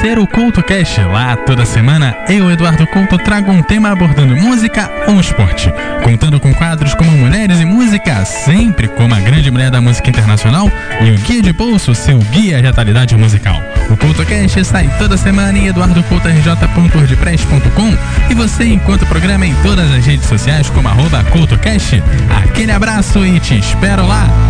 conhecer o Culto Cast. Lá toda semana, eu, Eduardo Couto, trago um tema abordando música ou esporte. Contando com quadros como Mulheres e Música, sempre como a grande mulher da música internacional, e o Guia de Bolso, seu guia de atualidade musical. O Culto Cast sai toda semana em eduardocoutorj.wordpress.com e você encontra o programa em todas as redes sociais como arroba CultoCast. Aquele abraço e te espero lá!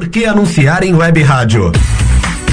Por que anunciar em web rádio?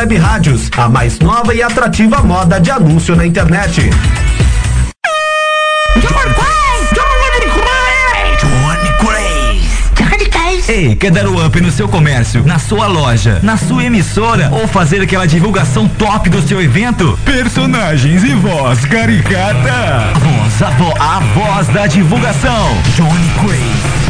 Rádios, a mais nova e atrativa moda de anúncio na internet. Ei, quer dar o up no seu comércio, na sua loja, na sua emissora ou fazer aquela divulgação top do seu evento? Personagens e voz caricata. Voz, a, vo a voz da divulgação. Johnny Craze.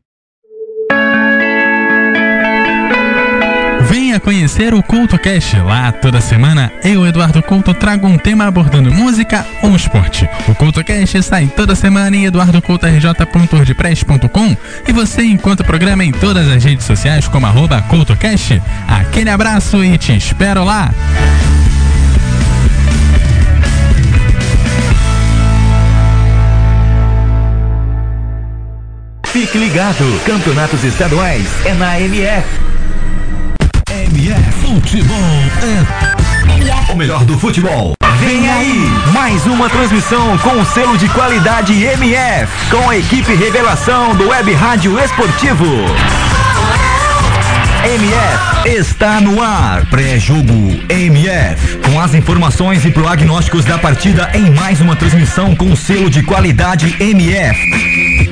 Venha conhecer o Culto Cast. Lá toda semana, eu, Eduardo Couto, trago um tema abordando música ou esporte. O Culto Cast sai toda semana em eduardocoutorj.wordpress.com e você encontra o programa em todas as redes sociais como arroba CultoCast. Aquele abraço e te espero lá! Fique ligado, campeonatos estaduais é na MF. MF Futebol é o melhor do futebol. Vem aí, mais uma transmissão com o selo de qualidade MF, com a equipe revelação do Web Rádio Esportivo. MF está no ar. Pré-jogo MF. Com as informações e prognósticos da partida em mais uma transmissão com o selo de qualidade MF.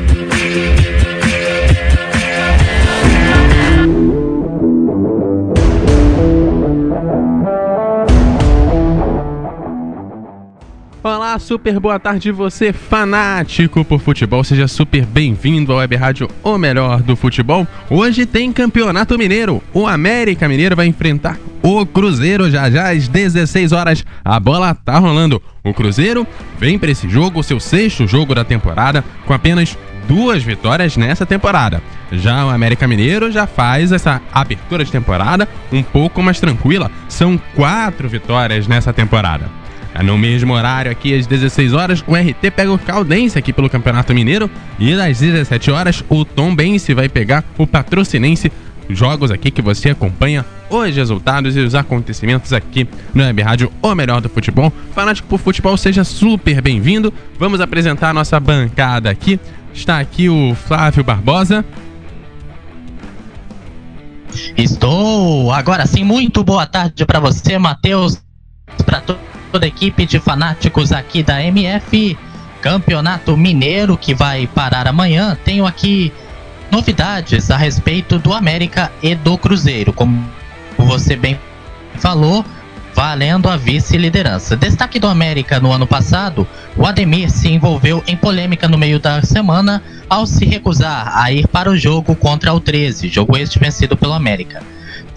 Olá, super boa tarde você fanático por futebol, seja super bem-vindo ao Web Rádio O Melhor do Futebol. Hoje tem Campeonato Mineiro, o América Mineiro vai enfrentar o Cruzeiro já já às 16 horas. A bola tá rolando. O Cruzeiro vem para esse jogo, seu sexto jogo da temporada, com apenas duas vitórias nessa temporada. Já o América Mineiro já faz essa abertura de temporada um pouco mais tranquila, são quatro vitórias nessa temporada. No mesmo horário, aqui às 16 horas, o RT pega o Caldense aqui pelo Campeonato Mineiro. E às 17 horas, o Tom Bense vai pegar o Patrocinense. Jogos aqui que você acompanha os resultados e os acontecimentos aqui no Web Rádio O Melhor do Futebol. Fanático por Futebol, seja super bem-vindo. Vamos apresentar a nossa bancada aqui. Está aqui o Flávio Barbosa. Estou! Agora sim, muito boa tarde para você, Matheus. Para todos toda a equipe de fanáticos aqui da MF Campeonato Mineiro que vai parar amanhã. Tenho aqui novidades a respeito do América e do Cruzeiro. Como você bem falou, valendo a vice-liderança. Destaque do América no ano passado, o Ademir se envolveu em polêmica no meio da semana ao se recusar a ir para o jogo contra o 13, jogo este vencido pelo América.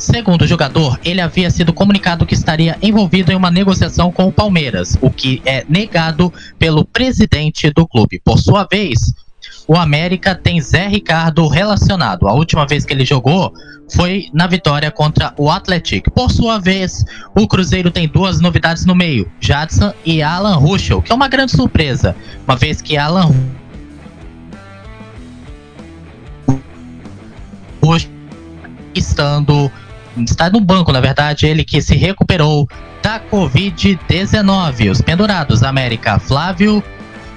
Segundo o jogador, ele havia sido comunicado que estaria envolvido em uma negociação com o Palmeiras, o que é negado pelo presidente do clube. Por sua vez, o América tem Zé Ricardo relacionado. A última vez que ele jogou foi na vitória contra o Atlético. Por sua vez, o Cruzeiro tem duas novidades no meio: Jadson e Alan Ruschel, que é uma grande surpresa, uma vez que Alan Ruschel estando está no banco, na verdade, ele que se recuperou da Covid-19. Os pendurados, América Flávio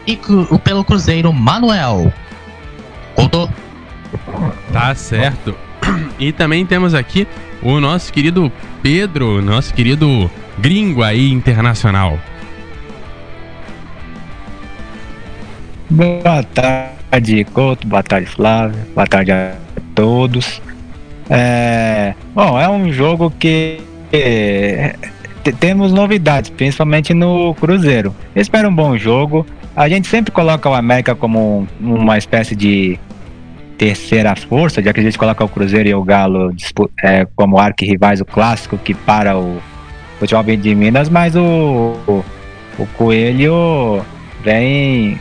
e cru, pelo Cruzeiro Manuel. Contou? Tá certo. E também temos aqui o nosso querido Pedro, nosso querido gringo aí internacional. Boa tarde, Couto. Boa tarde, Flávio. Boa tarde a todos. É, bom, é um jogo que é, temos novidades, principalmente no Cruzeiro. Espero um bom jogo. A gente sempre coloca o América como uma espécie de terceira força, já que a gente coloca o Cruzeiro e o Galo é, como arquirrivais, o clássico que para o futebol de Minas, mas o, o, o Coelho vem,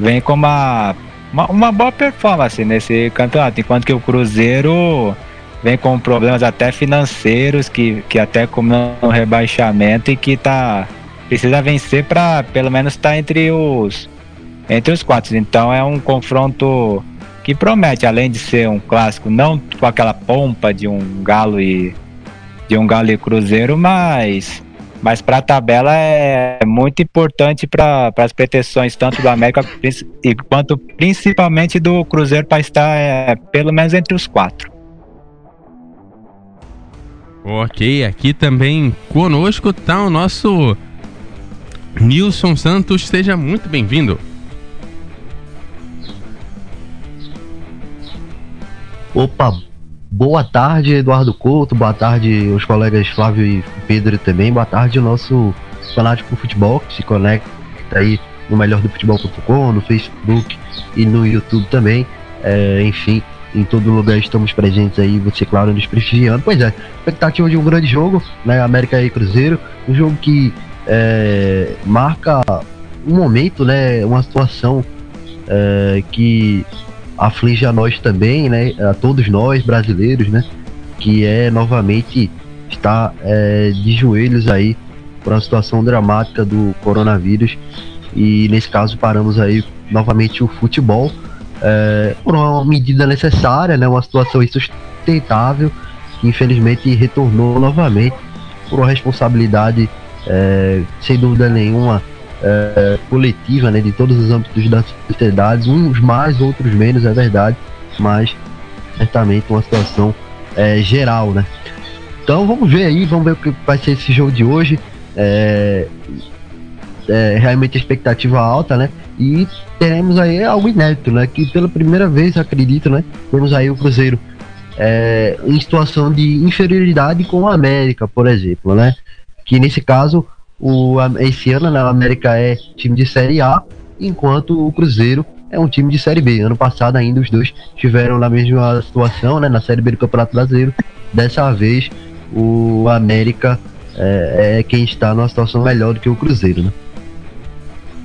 vem com uma, uma, uma boa performance nesse campeonato, enquanto que o Cruzeiro vem com problemas até financeiros, que, que até com um rebaixamento e que tá precisa vencer para pelo menos estar tá entre os entre os quatro. Então é um confronto que promete, além de ser um clássico, não com aquela pompa de um galo e de um galo e cruzeiro, mas mas para a tabela é muito importante para as pretensões tanto do América quanto principalmente do Cruzeiro para estar é, pelo menos entre os quatro. Ok, aqui também conosco está o nosso Nilson Santos. Seja muito bem-vindo. Opa, boa tarde, Eduardo Couto. Boa tarde, os colegas Flávio e Pedro também. Boa tarde, o nosso fanático futebol que se conecta aí no melhor do futebol.com, no Facebook e no YouTube também. É, enfim, em todo lugar estamos presentes aí, você, claro, nos prestigiando. Pois é, expectativa de um grande jogo, né? América e Cruzeiro, um jogo que é, marca um momento, né? Uma situação é, que aflige a nós também, né? A todos nós brasileiros, né? Que é novamente estar é, de joelhos aí por uma situação dramática do coronavírus e nesse caso paramos aí novamente o futebol é, por uma medida necessária, né, uma situação insustentável, que infelizmente retornou novamente por uma responsabilidade, é, sem dúvida nenhuma, é, coletiva, né, de todos os âmbitos da sociedade, uns mais, outros menos, é verdade, mas certamente uma situação geral, né. Então vamos ver aí, vamos ver o que vai ser esse jogo de hoje. É, é, realmente expectativa alta, né? E teremos aí algo inédito, né? Que pela primeira vez, acredito, né? Temos aí o Cruzeiro é, em situação de inferioridade com o América, por exemplo, né? Que nesse caso, o, esse ano né, o América é time de Série A, enquanto o Cruzeiro é um time de Série B. Ano passado ainda os dois estiveram na mesma situação, né? Na Série B do Campeonato Brasileiro. Dessa vez, o América é, é quem está numa situação melhor do que o Cruzeiro, né?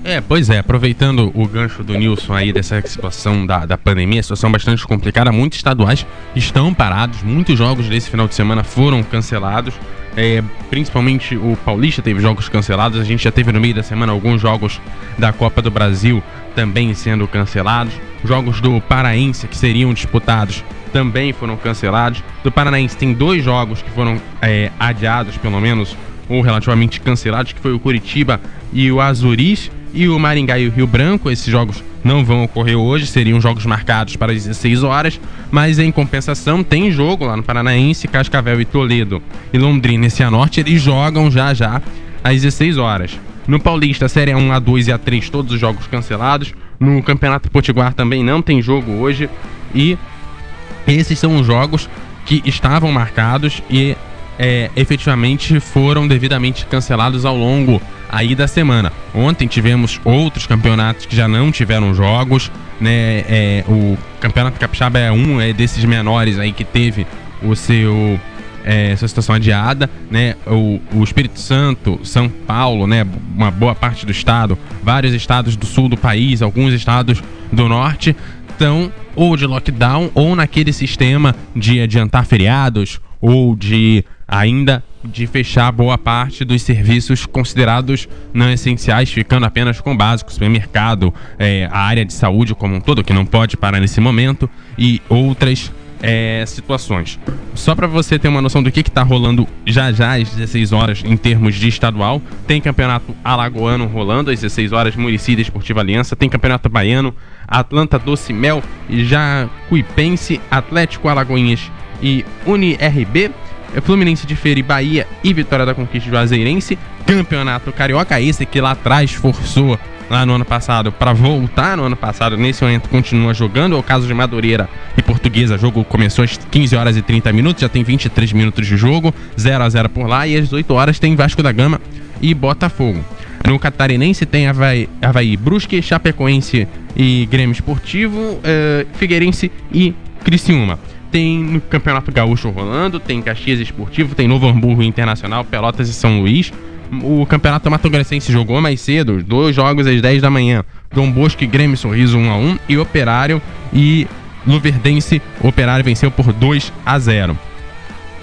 É, pois é, aproveitando o gancho do Nilson aí dessa situação da, da pandemia, situação bastante complicada, muitos estaduais estão parados, muitos jogos desse final de semana foram cancelados, é, principalmente o Paulista teve jogos cancelados, a gente já teve no meio da semana alguns jogos da Copa do Brasil também sendo cancelados, jogos do Paraense que seriam disputados também foram cancelados, do Paranaense tem dois jogos que foram é, adiados, pelo menos, ou relativamente cancelados, que foi o Curitiba e o Azuris, e o Maringá e o Rio Branco. Esses jogos não vão ocorrer hoje, seriam jogos marcados para as 16 horas, mas em compensação tem jogo lá no Paranaense, Cascavel e Toledo e Londrina e Cianorte, eles jogam já já às 16 horas. No Paulista, Série 1, A2 e A3, todos os jogos cancelados. No Campeonato Potiguar também não tem jogo hoje. E Esses são os jogos que estavam marcados e é, efetivamente foram devidamente cancelados ao longo aí da semana. Ontem tivemos outros campeonatos que já não tiveram jogos, né? É, o Campeonato Capixaba é um é desses menores aí que teve o seu é, sua situação adiada, né? O, o Espírito Santo, São Paulo, né? Uma boa parte do estado, vários estados do sul do país, alguns estados do norte estão ou de lockdown ou naquele sistema de adiantar feriados ou de ainda de fechar boa parte dos serviços considerados não essenciais, ficando apenas com básicos, supermercado, é, a área de saúde como um todo, que não pode parar nesse momento, e outras é, situações. Só para você ter uma noção do que está rolando já já às 16 horas em termos de estadual, tem campeonato alagoano rolando às 16 horas, Murici Esportiva Aliança, tem campeonato baiano, Atlanta Doce Mel, Jacuipense, Atlético Alagoinhas e UniRB. Fluminense de Feira e Bahia e Vitória da Conquista Juazeirense. Campeonato Carioca, esse que lá atrás forçou lá no ano passado para voltar no ano passado. Nesse momento continua jogando. É o caso de Madureira e Portuguesa. O jogo começou às 15 horas e 30 minutos, já tem 23 minutos de jogo, 0 a 0 por lá. E às 18 horas tem Vasco da Gama e Botafogo. No Catarinense tem Havaí, Havaí Brusque, Chapecoense e Grêmio Esportivo, uh, Figueirense e Criciúma. Tem no Campeonato Gaúcho rolando, tem Caxias Esportivo, tem Novo Hamburgo Internacional, Pelotas e São Luís. O Campeonato Mato Grossense jogou mais cedo, dois jogos às 10 da manhã. Dom Bosco e Grêmio Sorriso 1 a 1 e Operário e Luverdense, Operário venceu por 2 a 0.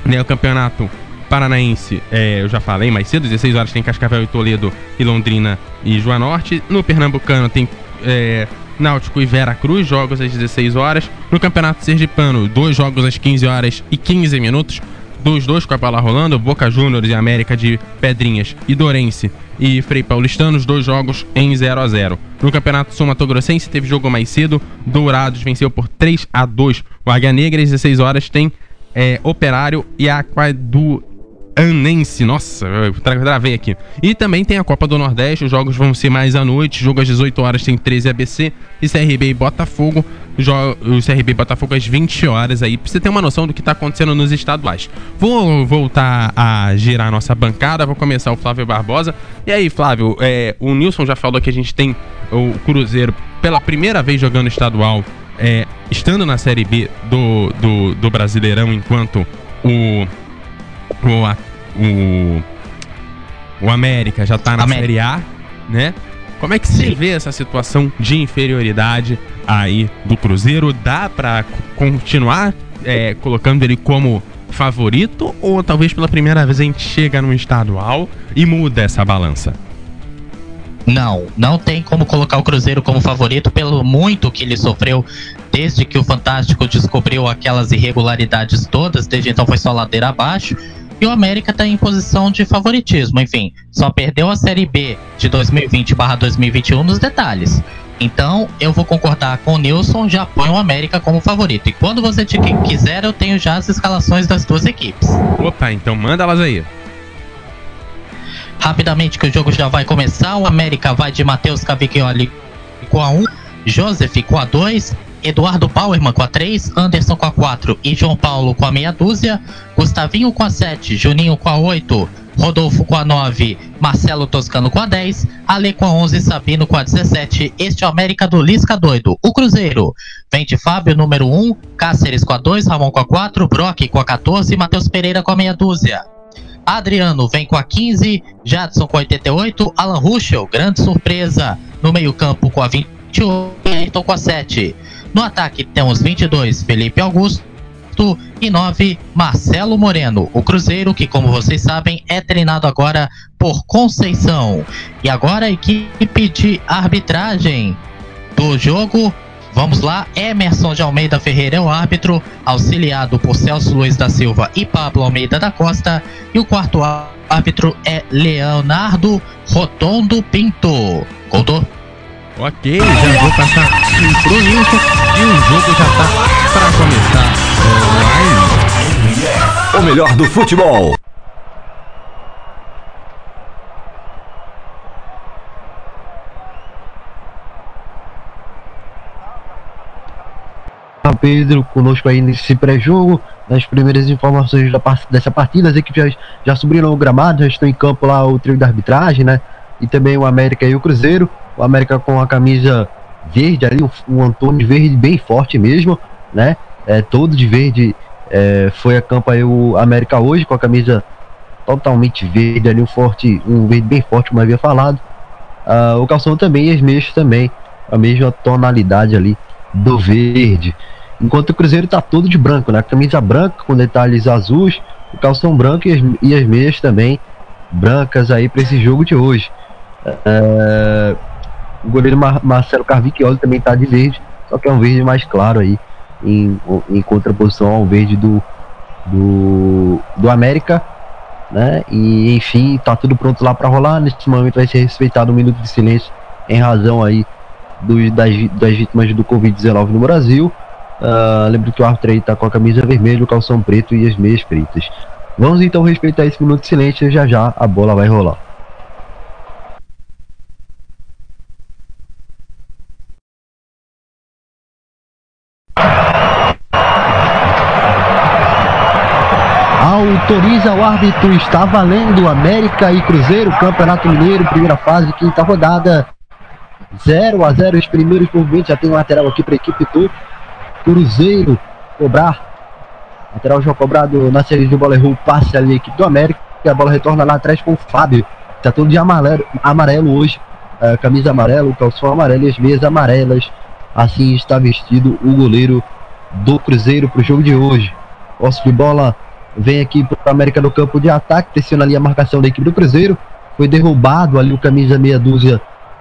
Né, o Campeonato Paranaense, é, eu já falei mais cedo, 16 horas tem Cascavel e Toledo e Londrina e Joanorte. No Pernambucano tem é, Náutico e Vera Cruz, jogos às 16 horas. No Campeonato Sergipano, dois jogos às 15 horas e 15 minutos. Dos dois com a bola rolando, Boca Juniors e América de Pedrinhas e Dorense e Frei Paulistano, os dois jogos em 0 a 0 No Campeonato Sul Mato teve jogo mais cedo, Dourados venceu por 3 a 2 O Águia Negra, às 16 horas, tem é, Operário e Aquadu Anense. Nossa, eu travei aqui. E também tem a Copa do Nordeste. Os jogos vão ser mais à noite. Jogo às 18 horas tem 13 ABC e CRB e Botafogo. O CRB e Botafogo às 20 horas aí, pra você ter uma noção do que tá acontecendo nos estaduais. Vou voltar a girar a nossa bancada. Vou começar o Flávio Barbosa. E aí, Flávio, é, o Nilson já falou que a gente tem o Cruzeiro pela primeira vez jogando estadual. É, estando na Série B do, do, do Brasileirão, enquanto o o, o, o América já tá na América. Série A, né? Como é que você vê essa situação de inferioridade aí do Cruzeiro? Dá para continuar é, colocando ele como favorito ou talvez pela primeira vez a gente chega no estadual e muda essa balança? Não, não tem como colocar o Cruzeiro como favorito pelo muito que ele sofreu desde que o Fantástico descobriu aquelas irregularidades todas, desde então foi só ladeira abaixo. E o América está em posição de favoritismo. Enfim, só perdeu a Série B de 2020/2021 nos detalhes. Então, eu vou concordar com o Nilson, já põe o América como favorito. E quando você quiser, eu tenho já as escalações das duas equipes. Opa, então manda elas aí. Rapidamente que o jogo já vai começar, o América vai de Matheus Cavicchioli com a 1, Joseph com a 2, Eduardo Bauerman com a 3, Anderson com a 4 e João Paulo com a meia dúzia, Gustavinho com a 7, Juninho com a 8, Rodolfo com a 9, Marcelo Toscano com a 10, Ale com a 11, Sabino com a 17. Este é o América do Lisca Doido. O Cruzeiro vem de Fábio, número 1, Cáceres com a 2, Ramon com a 4, Brock com a 14 e Matheus Pereira com a meia dúzia. Adriano vem com a 15, Jadson com a 88, Alan Ruschel, grande surpresa, no meio-campo com a 21, Ayrton com a 7. No ataque temos 22 Felipe Augusto e 9 Marcelo Moreno. O Cruzeiro, que como vocês sabem, é treinado agora por Conceição. E agora a equipe de arbitragem do jogo. Vamos lá, Emerson de Almeida Ferreira é o árbitro, auxiliado por Celso Luiz da Silva e Pablo Almeida da Costa. E o quarto árbitro é Leonardo Rotondo Pinto. Contou? Ok, já vou passar pro Nilson e o jogo já tá para começar. O melhor do futebol. Pedro conosco aí nesse pré-jogo. Nas primeiras informações da, dessa partida, as equipes já, já subiram o gramado, já estão em campo lá o trio da arbitragem, né? E também o América e o Cruzeiro. O América com a camisa verde ali, um, Antônio verde bem forte mesmo, né? É, todo de verde é, foi a campo aí o América hoje com a camisa totalmente verde ali, um forte, um verde bem forte, como havia falado. Uh, o calção também e as meias também, a mesma tonalidade ali do verde. Enquanto o Cruzeiro está todo de branco, né? Camisa branca com detalhes azuis, o calção branco e as, e as meias também brancas aí para esse jogo de hoje. Uh, o goleiro Mar Marcelo Carvicchioli também está de verde, só que é um verde mais claro aí, em, em contraposição ao verde do, do, do América né? E enfim, tá tudo pronto lá para rolar. Neste momento vai ser respeitado um minuto de silêncio em razão aí dos, das, das vítimas do Covid-19 no Brasil. Uh, lembro que o árbitro aí tá com a camisa vermelha, o calção preto e as meias pretas. Vamos então respeitar esse minuto de silêncio e já já a bola vai rolar. Autoriza o árbitro, está valendo América e Cruzeiro, Campeonato Mineiro, primeira fase, quinta rodada. 0 a 0 os primeiros movimentos, já tem um lateral aqui para a equipe do Cruzeiro cobrar. Lateral já cobrado na série de bola, errou o passe ali, a equipe do América, e a bola retorna lá atrás com o Fábio. Está todo de amarelo, amarelo hoje, uh, camisa amarela, calção amarelo e as meias amarelas. Assim está vestido o goleiro do Cruzeiro para o jogo de hoje. Posse de bola vem aqui para América no campo de ataque, pressiona ali a marcação da equipe do Cruzeiro. Foi derrubado ali o camisa meia dúzia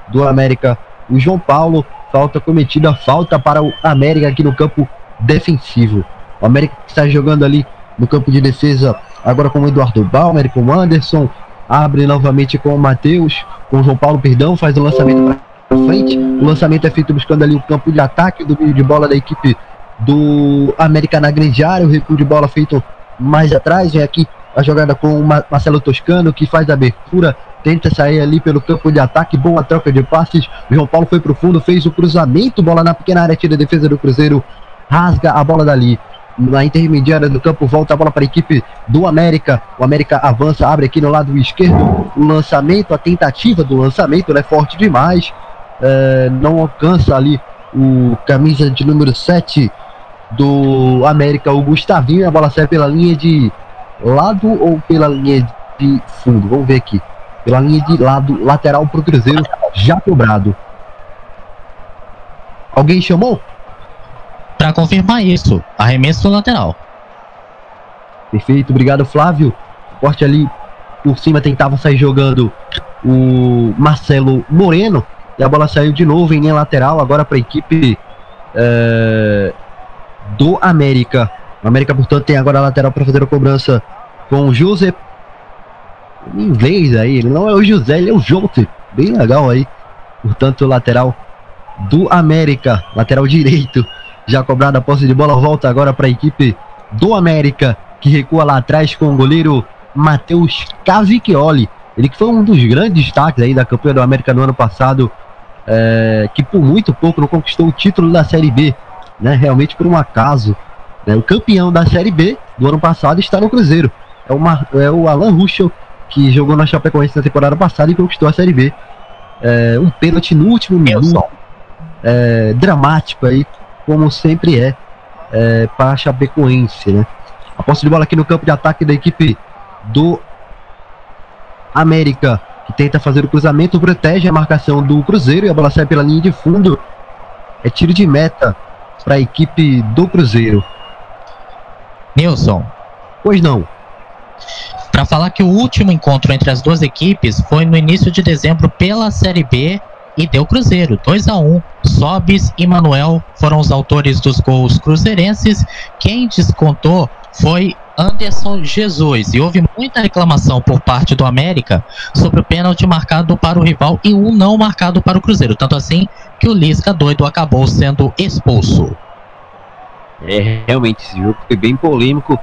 do América, o João Paulo. Falta cometida, falta para o América aqui no campo defensivo. O América está jogando ali no campo de defesa agora com o Eduardo Balmer, com o Anderson. Abre novamente com o Matheus, com o João Paulo, perdão, faz o lançamento para frente. O lançamento é feito buscando ali o campo de ataque do meio de bola da equipe do América na grande área. O recuo de bola feito mais atrás, vem aqui a jogada com o Marcelo Toscano, que faz a abertura, tenta sair ali pelo campo de ataque, boa troca de passes. O João Paulo foi pro fundo, fez o cruzamento, bola na pequena área, tira a defesa do Cruzeiro, rasga a bola dali. Na intermediária do campo, volta a bola para a equipe do América. O América avança, abre aqui no lado esquerdo. O lançamento, a tentativa do lançamento, é né, forte demais. É, não alcança ali o camisa de número 7 do América, o Gustavinho. A bola sai pela linha de lado ou pela linha de fundo? Vamos ver aqui. Pela linha de lado, lateral para o Cruzeiro, já cobrado. Alguém chamou? Para confirmar isso, arremesso lateral. Perfeito, obrigado Flávio. Corte ali por cima tentava sair jogando o Marcelo Moreno. E a bola saiu de novo em linha lateral, agora para a equipe é, do América. O América, portanto, tem agora a lateral para fazer a cobrança com o José. Em inglês aí, ele não é o José, ele é o José. Bem legal aí. Portanto, lateral do América, lateral direito. Já cobrada a posse de bola, volta agora para a equipe do América, que recua lá atrás com o goleiro Matheus Cavicchioli. Ele que foi um dos grandes destaques aí da campanha do América no ano passado, é, que por muito pouco não conquistou o título da Série B né, realmente por um acaso. Né, o campeão da Série B do ano passado está no Cruzeiro. É, uma, é o Alan Ruschel, que jogou na Chapecoense na temporada passada e conquistou a Série B. É, um pênalti no último minuto. É, dramático aí, como sempre é, é para a Chapecoense, né? A posse de bola aqui no campo de ataque da equipe do América, que tenta fazer o cruzamento, protege a marcação do Cruzeiro e a bola sai pela linha de fundo. É tiro de meta para a equipe do Cruzeiro. Nilson. Pois não. Para falar que o último encontro entre as duas equipes foi no início de dezembro pela Série B e deu Cruzeiro, 2 a 1 Sobis e Manuel foram os autores dos gols cruzeirenses. Quem descontou foi Anderson Jesus. E houve muita reclamação por parte do América sobre o pênalti marcado para o rival e um não marcado para o Cruzeiro. Tanto assim que o Lisca doido acabou sendo expulso. É, realmente, esse jogo foi bem polêmico.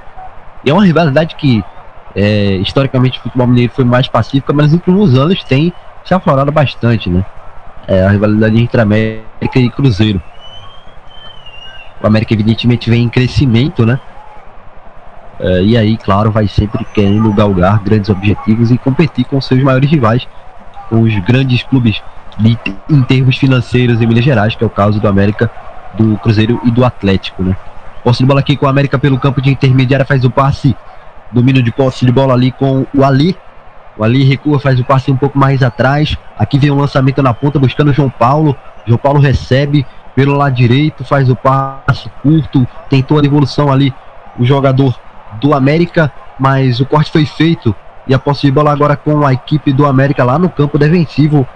E é uma rivalidade que, é, historicamente, o futebol mineiro foi mais pacífica, mas nos últimos anos tem se aflorado bastante, né? É, a rivalidade entre América e Cruzeiro. O América, evidentemente, vem em crescimento, né? É, e aí, claro, vai sempre querendo galgar grandes objetivos e competir com seus maiores rivais, com os grandes clubes de, em termos financeiros em Minas Gerais, que é o caso do América, do Cruzeiro e do Atlético, né? Posse de bola aqui com o América pelo campo de intermediária, faz o passe, domínio de posse de bola ali com o Ali. O Ali recua, faz o passe um pouco mais atrás. Aqui vem um lançamento na ponta, buscando o João Paulo. João Paulo recebe pelo lado direito, faz o passe curto, tentou a devolução ali o jogador do América, mas o corte foi feito e a posse de bola agora com a equipe do América lá no campo defensivo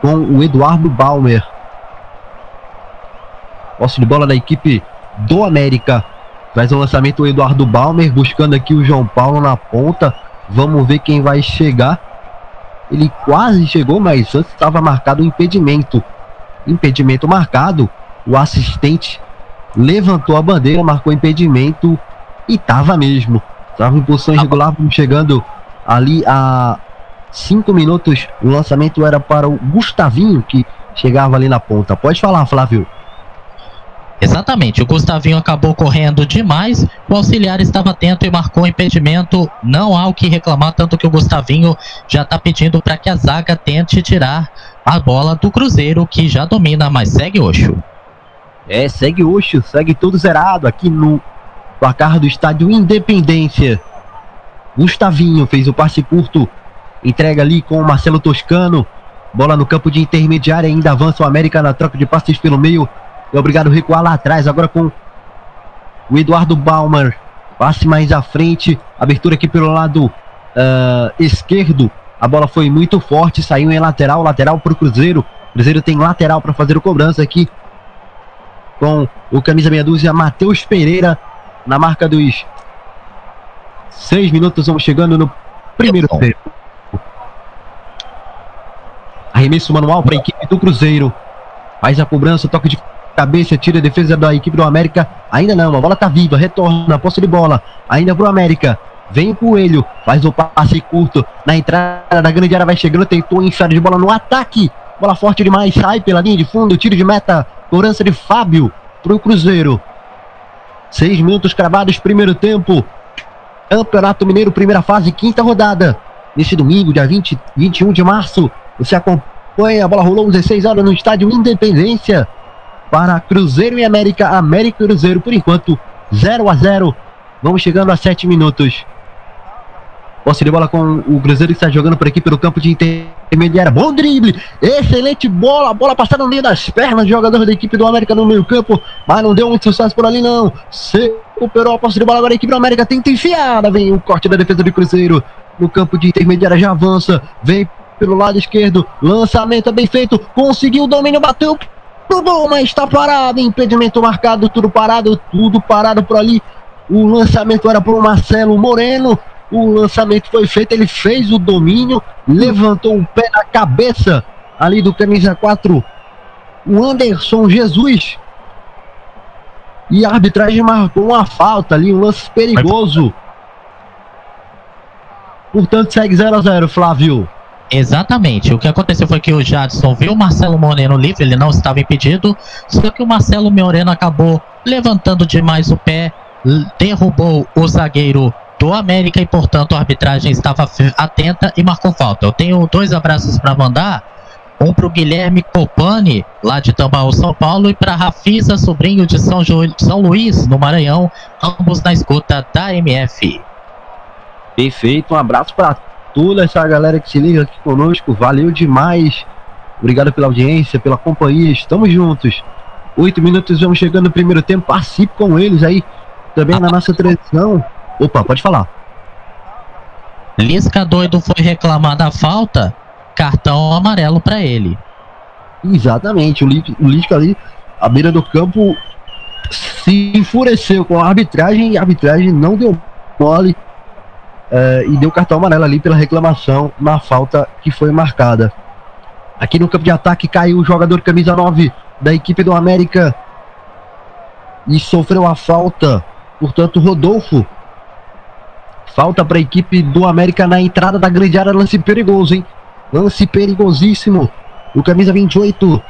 com o Eduardo Balmer. Posse de bola da equipe do América. Faz o lançamento o Eduardo Balmer, buscando aqui o João Paulo na ponta. Vamos ver quem vai chegar. Ele quase chegou, mas antes estava marcado um impedimento. Impedimento marcado. O assistente levantou a bandeira, marcou impedimento e estava mesmo. Estava em posição irregular, chegando ali a cinco minutos. O lançamento era para o Gustavinho, que chegava ali na ponta. Pode falar, Flávio. Exatamente, o Gustavinho acabou correndo demais, o auxiliar estava atento e marcou impedimento. Não há o que reclamar, tanto que o Gustavinho já está pedindo para que a zaga tente tirar a bola do Cruzeiro, que já domina, mas segue Oxo. É, segue Oxo, segue tudo zerado aqui no placar do estádio Independência. Gustavinho fez o passe curto, entrega ali com o Marcelo Toscano. Bola no campo de intermediária, ainda avança o América na troca de passes pelo meio. É obrigado a recuar lá atrás, agora com o Eduardo Balmer. Passe mais à frente. Abertura aqui pelo lado uh, esquerdo. A bola foi muito forte, saiu em lateral, lateral para o Cruzeiro. Cruzeiro tem lateral para fazer o cobrança aqui. Com o camisa meia dúzia, Matheus Pereira, na marca dos seis minutos. Vamos chegando no primeiro tempo. Arremesso manual para a equipe do Cruzeiro. Faz a cobrança, toque de cabeça, tira a defesa da equipe do América. Ainda não, a bola tá viva, retorna, posse de bola. Ainda pro América. Vem o Coelho, faz o passe curto na entrada da grande área, vai chegando, tentou enfiar de bola no ataque. Bola forte demais, sai pela linha de fundo, tiro de meta, cobrança de Fábio pro Cruzeiro. Seis minutos cravados, primeiro tempo. Campeonato Mineiro, primeira fase, quinta rodada. Neste domingo, dia 20, 21 de março, você acompanha, a bola rolou 16 horas no estádio Independência para Cruzeiro e América, América e Cruzeiro, por enquanto 0 a 0 Vamos chegando a 7 minutos. Posse de bola com o Cruzeiro que está jogando por aqui pelo campo de intermediária. Bom drible, excelente bola, bola passada no meio das pernas do jogador da equipe do América no meio campo, mas não deu muito sucesso por ali não. Se recuperou a posse de bola agora a equipe do América tenta enfiada, vem o corte da defesa do Cruzeiro no campo de intermediária, já avança, vem pelo lado esquerdo, lançamento bem feito, conseguiu o domínio, bateu tudo, mas está parado. Impedimento marcado, tudo parado, tudo parado por ali. O lançamento era para o Marcelo Moreno. O lançamento foi feito, ele fez o domínio, levantou o pé na cabeça ali do camisa 4, o Anderson Jesus. E a arbitragem marcou uma falta ali, um lance perigoso. Portanto, segue 0 a 0 Flávio. Exatamente. O que aconteceu foi que o Jadson viu o Marcelo Moreno livre, ele não estava impedido, só que o Marcelo Moreno acabou levantando demais o pé, derrubou o zagueiro do América e, portanto, a arbitragem estava atenta e marcou falta. Eu tenho dois abraços para mandar. Um para o Guilherme Copani, lá de Tambaú, São Paulo, e para Rafisa, sobrinho de São, Ju... São Luís, no Maranhão, ambos na escuta da MF. Perfeito, um abraço para toda essa galera que se liga aqui conosco. Valeu demais. Obrigado pela audiência, pela companhia. Estamos juntos. Oito minutos, vamos chegando no primeiro tempo. Participe com eles aí também na nossa transmissão. Opa, pode falar. Lisca doido foi reclamar da falta, cartão amarelo para ele. Exatamente, o, o Lisca ali, à beira do campo, se enfureceu com a arbitragem e a arbitragem não deu mole uh, e deu cartão amarelo ali pela reclamação na falta que foi marcada. Aqui no campo de ataque caiu o jogador camisa 9 da equipe do América e sofreu a falta. Portanto, Rodolfo. Falta para a equipe do América na entrada da grande área. Lance perigoso, hein? Lance perigosíssimo. O camisa 28.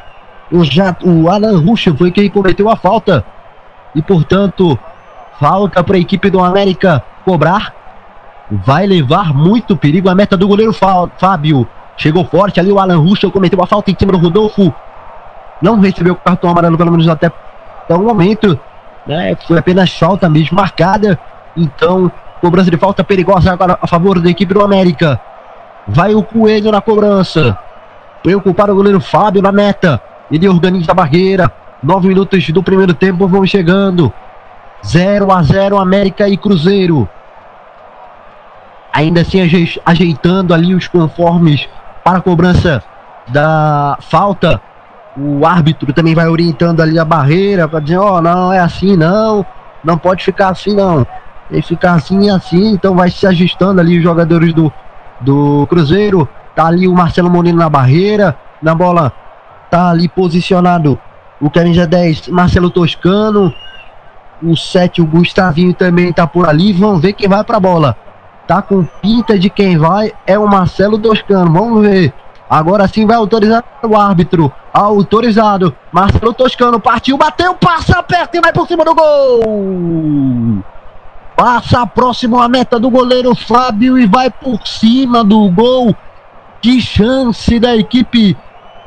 O, o Alan Ruxa foi quem cometeu a falta. e, portanto, falta para a equipe do América cobrar. Vai levar muito perigo a meta do goleiro Fábio. Chegou forte ali o Alan Ruschel, cometeu a falta em cima do Rodolfo. Não recebeu o cartão amarelo, pelo menos até, até o momento. Né? Foi apenas falta mesmo marcada. Então, cobrança de falta perigosa agora a favor da equipe do América. Vai o Coelho na cobrança. Preocupado o goleiro Fábio na meta. Ele organiza a barreira. Nove minutos do primeiro tempo vão chegando. 0 a 0 América e Cruzeiro. Ainda assim ajeitando ali os conformes para a cobrança da falta. O árbitro também vai orientando ali a barreira para dizer, ó, oh, não é assim não, não pode ficar assim não. Tem que ficar assim e assim, então vai se ajustando ali os jogadores do, do Cruzeiro. Tá ali o Marcelo Molina na barreira, na bola tá ali posicionado o camisa 10, Marcelo Toscano. O 7, o Gustavinho também tá por ali. Vamos ver quem vai pra bola. Tá com pinta de quem vai é o Marcelo Toscano. Vamos ver. Agora sim vai autorizar o árbitro. Autorizado. Marcelo Toscano partiu, bateu, passa perto e vai por cima do gol. Passa próximo à meta do goleiro Fábio e vai por cima do gol. Que chance da equipe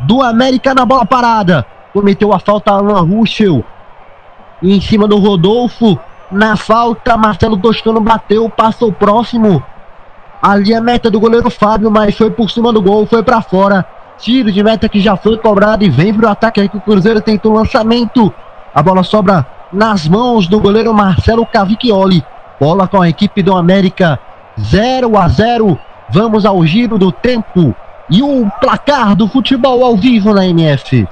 do América na bola parada. Cometeu a falta Alan Ruschel. Em cima do Rodolfo. Na falta, Marcelo Toscano bateu, passou próximo. Ali a meta do goleiro Fábio, mas foi por cima do gol, foi para fora. Tiro de meta que já foi cobrado e vem pro ataque aqui. O Cruzeiro tentou o lançamento. A bola sobra nas mãos do goleiro Marcelo Cavicchioli. Bola com a equipe do América. 0 a 0. Vamos ao giro do tempo e o placar do futebol ao vivo na MF.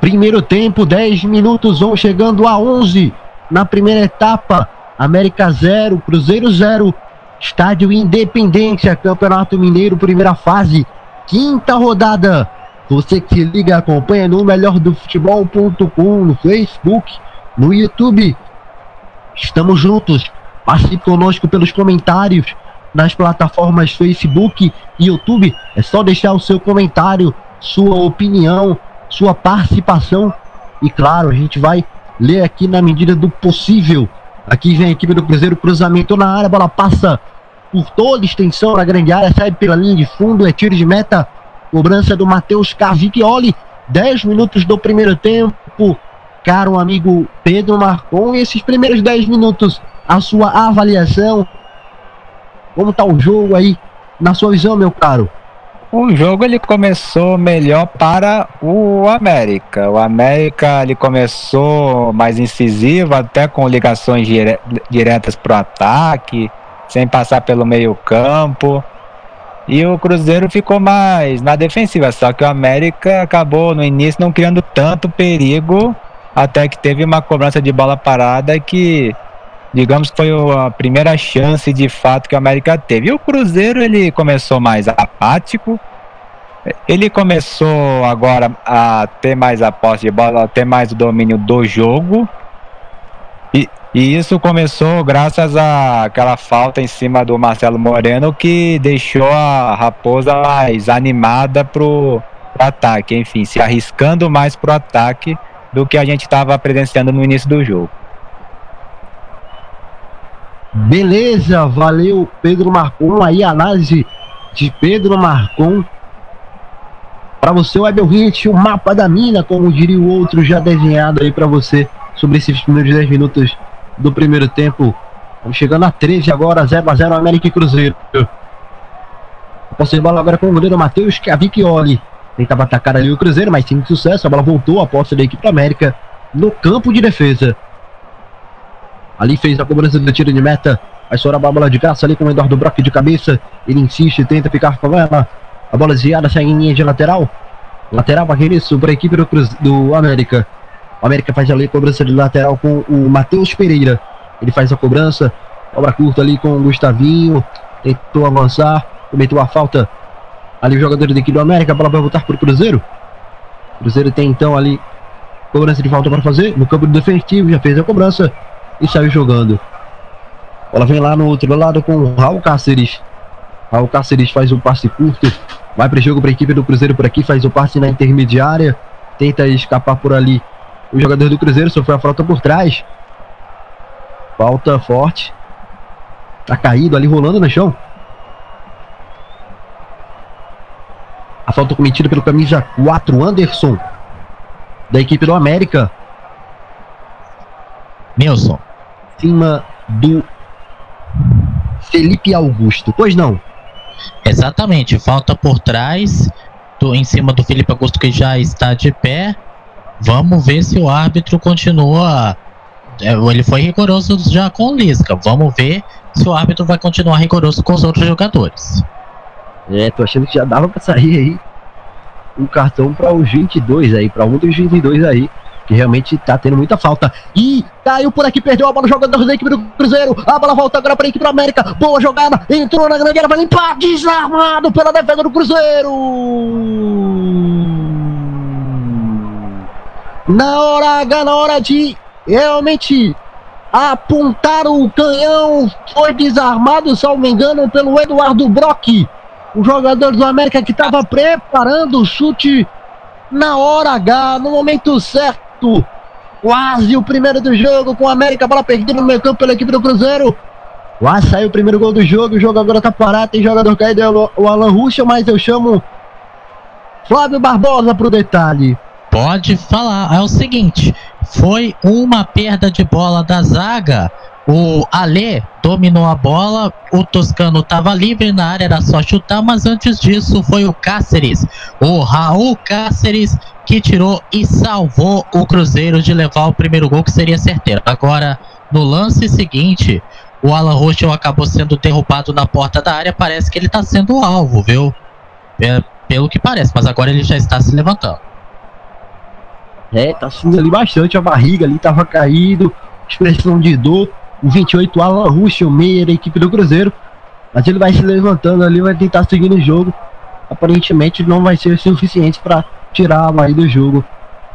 Primeiro tempo, 10 minutos, vão chegando a 11. Na primeira etapa, América 0, Cruzeiro 0. Estádio Independência, Campeonato Mineiro, primeira fase, quinta rodada. Você que se liga, acompanha no melhor do futebol.com, no Facebook, no YouTube. Estamos juntos. Participe conosco pelos comentários nas plataformas Facebook e YouTube. É só deixar o seu comentário, sua opinião, sua participação. E claro, a gente vai ler aqui na medida do possível. Aqui vem a equipe do Cruzeiro, cruzamento na área, a bola passa por toda extensão na grande área, sai pela linha de fundo, é tiro de meta Cobrança do Matheus Cavicchioli. 10 minutos do primeiro tempo. Caro amigo Pedro Marcon, esses primeiros 10 minutos, a sua avaliação. Como tá o jogo aí, na sua visão, meu caro? O jogo ele começou melhor para o América. O América ele começou mais incisivo, até com ligações dire diretas para o ataque, sem passar pelo meio campo. E o Cruzeiro ficou mais na defensiva, só que o América acabou no início não criando tanto perigo, até que teve uma cobrança de bola parada que, digamos, foi a primeira chance de fato que o América teve. E o Cruzeiro ele começou mais apático, ele começou agora a ter mais a posse de bola, a ter mais o domínio do jogo. E, e isso começou graças àquela falta em cima do Marcelo Moreno que deixou a Raposa mais animada pro, pro ataque, enfim, se arriscando mais pro ataque do que a gente estava presenciando no início do jogo. Beleza, valeu Pedro Marcon aí, análise de Pedro Marcon. Para você, Web ouvinte, o mapa da mina, como diria o outro já desenhado aí para você sobre esses primeiros 10 minutos do primeiro tempo. Estamos chegando a 13 agora, 0 a 0 América e Cruzeiro. Posse de bola agora com o goleiro Matheus Cavicchioli. Tentava atacar ali o Cruzeiro, mas sem sucesso. A bola voltou a posse da equipe América no campo de defesa. Ali fez a cobrança do tiro de meta. Vai sobrar a bola de caça ali com o Eduardo Brock de cabeça. Ele insiste, tenta ficar com ela. A bola desviada sai em linha de lateral. Lateral arremesso para a equipe do, do América. O América faz ali cobrança de lateral com o Matheus Pereira. Ele faz a cobrança. Obra curta ali com o Gustavinho. Tentou avançar. Cometeu a falta. Ali o jogador da equipe do América. A bola vai voltar para o Cruzeiro. O Cruzeiro tem então ali cobrança de falta para fazer. No campo defensivo. Já fez a cobrança. E saiu jogando. Ela vem lá no outro lado com o Raul Cáceres. Raul Cáceres faz um passe curto. Vai para o jogo para a equipe do Cruzeiro por aqui. Faz o passe na intermediária. Tenta escapar por ali. O jogador do Cruzeiro sofreu a falta por trás. Falta forte. Tá caído ali, rolando no chão. A falta cometida pelo camisa 4, Anderson. Da equipe do América. Nilson. Cima do Felipe Augusto. Pois não. Exatamente. Falta por trás. Do, em cima do Felipe Augusto que já está de pé. Vamos ver se o árbitro continua. É, ele foi rigoroso já com o Lisca. Vamos ver se o árbitro vai continuar rigoroso com os outros jogadores. É, tô achando que já dava pra sair aí um cartão para os 22 aí, para um dos 22 aí, que realmente tá tendo muita falta. E caiu por aqui, perdeu a bola, jogador da equipe do Cruzeiro. A bola volta agora para a equipe do América. Boa jogada, entrou na grande área, vai limpar, desarmado pela defesa do Cruzeiro. Na hora H, na hora de realmente apontar o canhão, foi desarmado, me engano, pelo Eduardo Brock o jogador do América que estava preparando o chute na hora H, no momento certo. Quase o primeiro do jogo com o América, bola perdida no meio campo pela equipe do Cruzeiro. Lá saiu o primeiro gol do jogo, o jogo agora tá parado, tem jogador caído, é o Alan Ruxa, mas eu chamo Flávio Barbosa pro detalhe. Pode falar, é o seguinte, foi uma perda de bola da zaga o Alê dominou a bola, o Toscano estava livre na área, era só chutar, mas antes disso foi o Cáceres, o Raul Cáceres, que tirou e salvou o Cruzeiro de levar o primeiro gol, que seria certeiro. Agora, no lance seguinte, o Alan Rochel acabou sendo derrubado na porta da área, parece que ele está sendo alvo, viu? É, pelo que parece, mas agora ele já está se levantando. É, tá subindo ali bastante a barriga ali, tava caído, expressão de dor o 28, Alan Russo, meia da equipe do Cruzeiro. Mas ele vai se levantando ali, vai tentar seguir no jogo. Aparentemente não vai ser suficiente para tirar aí do jogo.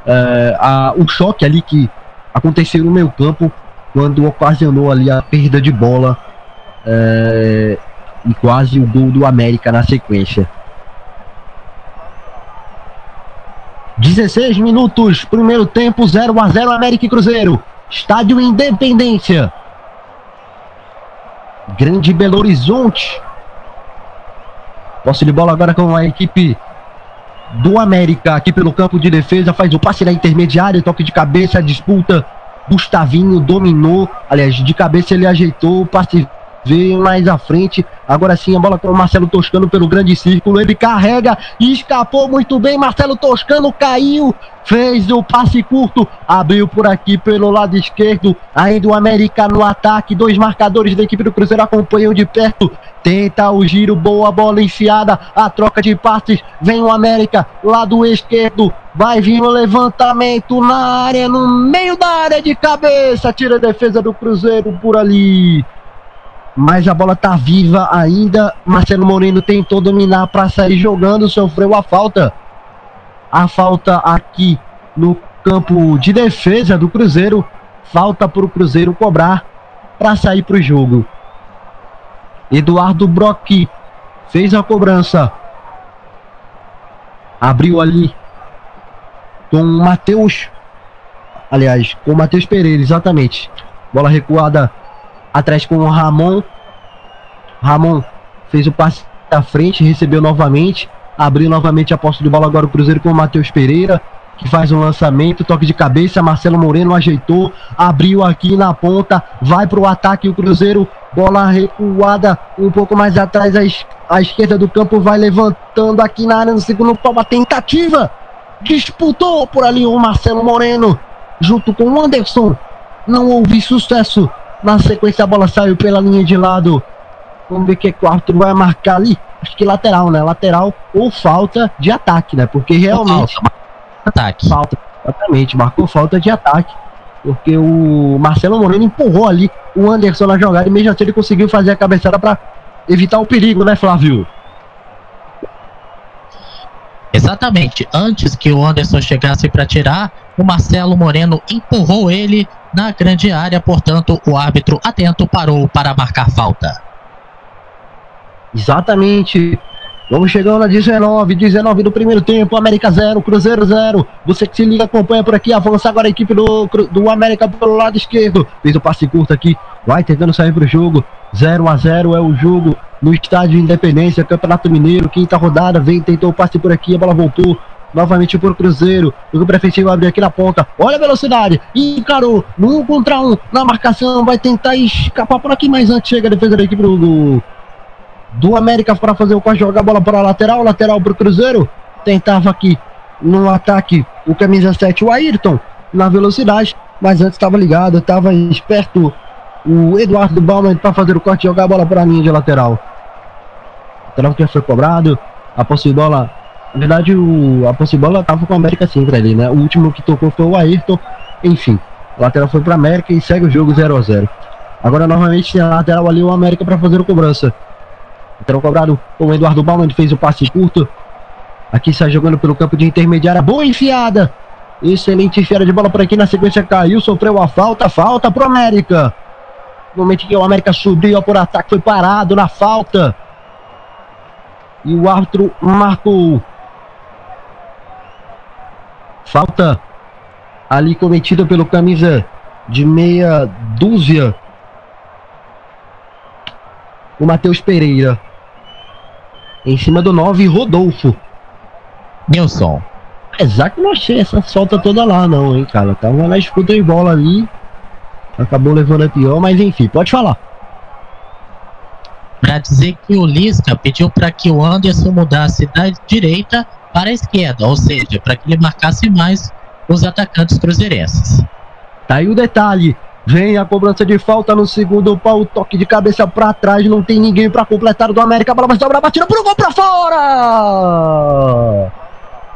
É, a, o choque ali que aconteceu no meio campo quando ocasionou ali a perda de bola é, e quase o gol do América na sequência. 16 minutos, primeiro tempo, 0 a 0 América e Cruzeiro. Estádio Independência. Grande Belo Horizonte. Posse de bola agora com a equipe do América aqui pelo campo de defesa. Faz o passe na intermediária, toque de cabeça, disputa. Gustavinho dominou. Aliás, de cabeça ele ajeitou. O passe veio mais à frente. Agora sim a bola com o Marcelo Toscano pelo grande círculo. Ele carrega e escapou muito bem. Marcelo Toscano caiu. Fez o passe curto. Abriu por aqui pelo lado esquerdo. Ainda o América no ataque. Dois marcadores da equipe do Cruzeiro acompanham de perto. Tenta o giro. Boa bola enfiada. A troca de passes. Vem o América. Lado esquerdo. Vai vir o levantamento na área. No meio da área de cabeça. Tira a defesa do Cruzeiro por ali mas a bola tá viva ainda. Marcelo Moreno tentou dominar para sair jogando, sofreu a falta. A falta aqui no campo de defesa do Cruzeiro. Falta para o Cruzeiro cobrar para sair para o jogo. Eduardo Brock fez a cobrança. Abriu ali com o Matheus. Aliás, com o Matheus Pereira, exatamente. Bola recuada atrás com o Ramon. Ramon fez o passe da frente, recebeu novamente, abriu novamente a posse de bola agora o Cruzeiro com o Matheus Pereira, que faz um lançamento, toque de cabeça, Marcelo Moreno ajeitou, abriu aqui na ponta, vai para o ataque o Cruzeiro, bola recuada um pouco mais atrás à, esquerda do campo, vai levantando aqui na área no segundo pau, a tentativa, disputou por ali o Marcelo Moreno, junto com o Anderson, não houve sucesso, na sequência a bola saiu pela linha de lado. Vamos ver o que o árbitro vai marcar ali. Acho que lateral, né? Lateral ou falta de ataque, né? Porque realmente. Falta. Ataque. Falta, exatamente. Marcou falta de ataque. Porque o Marcelo Moreno empurrou ali o Anderson na jogada e mesmo assim ele conseguiu fazer a cabeçada para evitar o perigo, né, Flávio? Exatamente. Antes que o Anderson chegasse para tirar, o Marcelo Moreno empurrou ele na grande área, portanto, o árbitro atento parou para marcar falta. Exatamente. Vamos chegando a 19, 19 do primeiro tempo, América 0, Cruzeiro 0. Você que se liga, acompanha por aqui, avança agora a equipe do, do América pelo lado esquerdo. Fez o passe curto aqui, vai tentando sair pro jogo. 0 a 0 é o jogo no estádio Independência, Campeonato Mineiro, quinta rodada. Vem, tentou o passe por aqui, a bola voltou. Novamente por Cruzeiro. O defensivo abriu aqui na ponta. Olha a velocidade. Encarou. No um contra um. Na marcação. Vai tentar escapar por aqui. Mas antes chega a defesa da equipe do, do, América para fazer o corte, jogar a bola para a lateral, lateral para o Cruzeiro. Tentava aqui no ataque o camisa 7, o Ayrton, na velocidade, mas antes estava ligado, estava esperto o Eduardo Bauman para fazer o corte, jogar a bola para a linha de lateral. Lateral que foi cobrado, a posse de bola, na verdade o, a posse de bola estava com o América sempre ali, né? O último que tocou foi o Ayrton, enfim. O lateral foi para América e segue o jogo 0 a 0 Agora novamente tem a lateral ali o América para fazer a cobrança. Lateral cobrado o Eduardo Bauman, fez o passe curto. Aqui está jogando pelo campo de intermediária. Boa enfiada. Excelente enfiada de bola por aqui. Na sequência caiu, sofreu a falta. Falta pro América. No momento que o América subiu por ataque, foi parado na falta. E o árbitro marcou. Falta ali cometida pelo camisa de meia dúzia. O Matheus Pereira. Em cima do 9, Rodolfo. Nilson. Apesar que não achei essa solta toda lá, não, hein, cara. Tava na escuta de bola ali. Acabou levando a pior, mas enfim, pode falar. Pra dizer que o Lisca pediu para que o Anderson mudasse da direita para a esquerda, ou seja, para que ele marcasse mais os atacantes cruzeirenses. Tá aí o detalhe. Vem a cobrança de falta no segundo pau, toque de cabeça para trás, não tem ninguém para completar do América, a bola vai sobrar, batida pro gol para fora!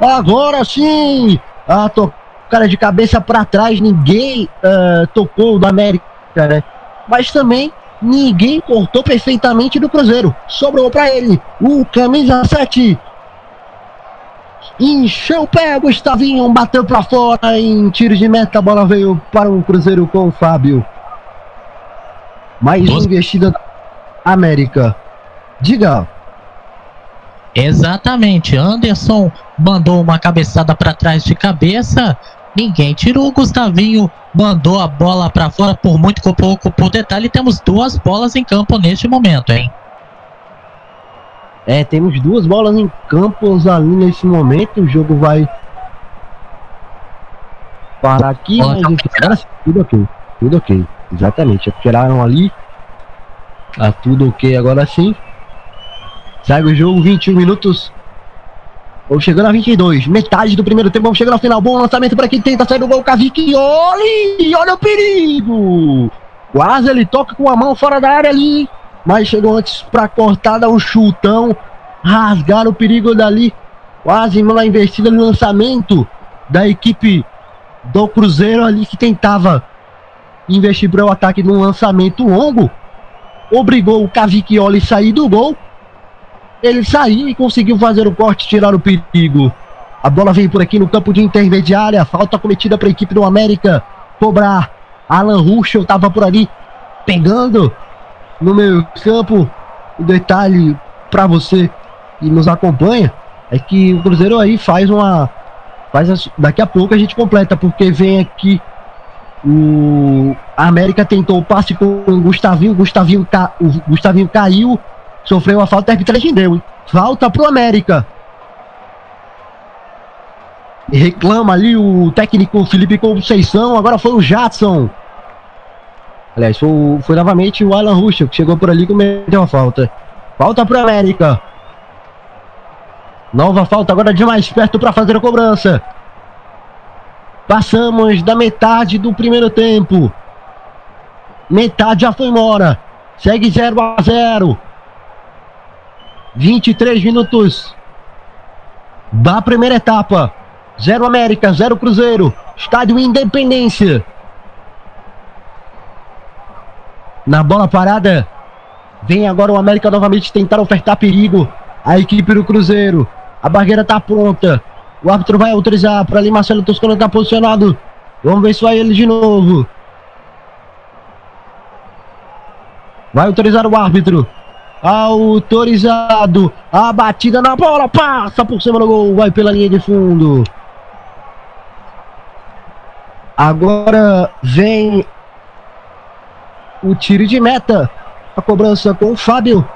Agora sim! A tocada de cabeça para trás, ninguém uh, tocou do América, né? Mas também ninguém cortou perfeitamente do Cruzeiro. Sobrou para ele o camisa 7, Encheu o pé, Gustavinho bateu para fora em tiro de meta. A bola veio para o Cruzeiro com o Fábio. Mais Nossa. investida da América. Diga. Exatamente. Anderson mandou uma cabeçada para trás de cabeça. Ninguém tirou. O Gustavinho mandou a bola para fora por muito pouco. Por detalhe, temos duas bolas em campo neste momento, hein? É, temos duas bolas em campos ali nesse momento. O jogo vai parar aqui, mas agora tudo ok. Tudo ok. Exatamente. Tiraram ali. Tá tudo ok agora sim. Segue o jogo, 21 minutos. Vamos chegando a 22. Metade do primeiro tempo. Vamos chegando ao final. Bom lançamento para quem tenta sair do gol. Kavik. Olha! Olha o perigo! Quase ele toca com a mão fora da área ali mas chegou antes para cortar, dar um chutão, rasgar o perigo dali, quase uma investida no lançamento da equipe do Cruzeiro ali que tentava investir para o ataque num lançamento longo, obrigou o Cavicchioli a sair do gol. Ele saiu e conseguiu fazer o corte, tirar o perigo. A bola vem por aqui no campo de intermediária, falta cometida para a equipe do América cobrar. Alan Ruschel estava por ali pegando no meio campo. O detalhe para você que nos acompanha é que o Cruzeiro aí faz uma. Faz daqui a pouco a gente completa, porque vem aqui o a América tentou o passe com o Gustavinho, Gustavinho ca, o Gustavinho caiu, sofreu uma falta, a arbitragem deu, hein? Falta pro América. E reclama ali o técnico Felipe Conceição, agora foi o Jadson. Aliás, foi, foi novamente o Alan Ruschel que chegou por ali e cometeu uma falta. Falta para América. Nova falta agora de mais perto para fazer a cobrança. Passamos da metade do primeiro tempo. Metade já foi embora. Segue 0 a 0. 23 minutos da primeira etapa. 0 América, 0 Cruzeiro. Estádio Independência. Na bola parada. Vem agora o América novamente tentar ofertar perigo. A equipe do Cruzeiro. A barreira está pronta. O árbitro vai autorizar para ali. Marcelo Toscano está posicionado. Vamos ver se vai ele de novo. Vai autorizar o árbitro. Autorizado. A batida na bola. Passa por cima do gol. Vai pela linha de fundo. Agora vem o tiro de meta. A cobrança com o Fábio.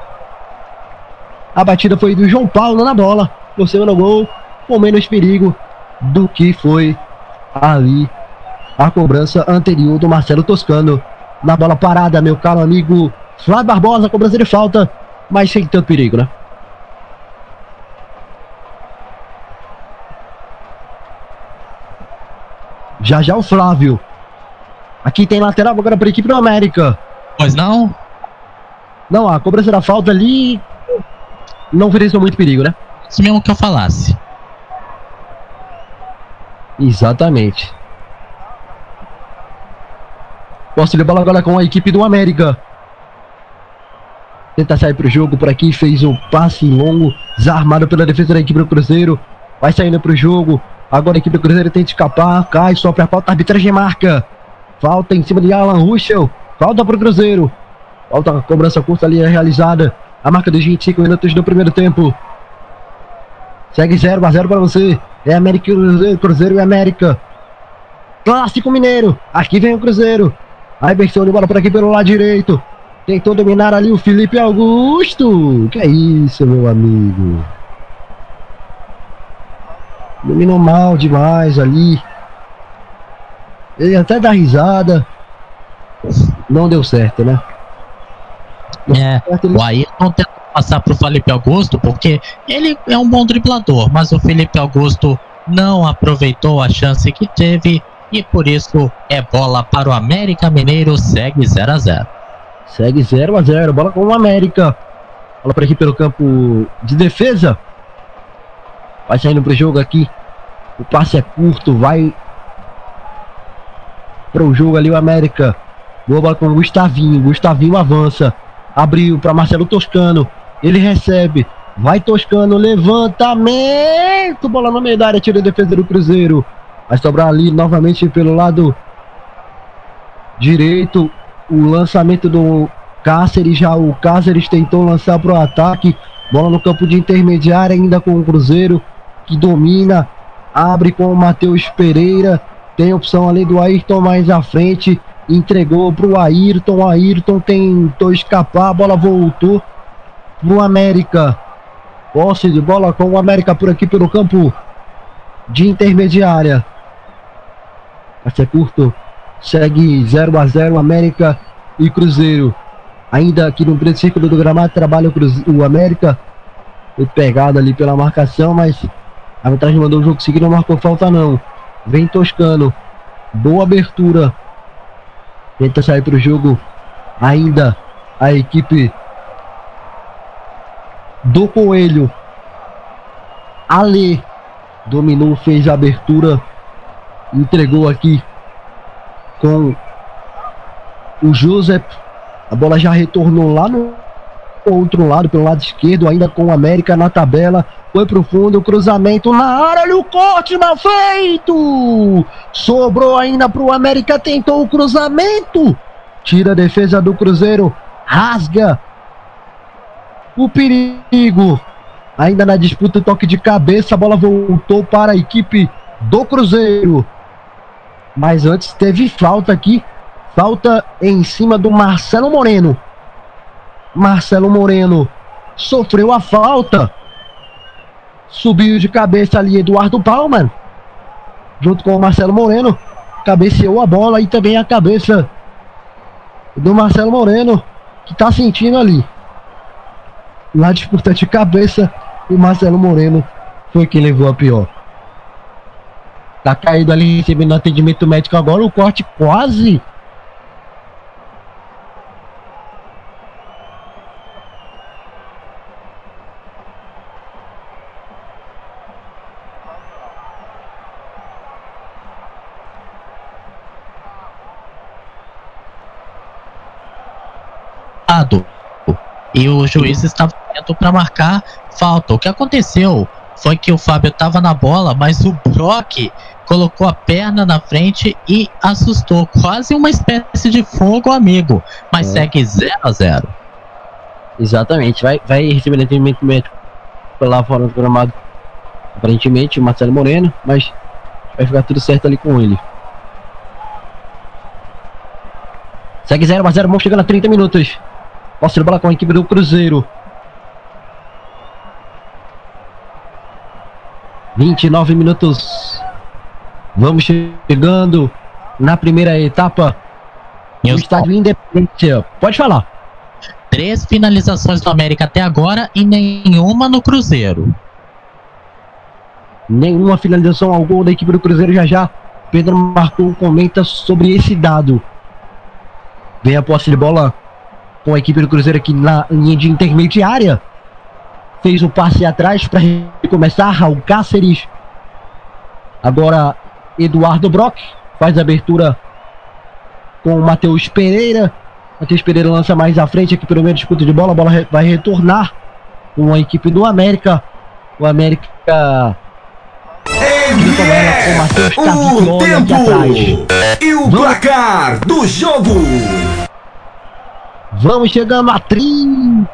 A batida foi do João Paulo na bola. Por cima do gol. Com menos perigo do que foi ali a cobrança anterior do Marcelo Toscano. Na bola parada, meu caro amigo Flávio Barbosa, cobrança de falta, mas sem tanto perigo, né? Já já o Flávio. Aqui tem lateral agora para a equipe do América. Pois não? Não, a cobrança da falta ali não ofereceu muito perigo, né? Isso mesmo que eu falasse. Exatamente. Posse de bola agora com a equipe do América. Tenta sair para o jogo por aqui, fez um passe longo, desarmado pela defesa da equipe do Cruzeiro. Vai saindo para o jogo. Agora a equipe do Cruzeiro tenta escapar, cai, sofre a falta, a arbitragem marca. Falta em cima de Alan Ruschel. Falta para o Cruzeiro. Falta a cobrança curta ali é realizada. A marca dos 25 minutos do primeiro tempo. Segue 0 a 0 para você. É América Cruzeiro, Cruzeiro e América. Clássico Mineiro. Aqui vem o Cruzeiro. A inversão de bola por aqui pelo lado direito. Tentou dominar ali o Felipe Augusto. Que é isso, meu amigo. Dominou mal demais ali. Ele até dá risada. Não deu certo, né? É, o Ayrton tentou passar pro Felipe Augusto porque ele é um bom driblador, mas o Felipe Augusto não aproveitou a chance que teve e por isso é bola para o América Mineiro, segue 0 a 0. Segue 0 a 0, bola com o América. Bola por aqui pelo campo de defesa. Vai saindo pro jogo aqui. O passe é curto, vai para o jogo ali o América. Boa bola com o Gustavinho. Gustavinho avança. Abriu para Marcelo Toscano. Ele recebe. Vai Toscano, levantamento. Bola na meia da área, tira a defesa do Cruzeiro. Vai sobrar ali novamente pelo lado direito. O lançamento do Cáceres. Já o Cáceres tentou lançar para o ataque. Bola no campo de intermediária, ainda com o Cruzeiro. Que domina. Abre com o Matheus Pereira. Tem opção ali do Ayrton mais à frente. Entregou para o Ayrton. Ayrton tentou escapar. A bola voltou no América. Posse de bola com o América por aqui pelo campo de intermediária. Vai ser curto. Segue 0 a 0 América e Cruzeiro. Ainda aqui no grande círculo do gramado trabalha o, Cruzeiro, o América. Foi pegado ali pela marcação, mas a arbitragem mandou o jogo seguir, não marcou falta não. Vem Toscano. Boa abertura. Tenta sair para o jogo. Ainda a equipe do Coelho. Ale dominou, fez a abertura, entregou aqui com o Joseph. A bola já retornou lá no outro lado, pelo lado esquerdo, ainda com o América na tabela. Foi pro fundo, cruzamento na área, olha o corte mal feito! Sobrou ainda pro América, tentou o cruzamento. Tira a defesa do Cruzeiro, rasga o perigo. Ainda na disputa, toque de cabeça, a bola voltou para a equipe do Cruzeiro. Mas antes teve falta aqui. Falta em cima do Marcelo Moreno. Marcelo Moreno sofreu a falta. Subiu de cabeça ali Eduardo Palmer. Junto com o Marcelo Moreno. Cabeceou a bola e também a cabeça do Marcelo Moreno. Que está sentindo ali na disputa de cabeça, o Marcelo Moreno foi quem levou a pior. Tá caído ali recebendo atendimento médico agora, o corte quase. E o juiz estava atento para marcar falta. O que aconteceu foi que o Fábio estava na bola, mas o Brock colocou a perna na frente e assustou. Quase uma espécie de fogo amigo. Mas é. segue 0 a 0 Exatamente, vai, vai receber atendimento lá fora do gramado. Aparentemente, o Marcelo Moreno, mas vai ficar tudo certo ali com ele. Segue 0 a 0, vamos chegando a 30 minutos. Posse de bola com a equipe do Cruzeiro. 29 minutos. Vamos chegando na primeira etapa no estádio Independência. Pode falar. Três finalizações do América até agora e nenhuma no Cruzeiro. Nenhuma finalização ao gol da equipe do Cruzeiro já já. Pedro Marcou comenta sobre esse dado. Vem a posse de bola com a equipe do Cruzeiro aqui na linha de intermediária. Fez o passe atrás para recomeçar. Raul Cáceres. Agora Eduardo Brock faz a abertura com o Matheus Pereira. Matheus Pereira lança mais à frente aqui pelo meio disputa de bola. A bola vai retornar com a equipe do América. O América. É o tempo e o placar do jogo. Vamos chegando a 30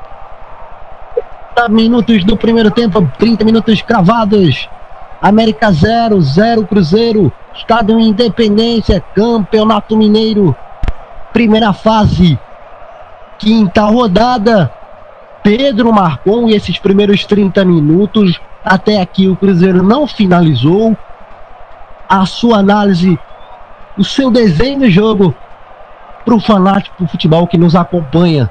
minutos do primeiro tempo, 30 minutos cravados. América 0, 0 Cruzeiro, Estado Independência, Campeonato Mineiro, primeira fase, quinta rodada. Pedro Marcon e esses primeiros 30 minutos, até aqui o Cruzeiro não finalizou. A sua análise, o seu desenho de jogo para o fanático do futebol que nos acompanha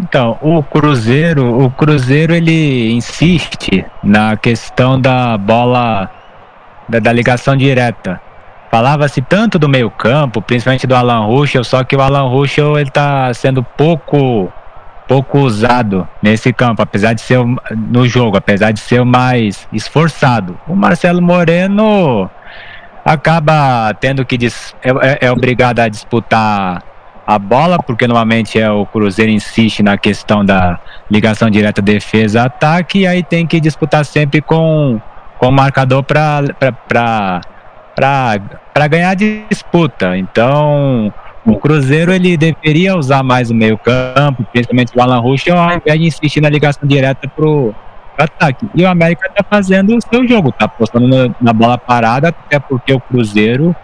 então, o Cruzeiro, o Cruzeiro ele insiste na questão da bola da, da ligação direta. Falava-se tanto do meio-campo, principalmente do Alan Ruschel, só que o Alan Ruschel ele tá sendo pouco pouco usado nesse campo, apesar de ser no jogo, apesar de ser mais esforçado. O Marcelo Moreno acaba tendo que é, é, é obrigado a disputar a bola, porque normalmente é o Cruzeiro insiste na questão da ligação direta defesa-ataque, e aí tem que disputar sempre com, com o marcador para ganhar disputa. Então, o Cruzeiro ele deveria usar mais o meio-campo, principalmente o Alan Rush, ao invés de insistir na ligação direta pro ataque. E o América está fazendo o seu jogo, está apostando na bola parada, até porque o Cruzeiro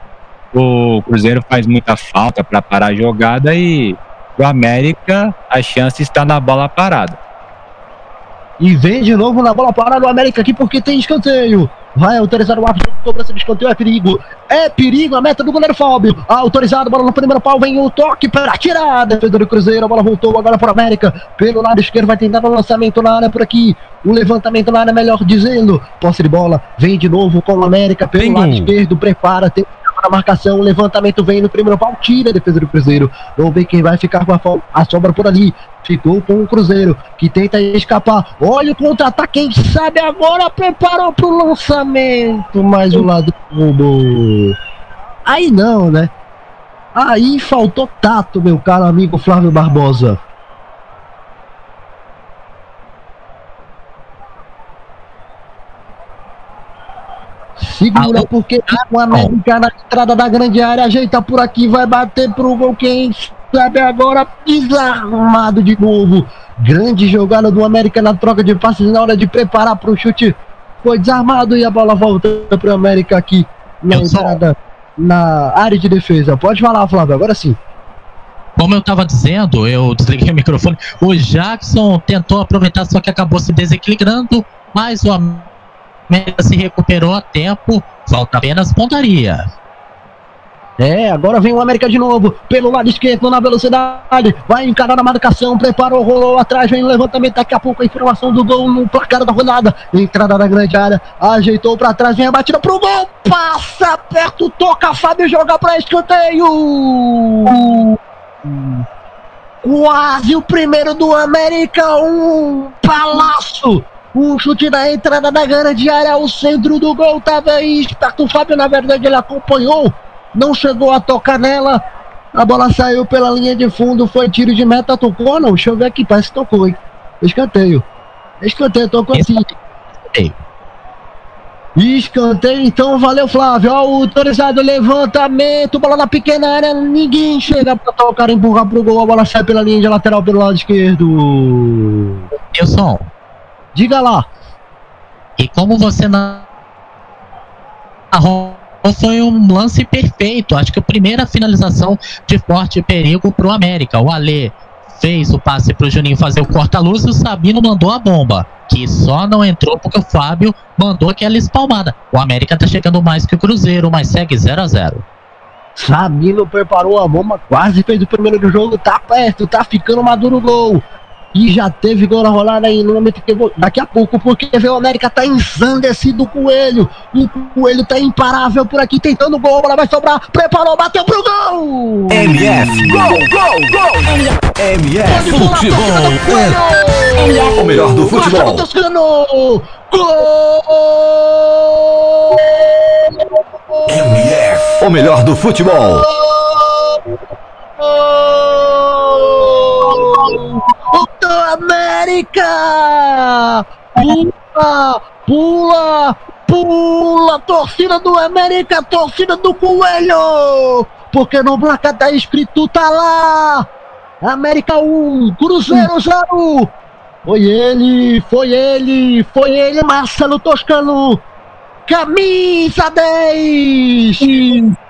o Cruzeiro faz muita falta para parar a jogada e o América a chance está na bola parada. E vem de novo na bola parada o América aqui porque tem escanteio. Vai autorizar o árbitro de cobrança de escanteio, é perigo. É perigo, a meta do goleiro Fábio. Autorizado, bola no primeiro pau, vem o toque para tirar. Defesa do Cruzeiro, a bola voltou agora para o América. Pelo lado esquerdo vai tentar o lançamento na área por aqui. O levantamento na área, melhor dizendo. Posse de bola, vem de novo com o América pelo lado esquerdo, prepara, tem a marcação, levantamento vem no primeiro pau, tira a defesa do Cruzeiro. Vamos ver quem vai ficar com a, a sobra por ali. Ficou com o Cruzeiro, que tenta escapar. Olha o contra-ataque, quem sabe agora preparou para o lançamento. Mas o lado roubou. Aí não, né? Aí faltou tato, meu caro amigo Flávio Barbosa. Segura porque o América na entrada da grande área ajeita por aqui, vai bater pro gol. Quem sabe agora desarmado de novo. Grande jogada do América na troca de passes na hora de preparar para o chute. Foi desarmado e a bola volta para o América aqui na eu entrada, só... na área de defesa. Pode falar, Flávio, agora sim. Como eu estava dizendo, eu desliguei o microfone. O Jackson tentou aproveitar, só que acabou se desequilibrando. Mas o América se recuperou a tempo, falta apenas pontaria. É, agora vem o América de novo, pelo lado esquerdo na velocidade, vai encarar a marcação, preparou, rolou atrás, vem levantamento, daqui a pouco a informação do gol no placar da rodada, entrada na grande área, ajeitou para trás, vem a batida pro gol, passa perto, toca, Fábio joga para escanteio. Quase o primeiro do América, um palácio um chute na entrada da grande área, o centro do gol estava aí. Esperto o Fábio, na verdade, ele acompanhou, não chegou a tocar nela. A bola saiu pela linha de fundo, foi tiro de meta, tocou não? Deixa eu ver aqui, parece que tocou, hein? Escanteio. Escanteio, tocou assim. Escanteio, então, valeu Flávio. Autorizado levantamento, bola na pequena área, ninguém chega pra tocar, empurrar pro gol, a bola sai pela linha de lateral pelo lado esquerdo. Wilson. Diga lá. E como você não foi um lance perfeito. Acho que a primeira finalização de forte perigo pro América. O Alê fez o passe pro Juninho fazer o corta-luz e o Sabino mandou a bomba. Que só não entrou porque o Fábio mandou aquela espalmada. O América tá chegando mais que o Cruzeiro, mas segue 0 a 0 Sabino preparou a bomba, quase fez o primeiro do jogo, tá perto, tá ficando maduro o gol. E já teve gol na rolada aí no momento que vou, daqui a pouco, porque o América tá ensandecido do Coelho. O Coelho tá imparável por aqui, tentando gol, a bola vai sobrar, preparou, bateu pro gol! MF, gol, gol, gol! MF, futebol, é o melhor do futebol. Gol! MF, o melhor do futebol. Do América! Pula, pula, pula! Torcida do América, torcida do Coelho! Porque no placar tá escrito, tá lá! América 1, Cruzeiro 0! Foi ele, foi ele, foi ele, Marcelo Toscano! Camisa 10!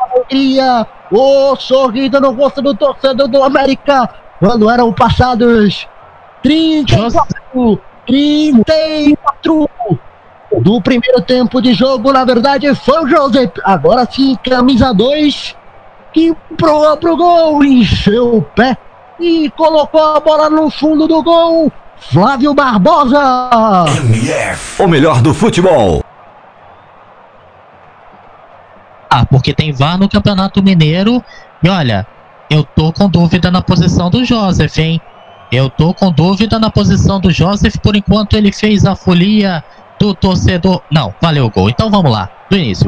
Alegria! O sorriso no rosto do torcedor do América! quando eram passados 34, 34 do primeiro tempo de jogo, na verdade foi o José. Agora sim, camisa 2, que pro, pro gol, encheu o pé e colocou a bola no fundo do gol. Flávio Barbosa. MF, o melhor do futebol. Ah, porque tem VAR no Campeonato Mineiro. E olha, eu tô com dúvida na posição do Joseph, hein? Eu tô com dúvida na posição do Joseph por enquanto ele fez a folia do torcedor. Não, valeu o gol. Então vamos lá, do início.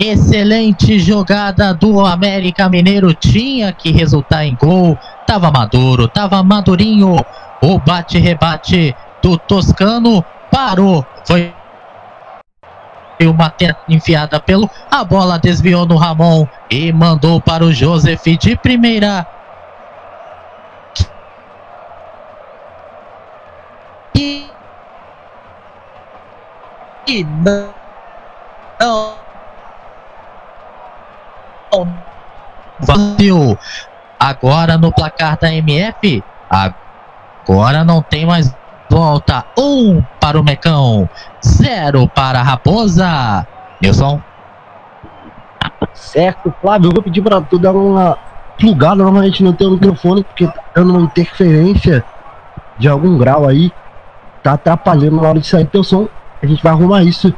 Excelente jogada do América Mineiro. Tinha que resultar em gol. Tava maduro, tava madurinho. O bate-rebate do Toscano parou. Foi uma teta enfiada pelo. A bola desviou no Ramon e mandou para o Joseph de primeira. E, e não, não valeu. Agora no placar da MF, agora não tem mais volta. Um para o Mecão, zero para a Raposa. Nilson. Certo, Flávio, eu vou pedir para tu dar uma plugada. Normalmente não tem o microfone, porque tá dando uma interferência de algum grau aí. Tá atrapalhando na hora de sair teu som. A gente vai arrumar isso.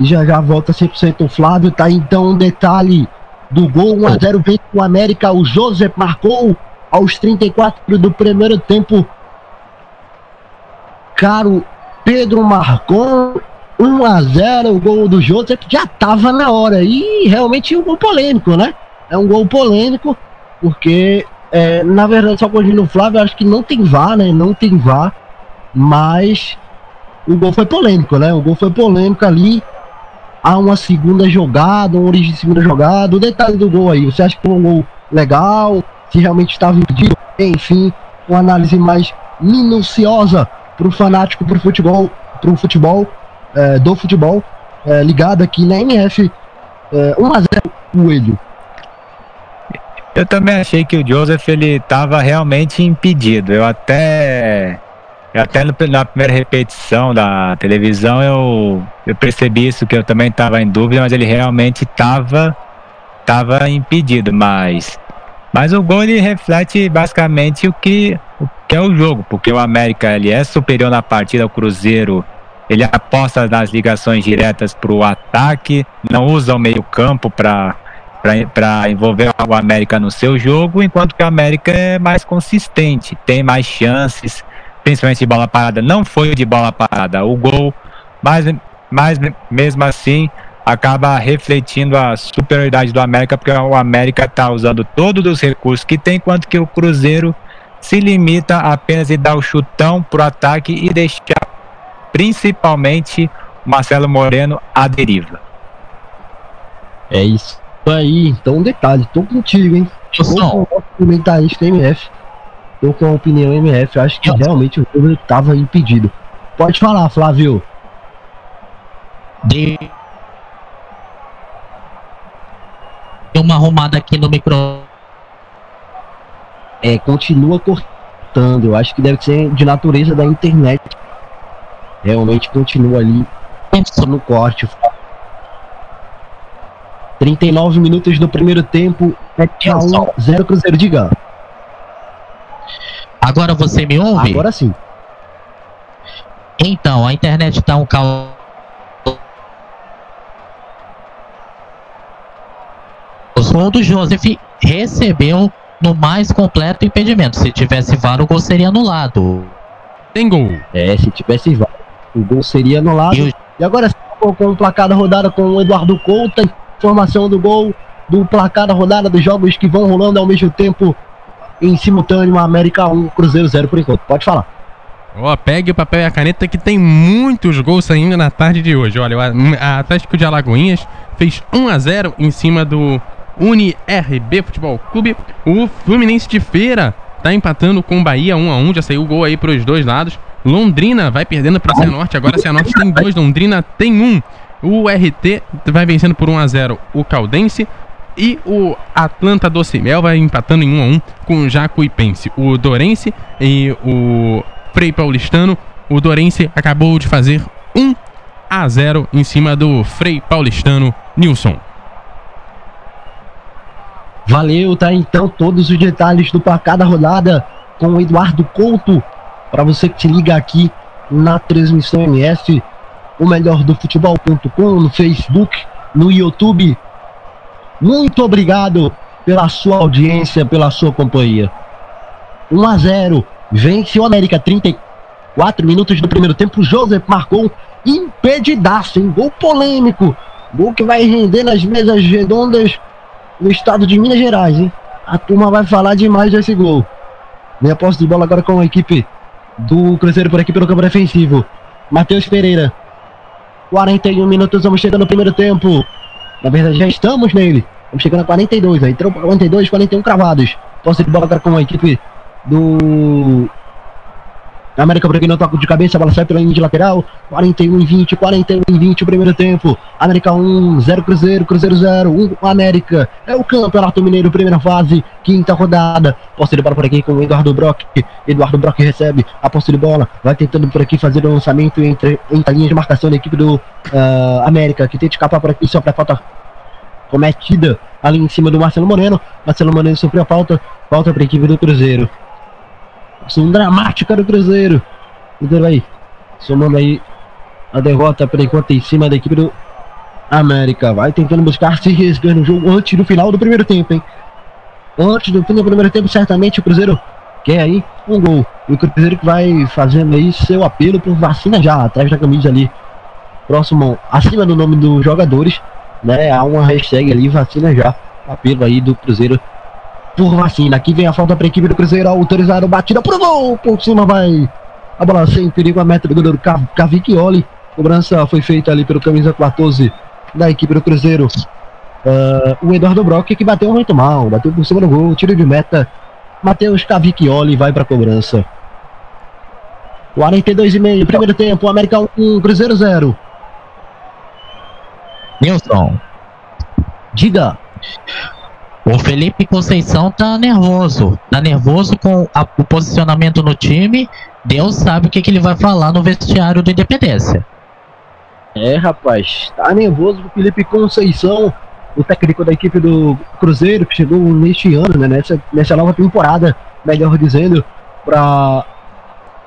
E já já volta 100% o Flávio. Tá então um detalhe do gol 1x0 vem o América. O José marcou aos 34 do primeiro tempo caro Pedro marcou 1 a 0 o gol do que já tava na hora e realmente um gol polêmico, né? É um gol polêmico porque é, na verdade só corrigindo o Flávio acho que não tem vá, né? Não tem vá, mas o gol foi polêmico, né? O gol foi polêmico ali. Há uma segunda jogada, uma origem de segunda jogada. O detalhe do gol aí, você acha que foi um gol legal? Se realmente estava impedido? Enfim, uma análise mais minuciosa pro fanático pro futebol, pro futebol, é, do futebol, é, ligado aqui na MF. É, 1x0 Coelho. Eu também achei que o Joseph ele estava realmente impedido. Eu até eu até no, na primeira repetição da televisão eu, eu percebi isso que eu também estava em dúvida, mas ele realmente estava tava impedido, mas mas o gol ele reflete basicamente o que o que é o jogo, porque o América ele é superior na partida ao Cruzeiro. Ele aposta nas ligações diretas para o ataque, não usa o meio-campo para para envolver o América no seu jogo, enquanto que o América é mais consistente, tem mais chances, principalmente de bola parada. Não foi de bola parada o gol, mas, mas mesmo assim acaba refletindo a superioridade do América, porque o América está usando todos os recursos que tem, enquanto que o Cruzeiro se limita apenas em dar o chutão pro ataque e deixar principalmente Marcelo Moreno à deriva. É isso aí. Então, um detalhe, tô contigo, hein? Tô com o comentarista MF. Tô com a opinião MF. Acho que realmente o jogo estava impedido. Pode falar, Flávio. Dei uma arrumada aqui no micro. É, continua cortando. Eu acho que deve ser de natureza da internet. Realmente continua ali no corte. 39 minutos do primeiro tempo. 7 a 1, 0 Cruzeiro, diga. Agora você me ouve? Agora sim. Então, a internet tá um caos. O gol do Joseph recebeu no mais completo impedimento. Se tivesse VAR, o gol seria anulado. Tem gol. É, se tivesse VAR, o gol seria anulado. E, o... e agora com o placar da rodada com o Eduardo Couto, informação do gol, do placar da rodada dos jogos que vão rolando ao mesmo tempo em simultâneo, América 1, Cruzeiro 0 por enquanto. Pode falar. Ó, oh, pegue o papel e a caneta que tem muitos gols saindo na tarde de hoje. Olha, o Atlético de Alagoinhas fez 1 a 0 em cima do UniRB Futebol Clube. O Fluminense de Feira tá empatando com o Bahia 1 a 1 já saiu o gol aí para os dois lados. Londrina vai perdendo para Cianorte, agora Cianorte tem dois, Londrina tem um. O RT vai vencendo por 1 a 0 o Caldense. E o Atlanta Docimel vai empatando em 1 a 1 com o Jacuipense. O Dorense e o Frei Paulistano. O Dorense acabou de fazer 1 a 0 em cima do Frei Paulistano Nilson. Valeu, tá então todos os detalhes do placar da rodada com o Eduardo Couto. Para você que se liga aqui na transmissão MS, o melhor do futebol.com, no Facebook, no YouTube muito obrigado pela sua audiência, pela sua companhia. 1 a 0. Vence o América 34 minutos do primeiro tempo. Joseph marcou impedidaço, em gol polêmico. Gol que vai render nas mesas redondas no estado de Minas Gerais, hein? A turma vai falar demais desse gol. Vem a posse de bola agora com a equipe do Cruzeiro por aqui pelo campo defensivo. Matheus Pereira. 41 minutos, vamos chegando no primeiro tempo. Na verdade, já estamos nele. Estamos chegando a 42. Aí entrou 42, 41 cravados. Posse de bola agora com a equipe do América por aqui no toque de cabeça, a bola sai pela linha de lateral. 41 e 20, 41 e 20 o primeiro tempo. América 1, 0 Cruzeiro, Cruzeiro 0, 1 América. É o Campeonato Mineiro, primeira fase, quinta rodada. Posse de bola por aqui com o Eduardo Brock. Eduardo Brock recebe a posse de bola. Vai tentando por aqui fazer o lançamento entre, entre a linha de marcação da equipe do uh, América, que tenta escapar por aqui, só para falta cometida ali em cima do Marcelo Moreno. Marcelo Moreno sofreu a falta, falta para a equipe do Cruzeiro. Ação dramática do Cruzeiro. Cruzeiro aí, somando aí a derrota por enquanto em cima da equipe do América. Vai tentando buscar se resgatar no jogo antes do final do primeiro tempo, hein? Antes do fim do primeiro tempo, certamente o Cruzeiro quer aí um gol. E o Cruzeiro que vai fazendo aí seu apelo por vacina já, atrás da camisa ali, próximo, acima do nome dos jogadores né? Há uma hashtag ali, vacina já. Apelo aí do Cruzeiro por vacina. Aqui vem a falta para a equipe do Cruzeiro, autorizado, batida pro gol, por cima vai a bola sem perigo, a meta do goleiro Cavicchioli. Cobrança foi feita ali pelo camisa 14 da equipe do Cruzeiro. Uh, o Eduardo Brock que bateu muito mal, bateu por cima do gol, tiro de meta. Matheus Cavicchioli vai para cobrança. 42 e meio, primeiro tempo, América 1, Cruzeiro 0. Nilson. Diga. O Felipe Conceição tá nervoso. Tá nervoso com a, o posicionamento no time. Deus sabe o que, que ele vai falar no vestiário do Independência. É, rapaz. Tá nervoso o Felipe Conceição, o técnico da equipe do Cruzeiro, que chegou neste ano, né? Nessa, nessa nova temporada, melhor dizendo, para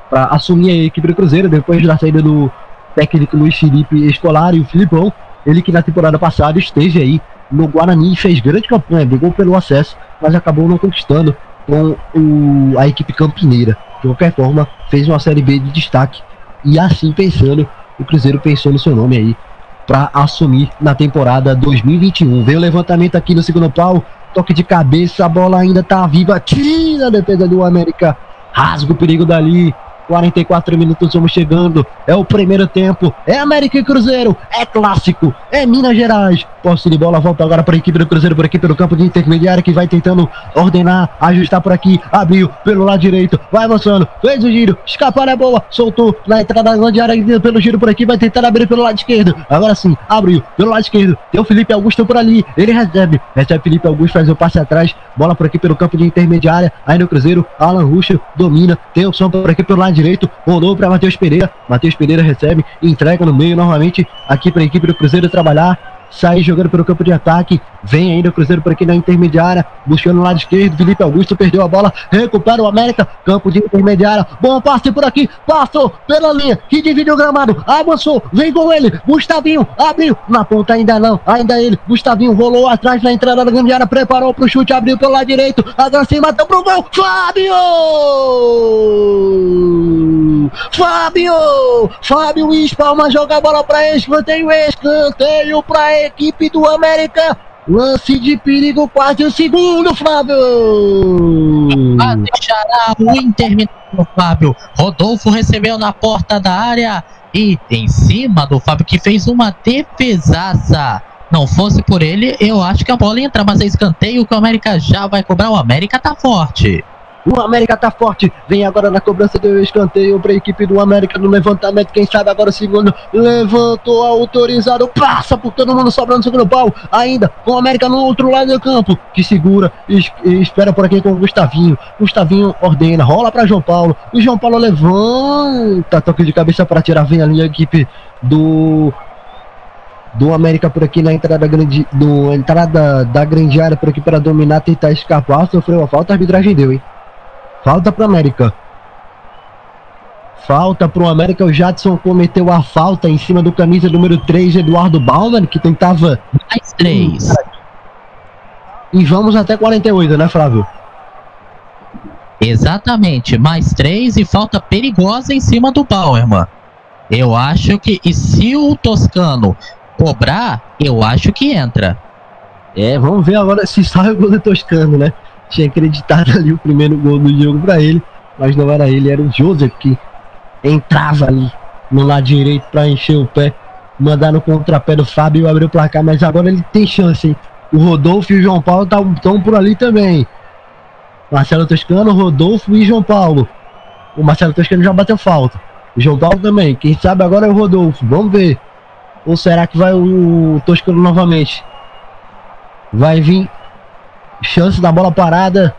para assumir a equipe do Cruzeiro depois da saída do técnico Luiz Felipe Escolar e o Filipão. Ele que na temporada passada esteve aí no Guarani fez grande campanha, brigou pelo acesso, mas acabou não conquistando com o, a equipe campineira. De qualquer forma, fez uma Série B de destaque e assim pensando, o Cruzeiro pensou no seu nome aí para assumir na temporada 2021. Veio o levantamento aqui no segundo pau, toque de cabeça, a bola ainda tá viva, tira a defesa do América, rasga o perigo dali, 44 minutos vamos chegando. É o primeiro tempo. É América e Cruzeiro. É clássico. É Minas Gerais. Posse de bola volta agora para a equipe do Cruzeiro, por aqui pelo campo de intermediária que vai tentando ordenar, ajustar por aqui. Abriu pelo lado direito. Vai avançando. Fez o giro. Escapar é boa. Soltou na entrada da grande área pelo giro por aqui. Vai tentar abrir pelo lado esquerdo. Agora sim. Abriu pelo lado esquerdo. Tem o Felipe Augusto por ali. Ele recebe. Recebe Felipe Augusto. Faz o passe atrás. Bola por aqui pelo campo de intermediária. Aí no Cruzeiro. Alan Ruxa domina. Tem opção por aqui pelo lado direito, rolou para Matheus Pereira. Matheus Pereira recebe, entrega no meio novamente aqui para a equipe do Cruzeiro trabalhar sai jogando pelo campo de ataque, vem ainda o Cruzeiro por aqui na intermediária, buscando o lado esquerdo, Felipe Augusto perdeu a bola, recupera o América, campo de intermediária, bom passe por aqui, passou pela linha, que divide o gramado, avançou, vem com ele, Gustavinho, abriu, na ponta ainda não, ainda ele, Gustavinho rolou atrás na entrada da grande área, preparou pro chute, abriu pelo lado direito, agora sim, matou pro gol, Fábio! Fábio! Fábio espalma, joga a bola pra escanteio, escanteio pra equipe do América. Lance de perigo, quase o segundo, Flávio! A deixará o interminável Fábio. Rodolfo recebeu na porta da área e em cima do Fábio, que fez uma defesaça. Não fosse por ele, eu acho que a bola entra, mas é escanteio que o América já vai cobrar. O América tá forte. O América tá forte. Vem agora na cobrança do escanteio para a equipe do América no levantamento. Quem sabe agora o segundo. Levantou autorizado. Passa por todo mundo sobrando segundo pau. Ainda com o América no outro lado do campo. Que segura e espera por aqui com o Gustavinho. Gustavinho ordena. Rola para João Paulo. O João Paulo levanta. Toque de cabeça para tirar. Vem ali a equipe do do América por aqui na entrada grande do entrada da grande área por aqui para dominar tentar escapar sofreu a falta a arbitragem deu hein Falta pro América. Falta pro América. O Jadson cometeu a falta em cima do camisa número 3, Eduardo Bauman, que tentava. Mais 3. E vamos até 48, né, Flávio? Exatamente, mais 3 e falta perigosa em cima do Bauerman. Eu acho que. E se o Toscano cobrar, eu acho que entra. É, vamos ver agora se sai o gol do Toscano, né? Tinha acreditado ali o primeiro gol do jogo para ele, mas não era ele, era o Joseph que entrava ali no lado direito para encher o pé, mandar no contrapé do Fábio abrir o placar, mas agora ele tem chance, hein? O Rodolfo e o João Paulo estão por ali também. Marcelo Toscano, Rodolfo e João Paulo. O Marcelo Toscano já bateu falta. O João Paulo também. Quem sabe agora é o Rodolfo. Vamos ver. Ou será que vai o Toscano novamente? Vai vir Chance da bola parada.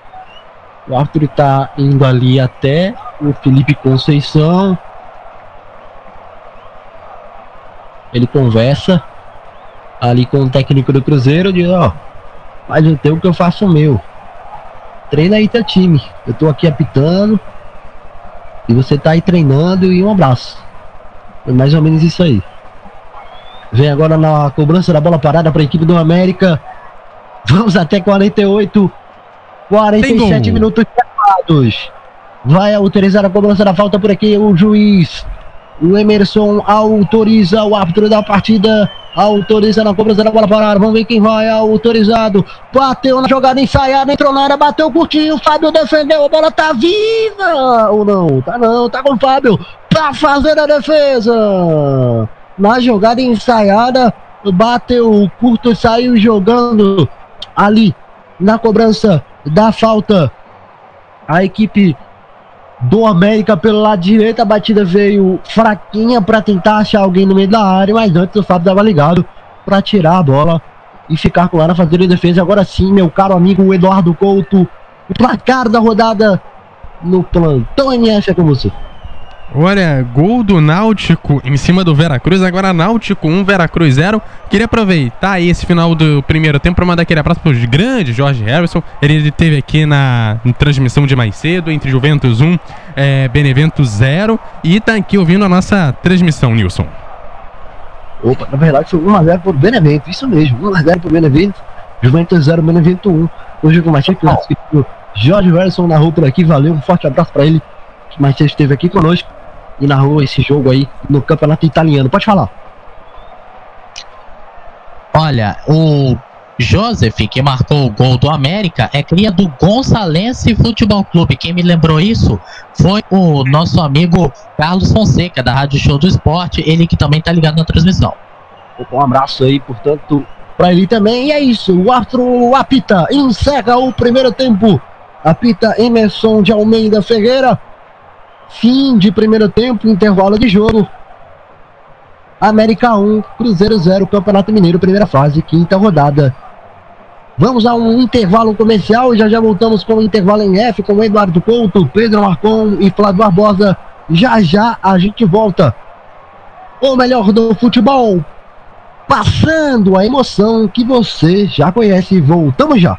O Arthur está indo ali até o Felipe Conceição. Ele conversa ali com o técnico do Cruzeiro. Diz: Ó, tenho o que eu faço o meu. Treina aí teu time. Eu tô aqui apitando. E você tá aí treinando. E um abraço. Foi mais ou menos isso aí. Vem agora na cobrança da bola parada para a equipe do América. Vamos até 48, 47 minutos chamados. Vai autorizar a cobrança da falta por aqui o juiz. O Emerson autoriza o árbitro da partida. Autoriza na cobrança da bola parada. Vamos ver quem vai autorizado. Bateu na jogada ensaiada, entrou na área, bateu curtinho. O Fábio defendeu. A bola tá viva ou não? Tá não, tá com o Fábio pra fazer a defesa. Na jogada ensaiada, bateu curto, saiu jogando ali na cobrança da falta. A equipe do América pelo lado direito, a batida veio fraquinha para tentar achar alguém no meio da área, mas antes o Fábio estava ligado para tirar a bola e ficar com ela fazendo defesa. Agora sim, meu caro amigo Eduardo Couto, o placar da rodada no plantão MS é com você. Olha, gol do Náutico em cima do Veracruz. Agora Náutico 1, Veracruz 0. Queria aproveitar aí esse final do primeiro tempo para mandar aquele abraço para os grandes Jorge Harrison. Ele esteve aqui na, na, transmissão de mais cedo, entre Juventus 1, é, Benevento 0. E tá aqui ouvindo a nossa transmissão, Nilson. Opa, na verdade foi 1x0 pro Benevento, isso mesmo. 1x0 pro Benevento, Juventus 0, Benevento 1. Hoje com o Matias Jorge Harrison narrou por aqui. Valeu, um forte abraço para ele. O Matias esteve aqui conosco e narrou esse jogo aí no campeonato italiano. Pode falar. Olha, o Joseph, que marcou o gol do América, é cria do Gonçalense Futebol Clube. Quem me lembrou isso foi o nosso amigo Carlos Fonseca, da Rádio Show do Esporte, ele que também tá ligado na transmissão. Um abraço aí, portanto, para ele também. E é isso, o árbitro apita, encerra o primeiro tempo. Apita Emerson de Almeida Ferreira. Fim de primeiro tempo, intervalo de jogo. América 1, Cruzeiro 0, Campeonato Mineiro, primeira fase, quinta rodada. Vamos a um intervalo comercial e já já voltamos com o intervalo em F com Eduardo Couto, Pedro Marcon e Flávio Barbosa. Já já a gente volta. O melhor do futebol, passando a emoção que você já conhece. Voltamos já.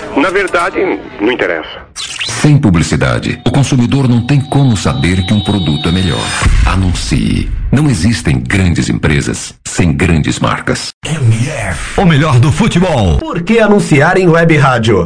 Na verdade, não interessa. Sem publicidade, o consumidor não tem como saber que um produto é melhor. Anuncie. Não existem grandes empresas sem grandes marcas. O melhor do futebol. Por que anunciar em web rádio?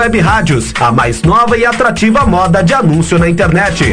web rádios, a mais nova e atrativa moda de anúncio na internet.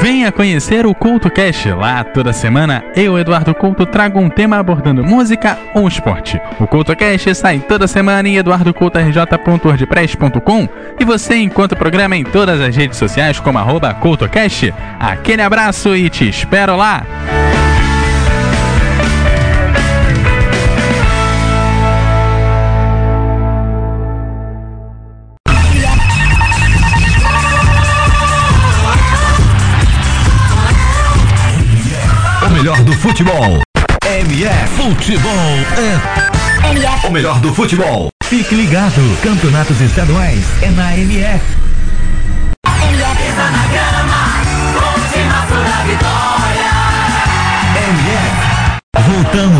Venha conhecer o Culto Cast. Lá, toda semana, eu, Eduardo Couto, trago um tema abordando música ou esporte. O Culto Cast sai toda semana em eduardocoutorj.wordpress.com e você encontra o programa em todas as redes sociais como arroba CultoCast. Aquele abraço e te espero lá! Melhor do futebol. MF Futebol é. O melhor do futebol. Fique ligado. Campeonatos estaduais é na MF. MF. Voltamos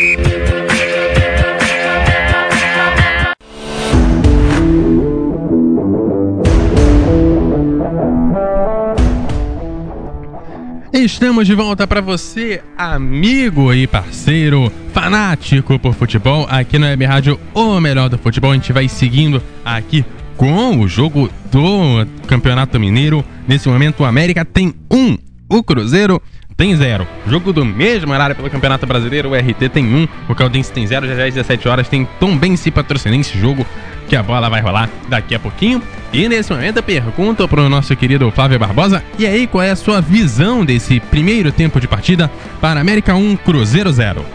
Estamos de volta para você, amigo e parceiro, fanático por futebol, aqui no Web Rádio O Melhor do Futebol. A gente vai seguindo aqui com o jogo do Campeonato Mineiro. Nesse momento, o América tem um, o Cruzeiro tem zero. Jogo do mesmo horário pelo Campeonato Brasileiro, o RT tem um, o Caldense tem zero, já às 17 horas tem Tom Benci patrocinando esse jogo, que a bola vai rolar daqui a pouquinho. E nesse momento eu pergunto pro nosso querido Flávio Barbosa, e aí qual é a sua visão desse primeiro tempo de partida para América 1, Cruzeiro 0?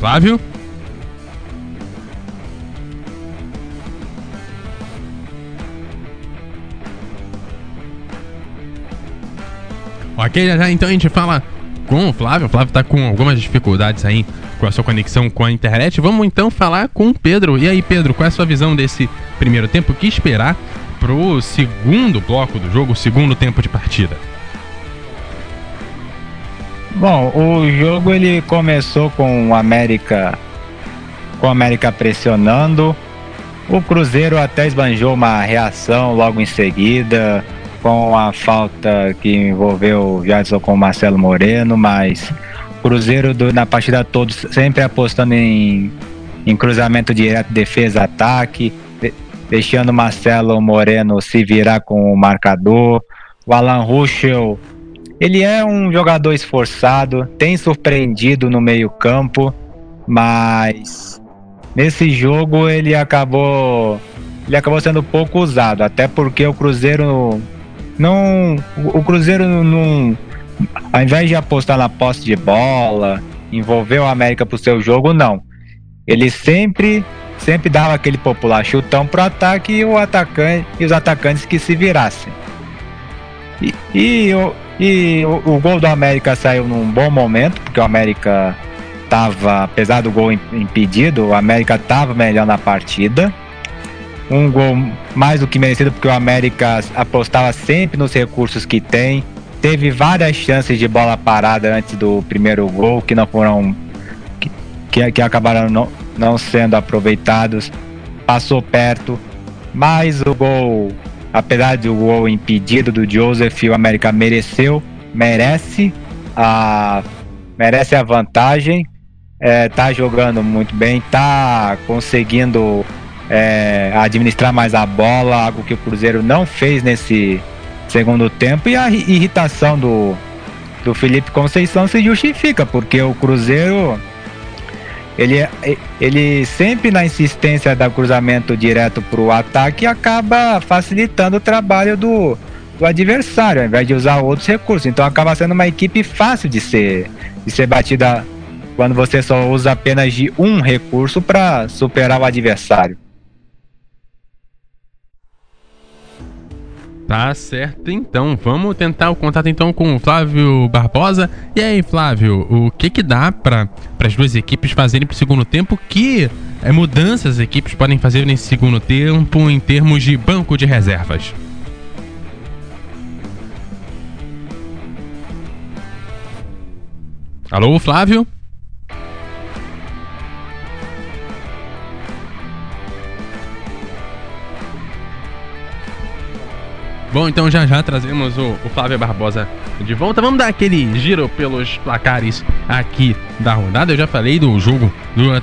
Flávio? Ok, já, já então a gente fala com o Flávio. O Flávio tá com algumas dificuldades aí com a sua conexão com a internet. Vamos então falar com o Pedro. E aí, Pedro, qual é a sua visão desse primeiro tempo? O que esperar pro segundo bloco do jogo, o segundo tempo de partida? Bom, o jogo ele começou com o América com o América pressionando. O Cruzeiro até esbanjou uma reação logo em seguida com a falta que envolveu o Jadson com o Marcelo Moreno, mas Cruzeiro do, na partida toda sempre apostando em, em cruzamento direto, defesa, ataque, de, deixando o Marcelo Moreno se virar com o marcador. O Alan Ruschel, ele é um jogador esforçado, tem surpreendido no meio-campo, mas nesse jogo ele acabou ele acabou sendo pouco usado, até porque o Cruzeiro não. O Cruzeiro não. Ao invés de apostar na posse de bola, envolver o América pro seu jogo, não. Ele sempre sempre dava aquele popular chutão pro ataque e o atacante e os atacantes que se virassem. E, e, e o, o, gol do América saiu num bom momento, porque o América tava, apesar do gol impedido, o América tava melhor na partida um gol mais do que merecido, porque o América apostava sempre nos recursos que tem. Teve várias chances de bola parada antes do primeiro gol, que não foram. que, que acabaram não, não sendo aproveitados. Passou perto, mas o gol, apesar do gol impedido do Joseph, o América mereceu, merece a, merece a vantagem. É, tá jogando muito bem, tá conseguindo é, administrar mais a bola, algo que o Cruzeiro não fez nesse segundo tempo, e a irritação do, do Felipe Conceição se justifica, porque o Cruzeiro ele, ele sempre na insistência da cruzamento direto para o ataque acaba facilitando o trabalho do, do adversário, ao invés de usar outros recursos. Então acaba sendo uma equipe fácil de ser, de ser batida quando você só usa apenas de um recurso para superar o adversário. Tá certo, então. Vamos tentar o contato então com o Flávio Barbosa. E aí, Flávio, o que que dá para as duas equipes fazerem pro segundo tempo? Que é, mudanças as equipes podem fazer nesse segundo tempo em termos de banco de reservas? Alô, Flávio? Bom, então já já trazemos o, o, Flávio Barbosa de volta. Vamos dar aquele giro pelos placares aqui da rodada. Eu já falei do jogo do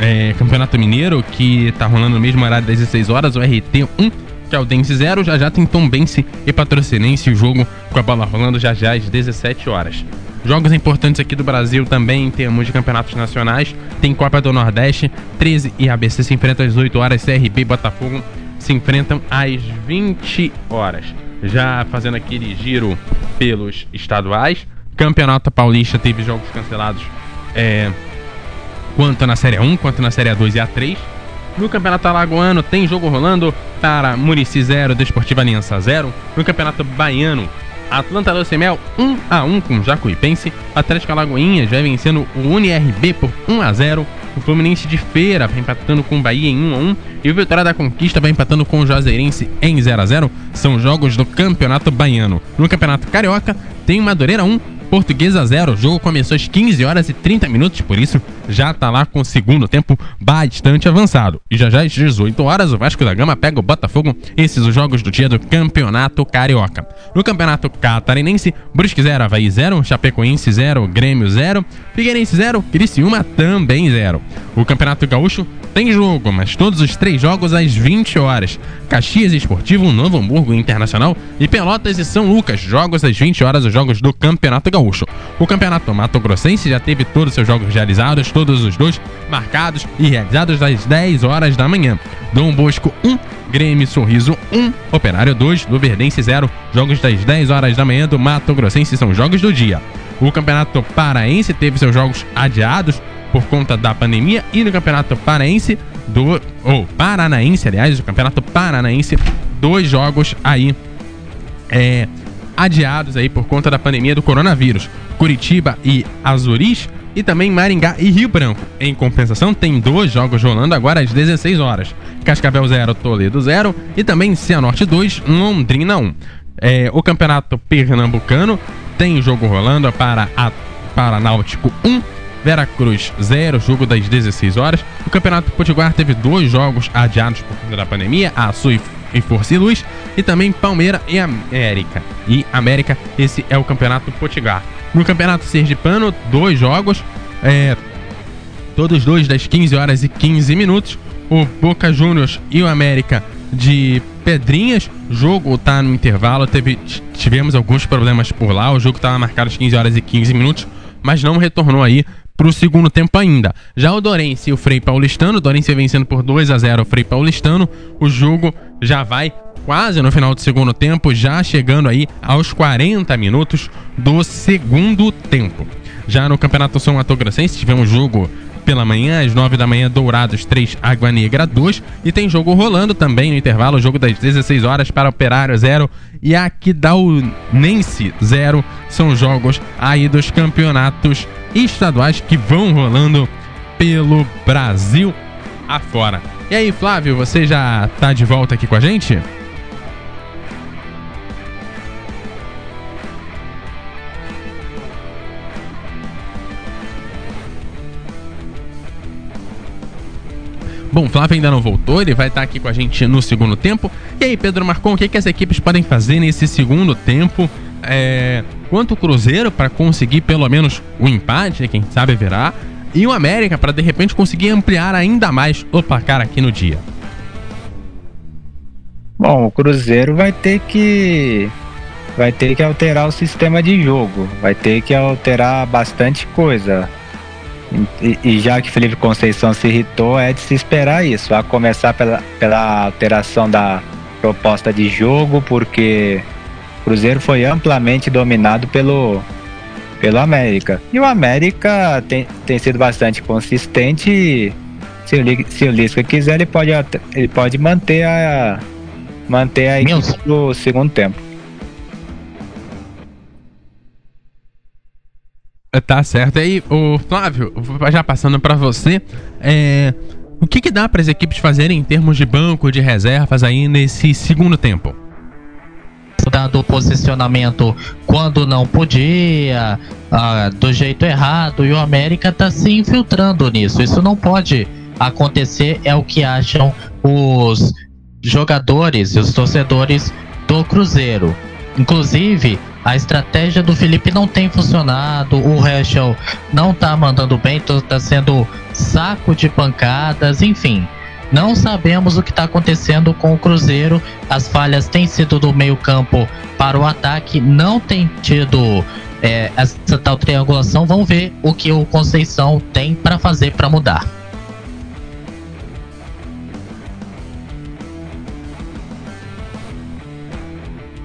é, Campeonato Mineiro, que tá rolando no mesmo horário das 16 horas, o RT 1, que é o Dense 0. Já já tem Tom Bense e Patrocinense, o jogo com a bola rolando já já às 17 horas. Jogos importantes aqui do Brasil também em termos de campeonatos nacionais. Tem Copa do Nordeste, 13 e ABC se enfrentam às 8 horas, CRB Botafogo se enfrentam às 20 horas. Já fazendo aquele giro pelos estaduais, Campeonato Paulista teve jogos cancelados é, quanto na Série 1, quanto na Série A2 e A3. No Campeonato Alagoano tem jogo rolando para Murici 0, Desportiva Aliança 0. No Campeonato Baiano, Atlanta Lucemel 1 a 1 com Jacuipense. Atlético Alagoinha já vencendo o UniRB por 1 a 0. O Fluminense de Feira vai empatando com o Bahia em 1 a 1 e o Vitória da Conquista vai empatando com o Juazeirense em 0 a 0. São jogos do Campeonato Baiano. No Campeonato Carioca tem Madureira 1, Portuguesa 0. O jogo começou às 15 horas e 30 minutos, por isso já tá lá com o segundo tempo bastante avançado. E já já às 18 horas o Vasco da Gama pega o Botafogo. Esses os jogos do dia do Campeonato Carioca. No Campeonato Catarinense, Brusque 0, Havaí 0, Chapecoense 0, Grêmio 0, Figueirense 0, Criciúma também 0. O Campeonato Gaúcho tem jogo, mas todos os três jogos às 20 horas. Caxias Esportivo, Novo Hamburgo Internacional e Pelotas e São Lucas, jogos às 20 horas, os jogos do Campeonato Gaúcho. O Campeonato Mato Grossense já teve todos os seus jogos realizados, todos os dois marcados e realizados às 10 horas da manhã. Dom Bosco 1, Grêmio Sorriso 1, Operário 2, Luverdense 0. Jogos das 10 horas da manhã do Mato Grossense são jogos do dia. O Campeonato Paraense teve seus jogos adiados por conta da pandemia e no Campeonato Paraense do ou Paranaense, aliás, o Campeonato Paranaense, dois jogos aí é, adiados aí por conta da pandemia do coronavírus. Curitiba e Azuris e também Maringá e Rio Branco. Em compensação, tem dois jogos rolando agora às 16 horas. Cascavel 0, Toledo 0 e também Cianorte 2, Londrina 1. É, o Campeonato Pernambucano tem jogo rolando para a para Náutico 1, Veracruz 0, jogo das 16 horas. O Campeonato Potiguar teve dois jogos adiados por conta da pandemia, a Sul e Força e Luz, e também Palmeira e América. E América, esse é o Campeonato Potiguar. No Campeonato Sergipano, dois jogos, é, todos dois das 15 horas e 15 minutos. O Boca Juniors e o América de Pedrinhas. O jogo tá no intervalo, teve, tivemos alguns problemas por lá. O jogo estava marcado às 15 horas e 15 minutos, mas não retornou aí pro segundo tempo ainda. Já o Dorense e o Frei Paulistano, o Dorense vencendo por 2 a 0 o Frei Paulistano. O jogo já vai quase no final do segundo tempo, já chegando aí aos 40 minutos do segundo tempo. Já no Campeonato São Mato Grossense tivemos jogo pela manhã, às 9 da manhã, Dourados 3, Água Negra 2. E tem jogo rolando também no intervalo, jogo das 16 horas para Operário 0 e Aquidauanense 0. São jogos aí dos campeonatos estaduais que vão rolando pelo Brasil afora. E aí, Flávio, você já tá de volta aqui com a gente? Bom, Flávio ainda não voltou, ele vai estar aqui com a gente no segundo tempo. E aí, Pedro Marcon, o que, que as equipes podem fazer nesse segundo tempo? É, quanto o Cruzeiro para conseguir pelo menos o um empate, né, quem sabe verá, e o América para de repente conseguir ampliar ainda mais o placar aqui no dia. Bom, o Cruzeiro vai ter que vai ter que alterar o sistema de jogo, vai ter que alterar bastante coisa. E, e, já que Felipe Conceição se irritou, é de se esperar isso. A começar pela, pela alteração da proposta de jogo, porque o Cruzeiro foi amplamente dominado pelo, pelo América. E o América tem, tem sido bastante consistente. E se o, se o Lisca quiser, ele pode, ele pode manter a, manter a equipe no segundo tempo. Tá certo. Aí, o Flávio, já passando para você, é, o que, que dá para as equipes fazerem em termos de banco de reservas aí nesse segundo tempo? Dado o posicionamento quando não podia, ah, do jeito errado, e o América tá se infiltrando nisso. Isso não pode acontecer, é o que acham os jogadores e os torcedores do Cruzeiro. Inclusive, a estratégia do Felipe não tem funcionado, o Heschel não tá mandando bem, tá sendo saco de pancadas, enfim. Não sabemos o que está acontecendo com o Cruzeiro. As falhas têm sido do meio-campo para o ataque, não tem tido é, essa tal triangulação. Vamos ver o que o Conceição tem para fazer para mudar.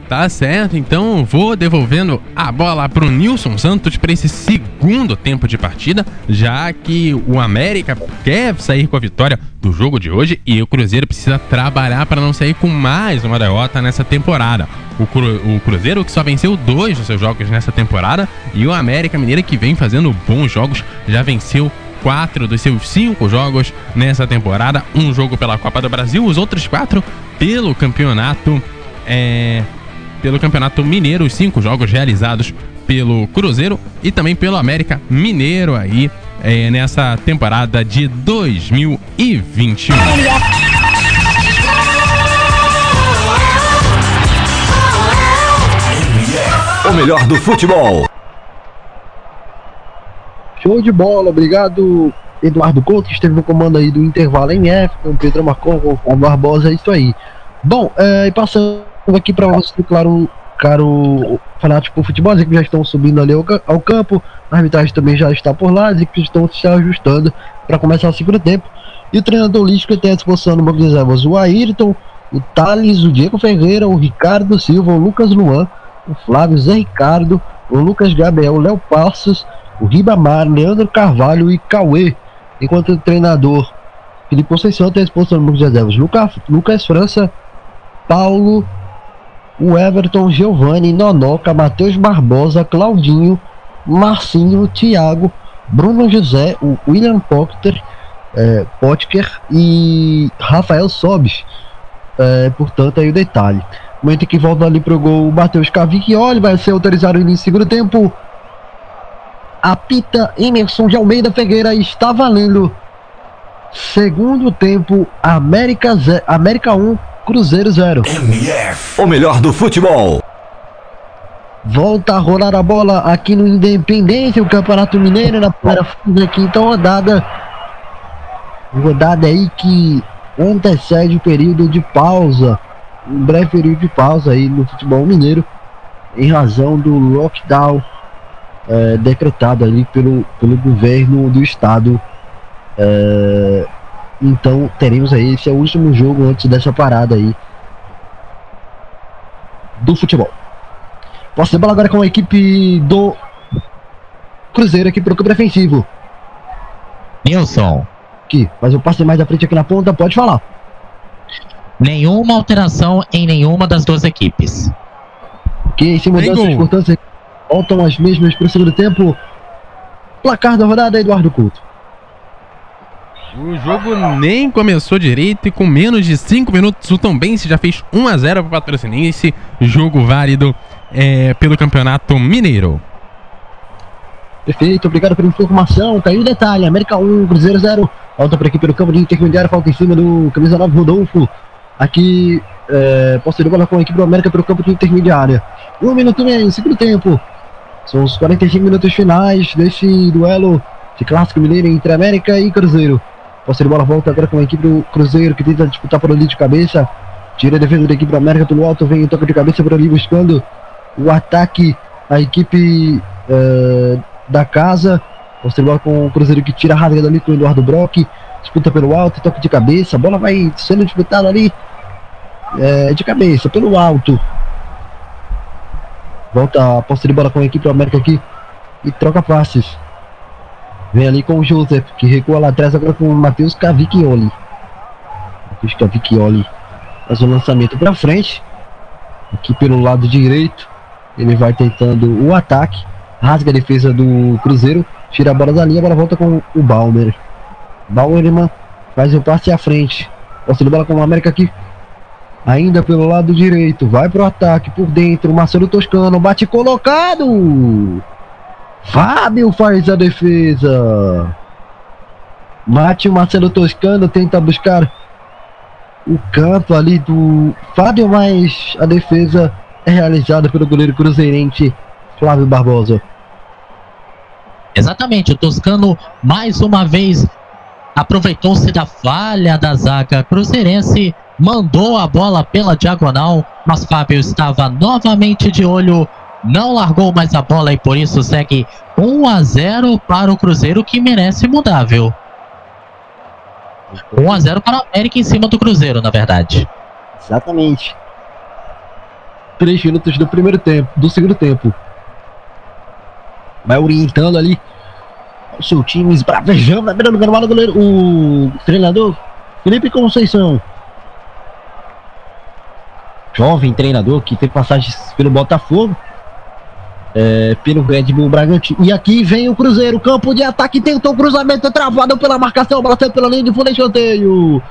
Tá certo, então vou devolvendo a bola pro Nilson Santos para esse segundo tempo de partida, já que o América quer sair com a vitória do jogo de hoje e o Cruzeiro precisa trabalhar para não sair com mais uma derrota nessa temporada. O, Cru, o Cruzeiro que só venceu dois dos seus jogos nessa temporada e o América Mineira que vem fazendo bons jogos, já venceu quatro dos seus cinco jogos nessa temporada, um jogo pela Copa do Brasil, os outros quatro pelo campeonato. É, pelo Campeonato Mineiro, os cinco jogos realizados pelo Cruzeiro e também pelo América Mineiro aí é, nessa temporada de 2021. O melhor do futebol. Show de bola, obrigado Eduardo Couto, que esteve no comando aí do intervalo em F, com o Pedro Marcon, com o Barbosa, é isso aí. Bom, é, e passando aqui para você, claro, caro fanático futebol, equipes já estão subindo ali ao, ao, campo, a arbitragem também já está por lá, as equipes estão se ajustando para começar o segundo tempo. E o treinador holístico tem à disposição no banco de reservas o Ayrton, o Thales, o Diego Ferreira, o Ricardo Silva, o Lucas Luan, o Flávio Zé Ricardo, o Lucas Gabriel, o Léo Passos, o Ribamar, Leandro Carvalho e Cauê. Enquanto o treinador Felipe Conceição tem a exposição no banco de reservas Lucas, Lucas França, Paulo, o Everton, Giovanni, Nonoca, Matheus Barbosa, Claudinho, Marcinho, Thiago, Bruno José, o William Potter, é, Potker e Rafael Sobis. É, portanto, aí o detalhe. Momento que volta ali pro gol o Matheus Cavicchioli, vai ser autorizado no segundo tempo. Apita Emerson de Almeida Figueira está valendo. Segundo tempo, América, Z, América 1, Cruzeiro 0. MF. O melhor do futebol. Volta a rolar a bola aqui no Independência, o Campeonato Mineiro, na primeira da quinta rodada. Rodada aí que antecede o período de pausa, um breve período de pausa aí no futebol mineiro, em razão do lockdown é, decretado ali pelo, pelo governo do estado. É, então teremos aí, esse é o último jogo antes dessa parada aí do futebol. Posso de bola agora com a equipe do Cruzeiro aqui pro campo defensivo. Nilson. Aqui, mas eu passo mais da frente aqui na ponta, pode falar. Nenhuma alteração em nenhuma das duas equipes. Ok, sem mudanças, portanto, voltam as mesmas para o segundo tempo. Placar da rodada, Eduardo Couto. O jogo nem começou direito e com menos de 5 minutos o Tombense já fez 1 a 0 para o Patrocinense. Jogo válido é, pelo Campeonato Mineiro. Perfeito, obrigado pela informação. Caiu o detalhe: América 1, Cruzeiro 0. Volta para aqui pelo campo de intermediário, falta em cima do camisa 9 Rodolfo. Aqui, é, de bola com a equipe do América pelo campo de intermediária. Um minuto e meio, segundo tempo. São os 45 minutos finais desse duelo de clássico mineiro entre América e Cruzeiro. Posse de bola volta agora com a equipe do Cruzeiro que tenta disputar por ali de cabeça. Tira a defesa da equipe do América pelo alto, vem o toque de cabeça por ali buscando o ataque. A equipe uh, da casa. Posse de bola com o Cruzeiro que tira a rasga ali com o Eduardo Brock. Disputa pelo alto, toque de cabeça. A bola vai sendo disputada ali é, de cabeça, pelo alto. Volta a posse de bola com a equipe do América aqui e troca passes. Vem ali com o Joseph, que recua lá atrás agora com o Matheus Cavicchioli. Matheus Cavicchioli faz o lançamento para frente. Aqui pelo lado direito. Ele vai tentando o ataque. Rasga a defesa do Cruzeiro. Tira a bola da linha, a bola volta com o Balmer. Bauerman faz o passe à frente. Posse de bola com o América aqui. Ainda pelo lado direito. Vai pro ataque por dentro. Marcelo Toscano bate colocado. Fábio faz a defesa. Mate o Marcelo Toscano tenta buscar o canto ali do Fábio, mas a defesa é realizada pelo goleiro cruzeirense Flávio Barbosa. Exatamente, o Toscano mais uma vez aproveitou-se da falha da zaga cruzeirense, mandou a bola pela diagonal, mas Fábio estava novamente de olho não largou mais a bola e por isso segue 1 a 0 para o Cruzeiro que merece mudar, viu? 1 a 0 para o América em cima do Cruzeiro, na verdade. Exatamente. Três minutos do primeiro tempo, do segundo tempo. Vai orientando ali o seu time, esbravejando, vai virando o goleiro, o treinador Felipe Conceição. Jovem treinador que tem passagens pelo Botafogo é, pelo Red Bull Bragantino. E aqui vem o Cruzeiro, campo de ataque, tentou o cruzamento travado pela marcação, bola pela linha de fundo escanteio.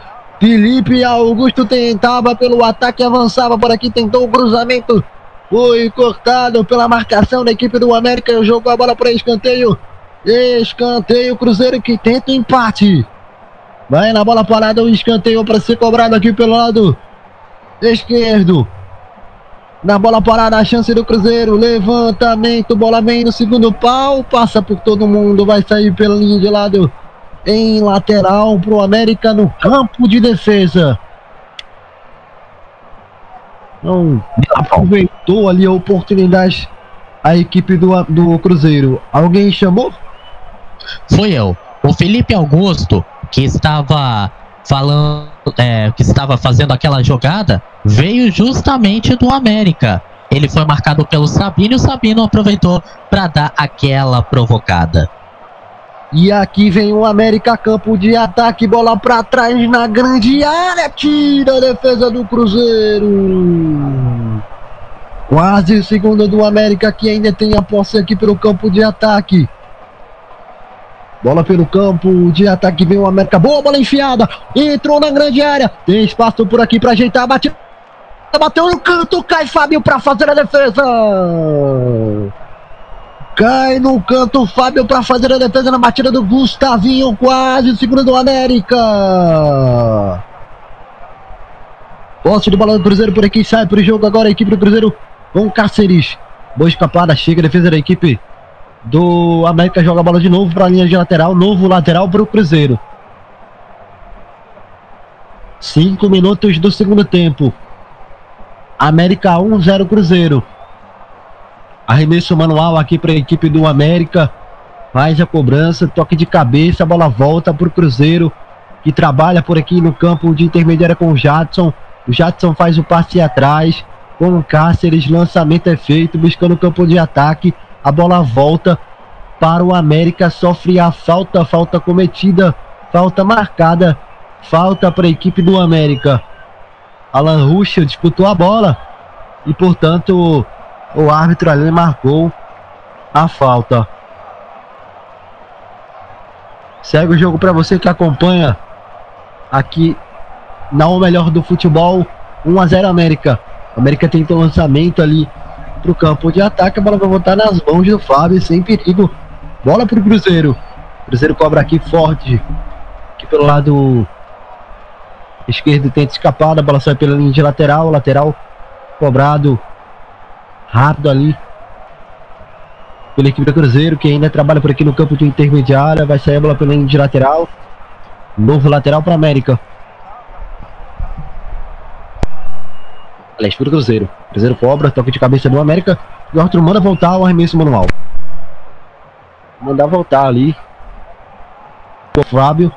Felipe Augusto tentava pelo ataque, avançava por aqui, tentou o cruzamento. Foi cortado pela marcação da equipe do América. Jogou a bola para escanteio. Escanteio Cruzeiro que tenta o empate. Vai na bola parada, o escanteio para ser cobrado aqui pelo lado esquerdo. Na bola parada, a chance do Cruzeiro. Levantamento, bola vem no segundo pau. Passa por todo mundo, vai sair pela linha de lado. Em lateral para o América no campo de defesa. Não aproveitou ali a oportunidade a equipe do, do Cruzeiro. Alguém chamou? Foi eu. O Felipe Augusto, que estava falando, é, que estava fazendo aquela jogada, veio justamente do América. Ele foi marcado pelo Sabino e o Sabino aproveitou para dar aquela provocada. E aqui vem o América, campo de ataque, bola para trás na grande área, tira a defesa do Cruzeiro. Quase segunda do América que ainda tem a posse aqui pelo campo de ataque. Bola pelo campo de ataque, vem o América, boa bola enfiada, entrou na grande área, tem espaço por aqui para ajeitar, bate, bateu no canto, cai Fábio para fazer a defesa. Cai no canto Fábio para fazer a defesa na batida do Gustavinho, quase segura do América. Posse de bola do Cruzeiro por aqui, sai para o jogo agora a equipe do Cruzeiro com Cáceres. Boa escapada, chega a defesa da equipe do América, joga a bola de novo para a linha de lateral, novo lateral para o Cruzeiro. Cinco minutos do segundo tempo. América 1-0 Cruzeiro. Arremesso manual aqui para a equipe do América. Faz a cobrança, toque de cabeça, a bola volta para o Cruzeiro, que trabalha por aqui no campo de intermediária com o Jadson. O Jadson faz o passe atrás, com o Cáceres, lançamento é feito, buscando o campo de ataque. A bola volta para o América, sofre a falta, falta cometida, falta marcada, falta para a equipe do América. Alan Ruschel disputou a bola e, portanto, o árbitro ali marcou a falta. Segue o jogo para você que acompanha aqui na O Melhor do Futebol. 1 a 0 América. América tenta lançamento ali pro campo de ataque. A bola vai voltar nas mãos do Fábio sem perigo. Bola pro Cruzeiro. Cruzeiro cobra aqui forte. Aqui pelo lado esquerdo tenta escapar. A bola sai pela linha de lateral. Lateral cobrado rápido ali pela equipe do Cruzeiro, que ainda trabalha por aqui no campo de intermediária. Vai sair a bola pela linha de lateral. Novo lateral para América. Aliás, para o Cruzeiro. Cruzeiro cobra, toque de cabeça do América. E o Arthur manda voltar ao arremesso manual. Mandar voltar ali. O Fábio.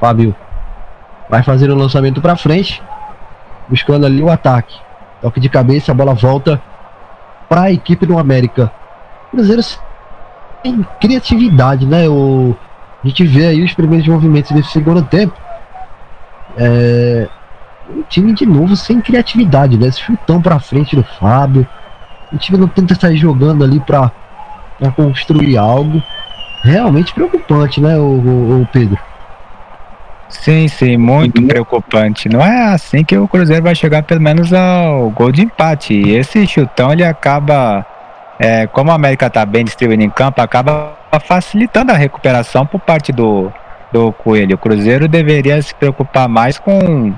Fábio vai fazer o lançamento para frente. Buscando ali o ataque. Toque de cabeça, a bola volta para a equipe do América. Cruzeiro tem criatividade, né? O, a gente vê aí os primeiros movimentos desse segundo tempo. É, um time de novo sem criatividade, né? Esse chutão para frente do Fábio. O time não tenta sair jogando ali para construir algo. Realmente preocupante, né, o, o, o Pedro? Sim, sim, muito preocupante. Não é assim que o Cruzeiro vai chegar pelo menos ao gol de empate. E esse chutão ele acaba, é, como a América está bem distribuído em campo, acaba facilitando a recuperação por parte do, do Coelho. O Cruzeiro deveria se preocupar mais com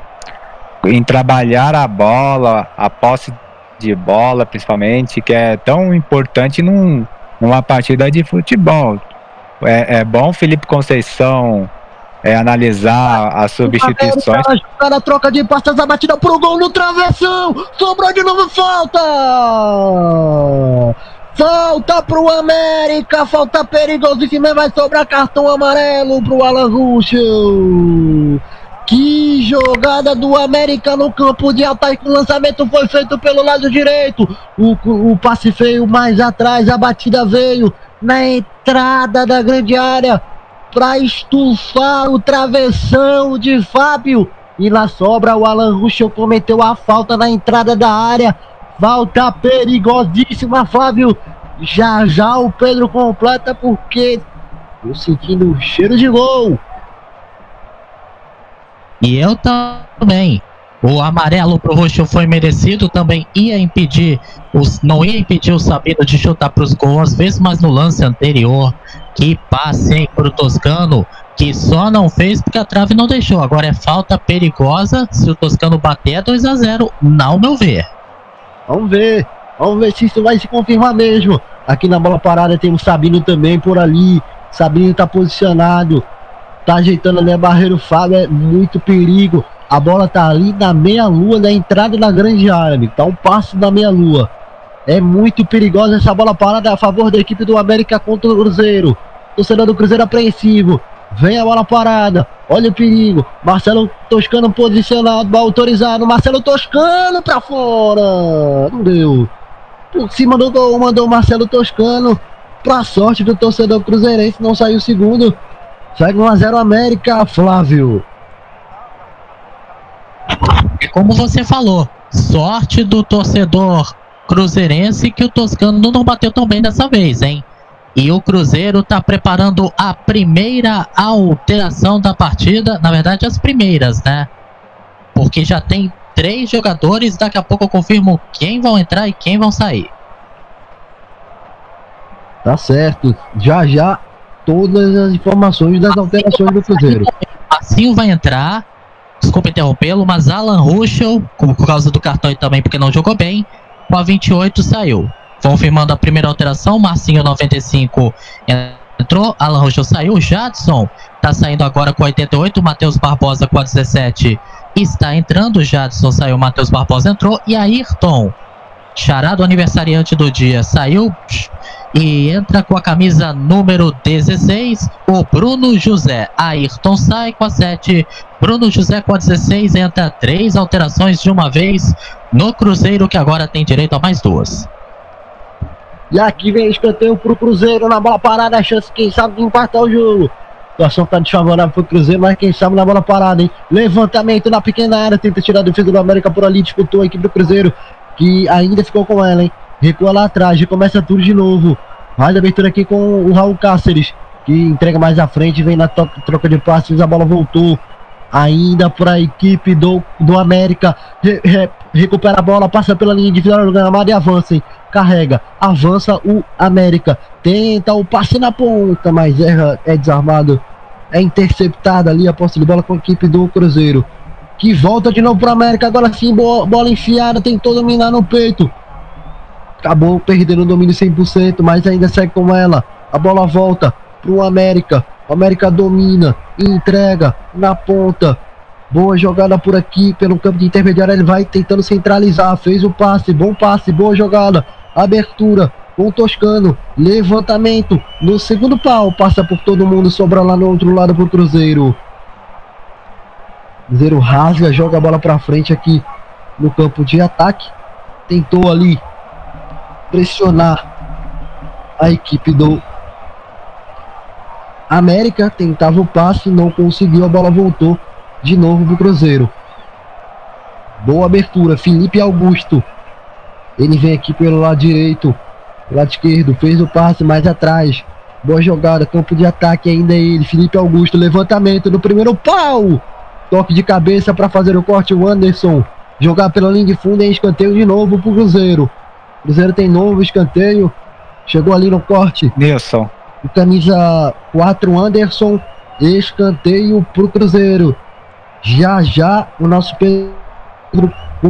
em trabalhar a bola, a posse de bola, principalmente, que é tão importante num, numa partida de futebol. É, é bom Felipe Conceição é, analisar as substituições. Na troca de pastas, a batida pro gol no travessão. Sobrou de novo, falta! Falta pro América, falta perigosíssima, vai sobrar cartão amarelo pro Alan Ruschel. Que jogada do América no campo de ataque. O lançamento foi feito pelo lado direito. O, o passe feio mais atrás. A batida veio na entrada da grande área para estufar o travessão de Fábio. E lá sobra o Alan Ruschel cometeu a falta na entrada da área. Falta perigosíssima, Fábio. Já já o Pedro completa porque tô sentindo o cheiro de gol. E eu também. O amarelo pro Roxo foi merecido, também ia impedir, os, não ia impedir o Sabino de chutar pros gols, às vezes, mas no lance anterior, que passe hein, pro Toscano, que só não fez porque a trave não deixou. Agora é falta perigosa, se o Toscano bater é 2 a 0 ao meu ver. Vamos ver, vamos ver se isso vai se confirmar mesmo. Aqui na bola parada tem o Sabino também por ali. Sabino tá posicionado, tá ajeitando ali a barreira. O Fábio é muito perigo. A bola tá ali na meia-lua, na entrada da grande área, Tá um passo da meia-lua. É muito perigosa essa bola parada a favor da equipe do América contra o Cruzeiro. Torcedor do Cruzeiro apreensivo. Vem a bola parada. Olha o perigo. Marcelo Toscano posicionado, autorizado. Marcelo Toscano pra fora. Não deu. Por cima do gol, mandou o Marcelo Toscano. Pra sorte do torcedor cruzeirense, não saiu segundo. Segue 1x0 América, Flávio. Como você falou, sorte do torcedor cruzeirense que o Toscano não bateu tão bem dessa vez, hein? E o Cruzeiro está preparando a primeira alteração da partida. Na verdade, as primeiras, né? Porque já tem três jogadores. Daqui a pouco eu confirmo quem vão entrar e quem vão sair. Tá certo. Já já todas as informações das alterações do Cruzeiro. Assim vai entrar. Desculpa interrompê-lo, mas Alan Ruschel, por causa do cartão e também porque não jogou bem, com a 28 saiu. Confirmando a primeira alteração, Marcinho 95 entrou, Alan Rocha saiu, Jadson está saindo agora com 88, Matheus Barbosa com a 17 está entrando, Jadson saiu, Matheus Barbosa entrou e Ayrton, charado aniversariante do dia, saiu e entra com a camisa número 16, o Bruno José. Ayrton sai com a 7, Bruno José com a 16, entra três alterações de uma vez no Cruzeiro, que agora tem direito a mais duas. E aqui vem escanteio pro Cruzeiro na bola parada. A chance, quem sabe, de empatar o jogo. A situação tá desfavorável pro Cruzeiro, mas quem sabe na bola parada, hein? Levantamento na pequena área. Tenta tirar a defesa do América por ali. Disputou a equipe do Cruzeiro, que ainda ficou com ela, hein? Recua lá atrás, recomeça tudo de novo. Mais abertura aqui com o Raul Cáceres, que entrega mais à frente. Vem na troca de passes. A bola voltou ainda para a equipe do, do América. Re, re, recupera a bola, passa pela linha de final do gramado e avança. Hein? carrega, avança o América, tenta o passe na ponta, mas erra, é desarmado, é interceptada ali a posse de bola com a equipe do Cruzeiro, que volta de novo para América, agora sim, bola, bola enfiada, tentou dominar no peito, acabou perdendo o domínio 100%, mas ainda segue com ela, a bola volta para o América, o América domina, entrega na ponta, Boa jogada por aqui, pelo campo de intermediário. Ele vai tentando centralizar. Fez o passe, bom passe, boa jogada abertura com o Toscano, levantamento no segundo pau, passa por todo mundo, sobra lá no outro lado pro Cruzeiro. Cruzeiro rasga, joga a bola para frente aqui no campo de ataque. Tentou ali pressionar a equipe do América, tentava o passe, não conseguiu, a bola voltou de novo pro Cruzeiro. Boa abertura, Felipe Augusto ele vem aqui pelo lado direito, lado esquerdo, fez o passe mais atrás. Boa jogada, campo de ataque ainda é ele. Felipe Augusto, levantamento no primeiro pau. Toque de cabeça para fazer o corte. O Anderson jogar pela linha de fundo em escanteio de novo pro Cruzeiro. Cruzeiro tem novo escanteio. Chegou ali no corte. Nilson. Camisa 4, Anderson. Escanteio pro Cruzeiro. Já já o nosso Pedro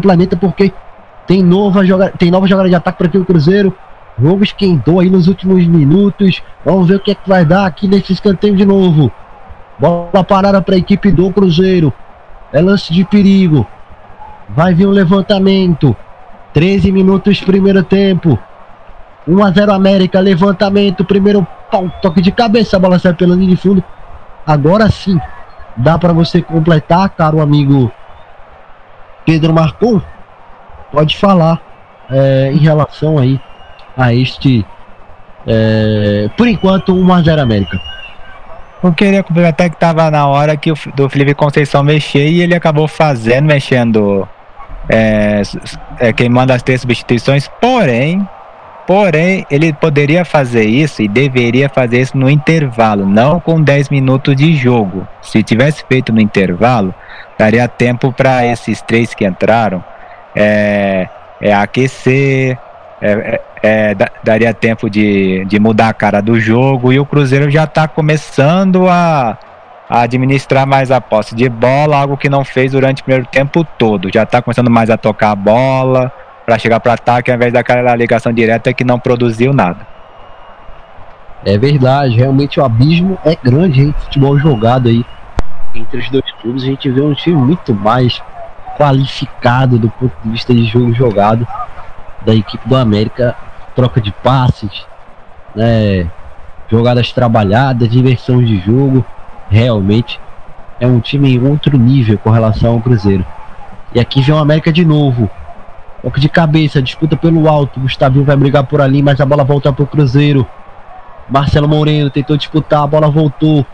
planeta porque tem nova jogada, tem nova jogada de ataque para aqui o Cruzeiro. O jogo esquentou aí nos últimos minutos. Vamos ver o que é que vai dar aqui nesse escanteio de novo. Bola parada para a equipe do Cruzeiro. É lance de perigo. Vai vir um levantamento. 13 minutos primeiro tempo. 1 a 0 América, levantamento, primeiro pau, toque de cabeça, a bola sai pela linha de fundo. Agora sim, dá para você completar, caro amigo Pedro Marcon pode falar é, em relação aí a este, é, por enquanto, 1x0 América. Eu queria complementar que estava na hora que o, do Felipe Conceição mexer e ele acabou fazendo, mexendo, é, é, queimando as três substituições, porém, Porém, ele poderia fazer isso e deveria fazer isso no intervalo, não com 10 minutos de jogo. Se tivesse feito no intervalo, daria tempo para esses três que entraram é, é aquecer, é, é, é daria tempo de, de mudar a cara do jogo e o Cruzeiro já está começando a, a, administrar mais a posse de bola, algo que não fez durante o primeiro tempo todo. Já está começando mais a tocar a bola para chegar para ataque ao invés daquela ligação direta que não produziu nada. É verdade, realmente o abismo é grande, hein? Futebol jogado aí entre os dois clubes. A gente vê um time muito mais qualificado do ponto de vista de jogo jogado da equipe do América. Troca de passes, né? jogadas trabalhadas, diversão de jogo. Realmente é um time em outro nível com relação ao Cruzeiro. E aqui vem o América de novo. Toque de cabeça, disputa pelo alto. Gustavinho vai brigar por ali, mas a bola volta para o Cruzeiro. Marcelo Moreno tentou disputar, a bola voltou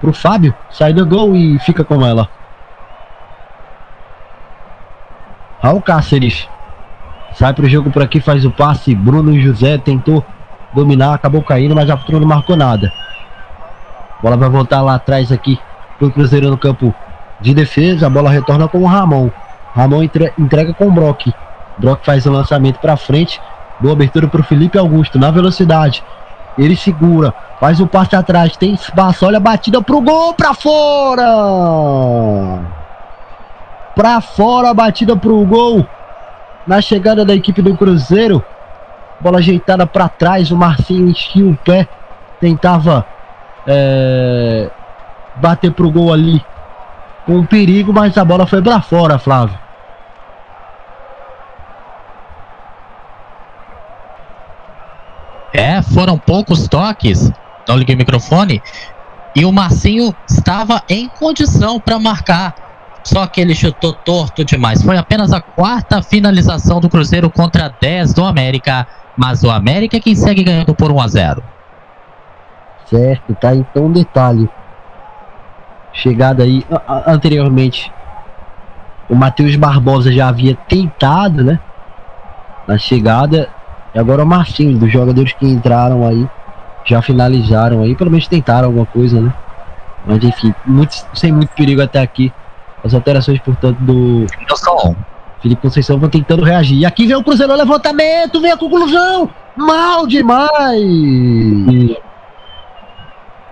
pro Fábio. Sai do gol e fica com ela. Raul Cáceres. Sai pro jogo por aqui, faz o passe. Bruno José tentou dominar, acabou caindo, mas a futuro não marcou nada. Bola vai voltar lá atrás aqui pro Cruzeiro no campo de defesa. A bola retorna com o Ramon. Ramon entrega com o Brock. Brock faz o lançamento para frente. Boa abertura para o Felipe Augusto na velocidade. Ele segura, faz o passe atrás, tem espaço, olha a batida pro gol, para fora! Para fora a batida pro gol. Na chegada da equipe do Cruzeiro. Bola ajeitada para trás, o Marcinho enchia o pé, tentava é, bater pro gol ali com perigo, mas a bola foi para fora, Flávio. É, foram poucos toques. Não liguei o microfone. E o Marcinho estava em condição para marcar. Só que ele chutou torto demais. Foi apenas a quarta finalização do Cruzeiro contra 10 do América. Mas o América é quem segue ganhando por 1 a 0. Certo, tá então um detalhe. Chegada aí anteriormente. O Matheus Barbosa já havia tentado, né? Na chegada e agora o Marcinho, dos jogadores que entraram aí, já finalizaram aí, pelo menos tentaram alguma coisa, né? Mas enfim, muito, sem muito perigo até aqui. As alterações, portanto, do. Felipe Conceição vão tentando reagir. E aqui vem o Cruzeiro, levantamento, vem a conclusão! Mal demais!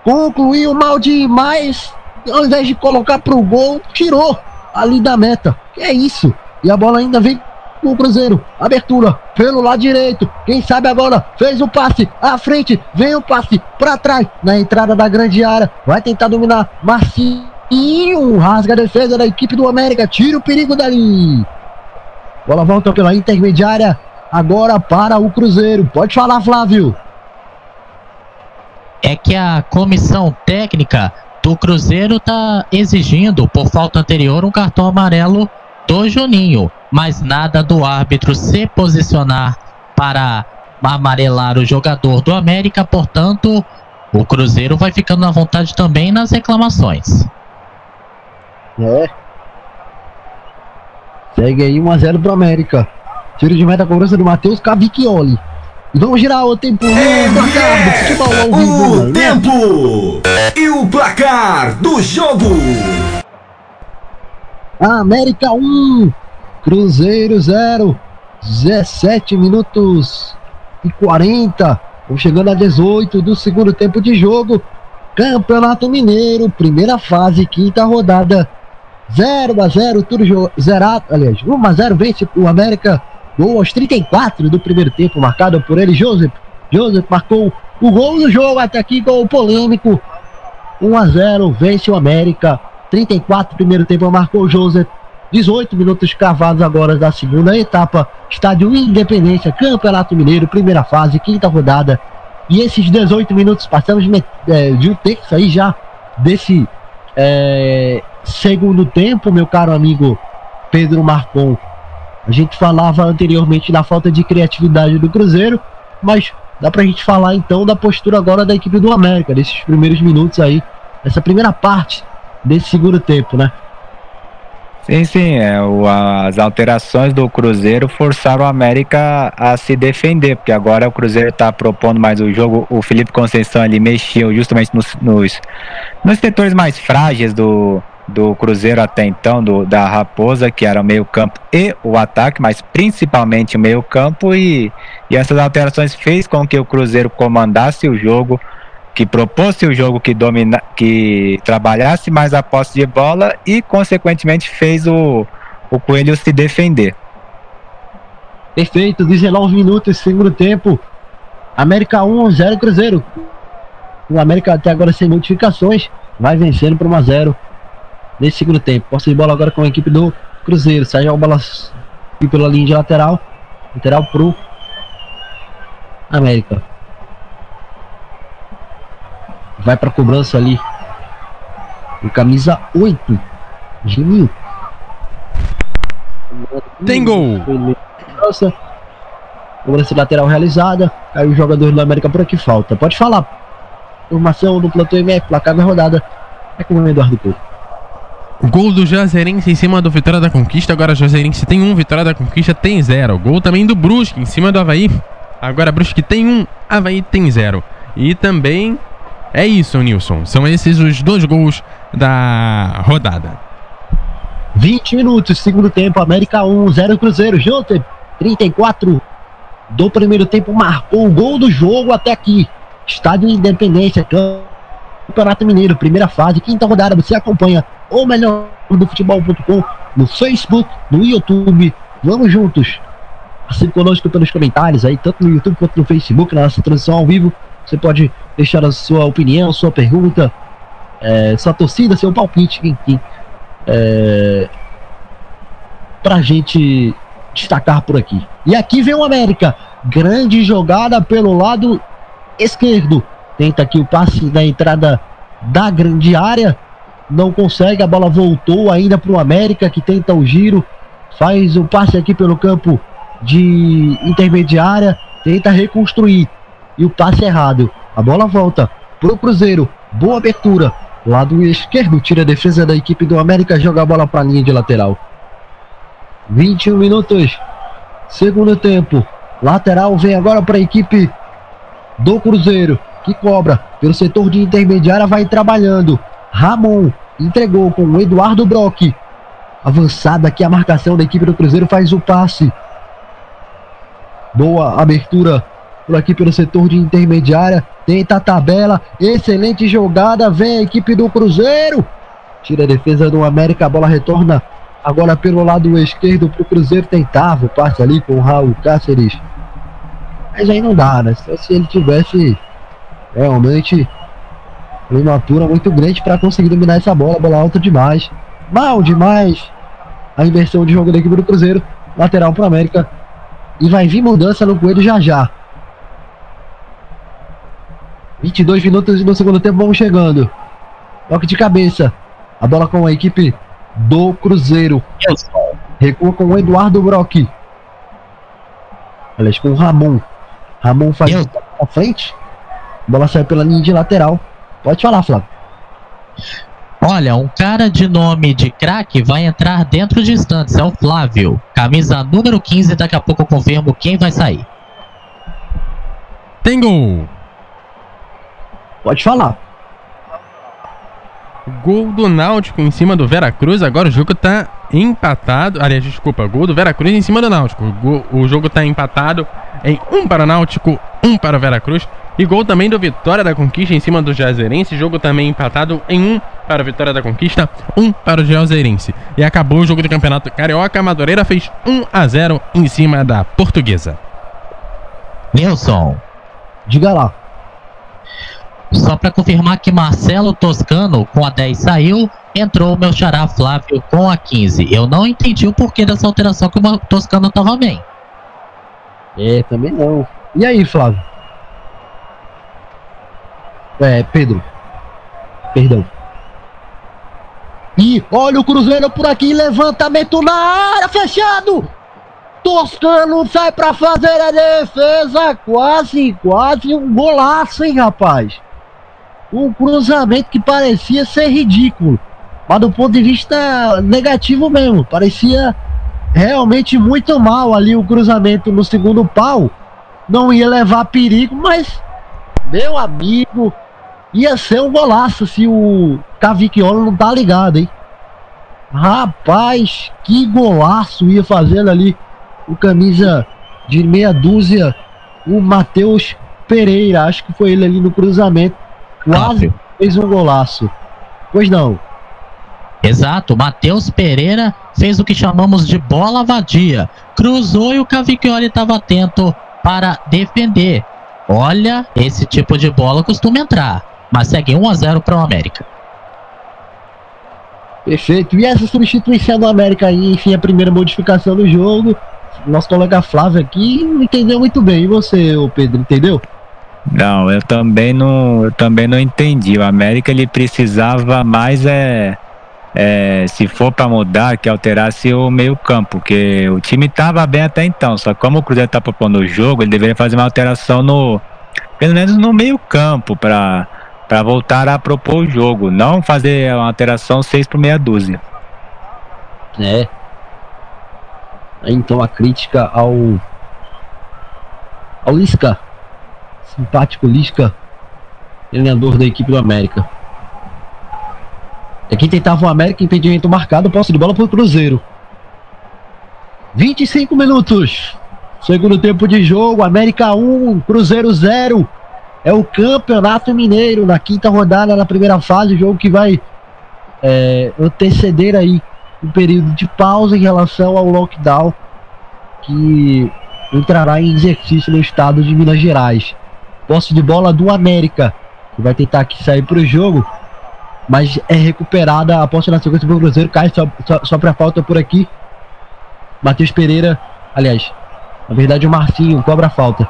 Concluiu mal demais. Ao invés de colocar pro gol, tirou ali da meta. Que é isso? E a bola ainda vem o Cruzeiro. Abertura pelo lado direito. Quem sabe agora fez o passe à frente. Vem o passe para trás na entrada da grande área. Vai tentar dominar. Marcinho rasga a defesa da equipe do América. Tira o perigo dali. Bola volta pela intermediária. Agora para o Cruzeiro. Pode falar, Flávio. É que a comissão técnica do Cruzeiro está exigindo, por falta anterior, um cartão amarelo do Juninho mas nada do árbitro se posicionar para amarelar o jogador do América, portanto, o Cruzeiro vai ficando na vontade também nas reclamações. É. Segue aí 1x0 pro América. Tiro de meta cobrança do Matheus Cavicchioli. E vamos girar o tempo é, no placar do futebol ao vivo. O né? tempo e o placar do jogo. América 1, Cruzeiro 0, 17 minutos e 40. Vamos chegando a 18 do segundo tempo de jogo. Campeonato Mineiro, primeira fase, quinta rodada. 0 a 0, tudo zerado. Aliás, 1 a 0 vence o América. Gol aos 34 do primeiro tempo, marcado por ele, Joseph. Joseph marcou o gol do jogo até aqui, gol polêmico. 1 a 0 vence o América. 34 primeiro tempo marcou o Joseph. 18 minutos cavados agora da segunda etapa, estádio Independência, Campeonato Mineiro, primeira fase, quinta rodada. E esses 18 minutos passamos é, de um terço aí já desse é, segundo tempo, meu caro amigo Pedro Marcon. A gente falava anteriormente da falta de criatividade do Cruzeiro, mas dá pra gente falar então da postura agora da equipe do América, desses primeiros minutos aí, essa primeira parte desse segundo tempo, né? Sim, sim, é, o, as alterações do Cruzeiro forçaram o América a se defender, porque agora o Cruzeiro está propondo mais o jogo. O Felipe Conceição ali mexeu justamente nos, nos, nos setores mais frágeis do, do Cruzeiro até então, do, da Raposa, que era o meio-campo e o ataque, mas principalmente o meio-campo, e, e essas alterações fez com que o Cruzeiro comandasse o jogo que propôs o jogo que domina, que trabalhasse mais a posse de bola e consequentemente fez o, o Coelho se defender. Perfeito, 19 minutos, segundo tempo. América 1, 0 Cruzeiro. O América até agora sem modificações, vai vencendo por 1 a 0 nesse segundo tempo. Posse de bola agora com a equipe do Cruzeiro. Sai a bola pela linha de lateral. Lateral pro América. Vai para cobrança ali. O camisa 8. Juninho. Tem gol. Nossa. Cobrança lateral realizada. Aí o jogador do América por aqui falta. Pode falar. Formação do plantão MF, placar da rodada. É com o Eduardo Couto. Gol do Juazeirense em cima do Vitória da Conquista. Agora o tem um, Vitória da Conquista tem zero. Gol também do Brusque em cima do Havaí. Agora Brusque tem um, Havaí tem zero. E também é isso, Nilson. São esses os dois gols da rodada. 20 minutos, segundo tempo, América 1, 0 Cruzeiro. Jota, 34 do primeiro tempo, marcou o gol do jogo até aqui. Estádio Independência, Campeonato Mineiro, primeira fase, quinta rodada. Você acompanha o melhor do futebol.com no Facebook, no YouTube. Vamos juntos. Assim conosco pelos comentários aí, tanto no YouTube quanto no Facebook, na nossa transmissão ao vivo. Você pode deixar a sua opinião, sua pergunta, é, sua torcida, seu palpite, enfim. É, pra gente destacar por aqui. E aqui vem o América. Grande jogada pelo lado esquerdo. Tenta aqui o passe da entrada da grande área. Não consegue, a bola voltou ainda para o América que tenta o giro. Faz o passe aqui pelo campo de intermediária. Tenta reconstruir e o passe errado. A bola volta pro Cruzeiro. Boa abertura. Lado esquerdo tira a defesa da equipe do América, joga a bola para a linha de lateral. 21 minutos. Segundo tempo. Lateral vem agora para a equipe do Cruzeiro, que cobra pelo setor de intermediária, vai trabalhando. Ramon entregou com o Eduardo Brock. Avançada aqui a marcação da equipe do Cruzeiro faz o passe. Boa abertura por aqui pelo setor de intermediária. Tenta a tabela. Excelente jogada. Vem a equipe do Cruzeiro. Tira a defesa do América. A bola retorna agora pelo lado esquerdo para o Cruzeiro. Tentava o passe ali com o Raul Cáceres. Mas aí não dá, né? Só se ele tivesse realmente uma altura muito grande para conseguir dominar essa bola. Bola alta demais. Mal demais. A inversão de jogo da equipe do Cruzeiro. Lateral para América. E vai vir mudança no Coelho já já. 22 minutos no segundo tempo, vamos chegando. Toque de cabeça. A bola com a equipe do Cruzeiro. Recua com o Eduardo Brock. Aliás, com o Ramon. Ramon faz a frente. A bola sai pela linha de lateral. Pode falar, Flávio. Olha, um cara de nome de craque vai entrar dentro de instantes. É o Flávio. Camisa número 15. Daqui a pouco eu confirmo quem vai sair. Tem gol. Pode falar. Gol do Náutico em cima do Veracruz. Agora o jogo tá empatado. Aliás, desculpa, gol do Veracruz em cima do Náutico. O jogo tá empatado em um para o Náutico, um para o Veracruz. E gol também do Vitória da Conquista em cima do Jazeirense. Jogo também empatado em um para a Vitória da Conquista, um para o Jazeirense. E acabou o jogo do Campeonato Carioca. A Madureira fez 1 a 0 em cima da Portuguesa. Nilson. Diga lá. Só para confirmar que Marcelo Toscano com a 10 saiu, entrou o meu xará Flávio com a 15. Eu não entendi o porquê dessa alteração que o Toscano tava bem. É, também não. E aí, Flávio? É, Pedro. Perdão. E olha o Cruzeiro por aqui, levantamento na área, fechado! Toscano sai para fazer a defesa, quase, quase um golaço, hein, rapaz? Um cruzamento que parecia ser ridículo. mas do ponto de vista negativo mesmo. Parecia realmente muito mal ali o cruzamento no segundo pau. Não ia levar perigo, mas meu amigo, ia ser um golaço se o Cavicchiolo não tá ligado, hein? Rapaz, que golaço ia fazendo ali o camisa de meia dúzia, o Matheus Pereira. Acho que foi ele ali no cruzamento. Quase fez um golaço. Pois não. Exato, Matheus Pereira fez o que chamamos de bola vadia. Cruzou e o Cavicchioli estava atento para defender. Olha, esse tipo de bola costuma entrar, mas segue 1 a 0 para o América. Perfeito. E essa substituição do América aí, enfim, a primeira modificação do jogo. Nosso colega Flávio aqui não entendeu muito bem. E você, ô Pedro, entendeu? Não, eu também não, eu também não entendi. O América ele precisava mais é, é se for para mudar, que alterasse o meio-campo, porque o time estava bem até então. Só que como o Cruzeiro está propondo o jogo, ele deveria fazer uma alteração no pelo menos no meio-campo para para voltar a propor o jogo, não fazer uma alteração 6 por meia dúzia. É. Então a crítica ao ao Lisca simpático Lisca, treinador da equipe do América. É quem tentava o América, impedimento marcado, posse de bola para o Cruzeiro. 25 minutos. Segundo tempo de jogo, América 1, Cruzeiro 0. É o Campeonato Mineiro na quinta rodada, na primeira fase, jogo que vai é, anteceder aí um período de pausa em relação ao lockdown que entrará em exercício no estado de Minas Gerais. Posse de bola do América, que vai tentar aqui sair para o jogo, mas é recuperada a posse na sequência do Cruzeiro. Cai só, só, só para falta por aqui. Matheus Pereira, aliás, na verdade o Marcinho cobra a falta.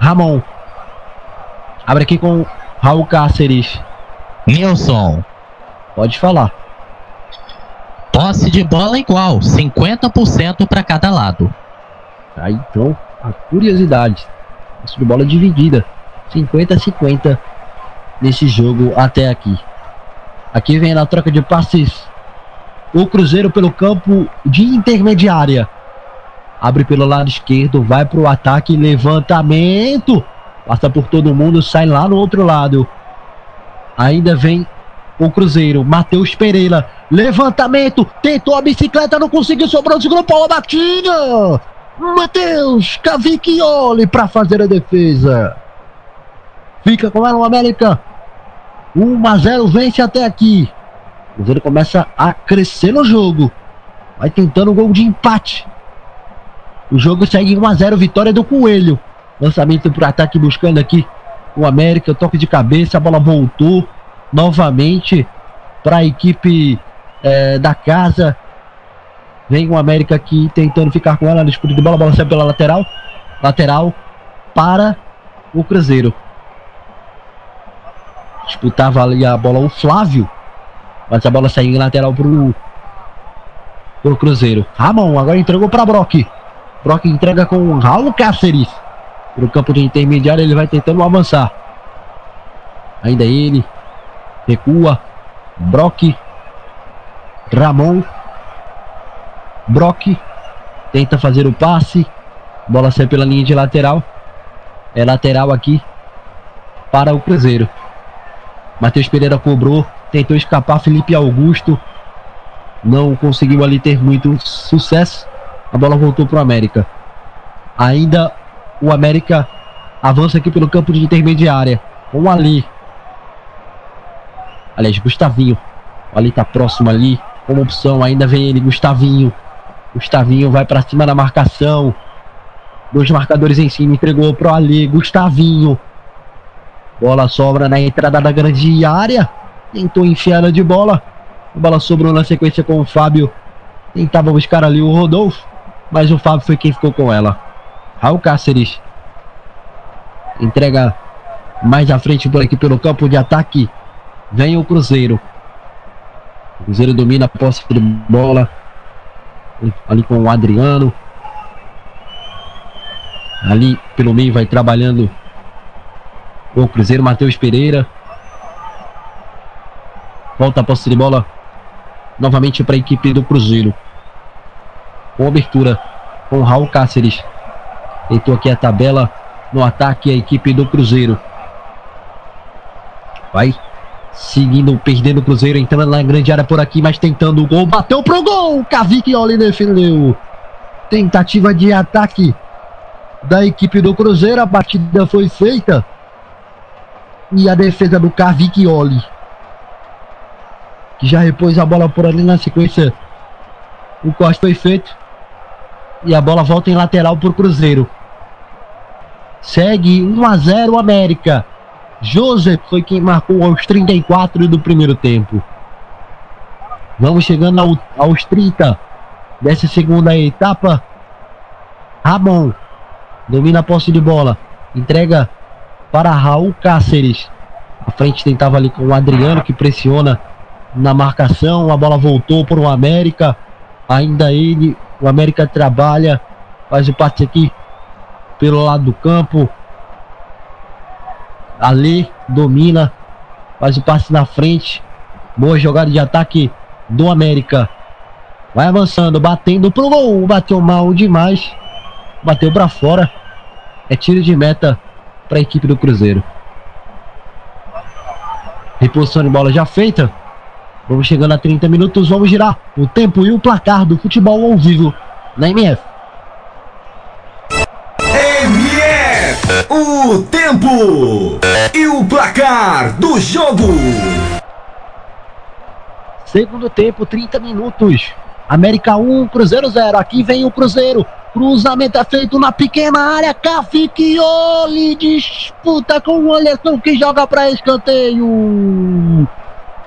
Ramon. Abre aqui com Raul Cáceres. Nilson. Pode falar. Posse de bola igual, 50% para cada lado. Aí então, a curiosidade de bola dividida. 50 a 50 nesse jogo até aqui. Aqui vem na troca de passes o Cruzeiro pelo campo de intermediária. Abre pelo lado esquerdo, vai para o ataque, levantamento. Passa por todo mundo, sai lá no outro lado. Ainda vem o Cruzeiro. Matheus Pereira. Levantamento. Tentou a bicicleta, não conseguiu. Sobrou pau. A batida. Matheus Cavicchioli para fazer a defesa. Fica com ela o América. 1 a 0 vence até aqui. O Cruzeiro começa a crescer no jogo. Vai tentando um gol de empate. O jogo segue 1 a 0 vitória do Coelho. Lançamento para ataque buscando aqui o América, toque de cabeça, a bola voltou novamente para a equipe é, da casa. Vem o América aqui tentando ficar com ela no escudo de bola. A bola sai pela lateral. Lateral para o Cruzeiro. Disputava ali a bola o Flávio. Mas a bola saiu em lateral pro, pro Cruzeiro. Ramon agora entregou para Brock. Brock entrega com Raul Cáceres. Pro campo de intermediário ele vai tentando avançar. Ainda ele. Recua. Brock. Ramon Brock tenta fazer o passe. Bola sai pela linha de lateral. É lateral aqui para o Cruzeiro. Matheus Pereira cobrou, tentou escapar Felipe Augusto. Não conseguiu ali ter muito sucesso. A bola voltou para o América. Ainda o América avança aqui pelo campo de intermediária. Com o Ali. Aliás, Gustavinho. O Ali está próximo ali. Como opção, ainda vem ele, Gustavinho. Gustavinho vai para cima da marcação. Dois marcadores em cima, entregou pro Ali. Gustavinho. Bola sobra na entrada da grande área. Tentou enfiar de bola. A bola sobrou na sequência com o Fábio. Tentava buscar ali o Rodolfo. Mas o Fábio foi quem ficou com ela. Raul Cáceres. Entrega mais à frente por aqui pelo campo de ataque. Vem o Cruzeiro. O Cruzeiro domina a posse de bola ali com o Adriano. Ali pelo meio vai trabalhando o Cruzeiro, Matheus Pereira. Volta a posse de bola novamente para a equipe do Cruzeiro. Abertura com Raul Cáceres. Tentou aqui a tabela no ataque a equipe do Cruzeiro. Vai seguindo, perdendo o Cruzeiro, entrando na grande área por aqui, mas tentando o gol. Bateu pro gol! Cavicchioli defendeu. Tentativa de ataque da equipe do Cruzeiro. A batida foi feita. E a defesa do Cavicchioli. Que já repôs a bola por ali na sequência. O corte foi feito. E a bola volta em lateral o Cruzeiro. Segue 1 a 0 América. Joseph foi quem marcou aos 34 do primeiro tempo. Vamos chegando ao, aos 30 dessa segunda etapa. Ramon domina a posse de bola. Entrega para Raul Cáceres. A frente tentava ali com o Adriano que pressiona na marcação. A bola voltou para o América. Ainda ele, o América trabalha. Faz o passe aqui pelo lado do campo. Ali domina, faz o passe na frente. Boa jogada de ataque do América. Vai avançando, batendo pro gol. Bateu mal demais. Bateu para fora. É tiro de meta para a equipe do Cruzeiro. Reposição de bola já feita. Vamos chegando a 30 minutos. Vamos girar o tempo e o placar do futebol ao vivo na MF. MF, o tempo e o placar do jogo. Segundo tempo, 30 minutos. América 1, Cruzeiro 0. Aqui vem o Cruzeiro. Cruzamento é feito na pequena área. Cafiquioli disputa com o Anderson que joga para escanteio.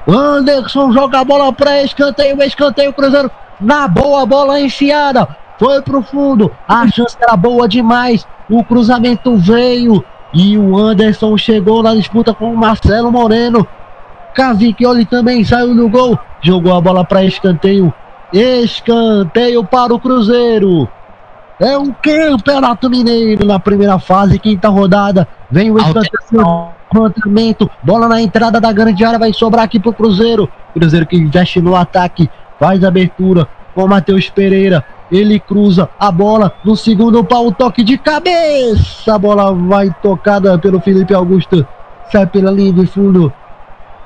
Anderson joga a bola para escanteio. Escanteio Cruzeiro na boa bola enfiada. Foi pro fundo. A chance era boa demais. O cruzamento veio. E o Anderson chegou na disputa com o Marcelo Moreno. Cavicchioli também saiu no gol. Jogou a bola para escanteio. Escanteio para o Cruzeiro. É um campeonato mineiro na primeira fase, quinta rodada. Vem o escanteio. Levantamento, bola na entrada da grande área, vai sobrar aqui pro Cruzeiro. Cruzeiro que investe no ataque, faz abertura com o Matheus Pereira. Ele cruza a bola no segundo pau, toque de cabeça. A bola vai tocada pelo Felipe Augusto. Sai pela linha de fundo.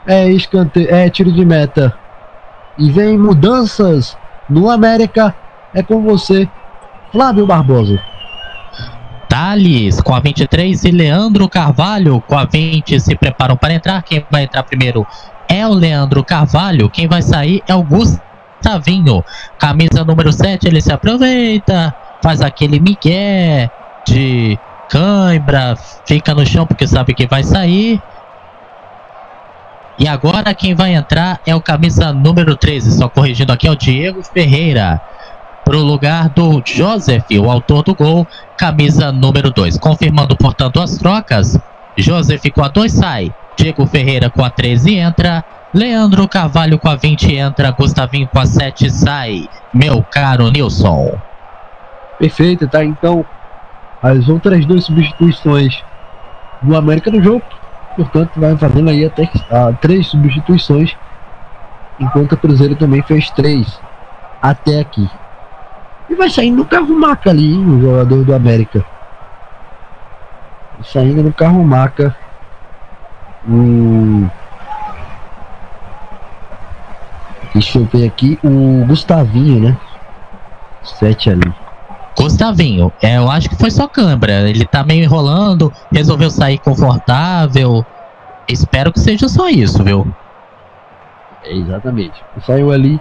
É escanteio, é tiro de meta. E vem mudanças no América. É com você, Flávio Barbosa. Thales com a 23 e Leandro Carvalho com a 20 se preparam para entrar. Quem vai entrar primeiro é o Leandro Carvalho. Quem vai sair é o Gustavinho. Camisa número 7, ele se aproveita, faz aquele migué de cãibra, fica no chão porque sabe que vai sair. E agora quem vai entrar é o camisa número 13, só corrigindo aqui é o Diego Ferreira. Para o lugar do Joseph, o autor do gol, camisa número 2. Confirmando, portanto, as trocas. Joseph com a 2 sai. Diego Ferreira com a 13 entra. Leandro Carvalho com a 20 entra. Gustavinho com a 7 sai. Meu caro Nilson. Perfeito, tá? Então, as outras duas substituições do América no jogo. Portanto, vai fazendo aí até ah, três substituições. Enquanto o Cruzeiro também fez três até aqui. E vai saindo no carro maca ali, hein, o jogador do América. Saindo no carro maca. O. Deixa eu ver aqui. O Gustavinho, né? Sete ali. Gustavinho, é, eu acho que foi só câmera. Ele tá meio enrolando, resolveu sair confortável. Espero que seja só isso, viu? É, exatamente. Saiu ali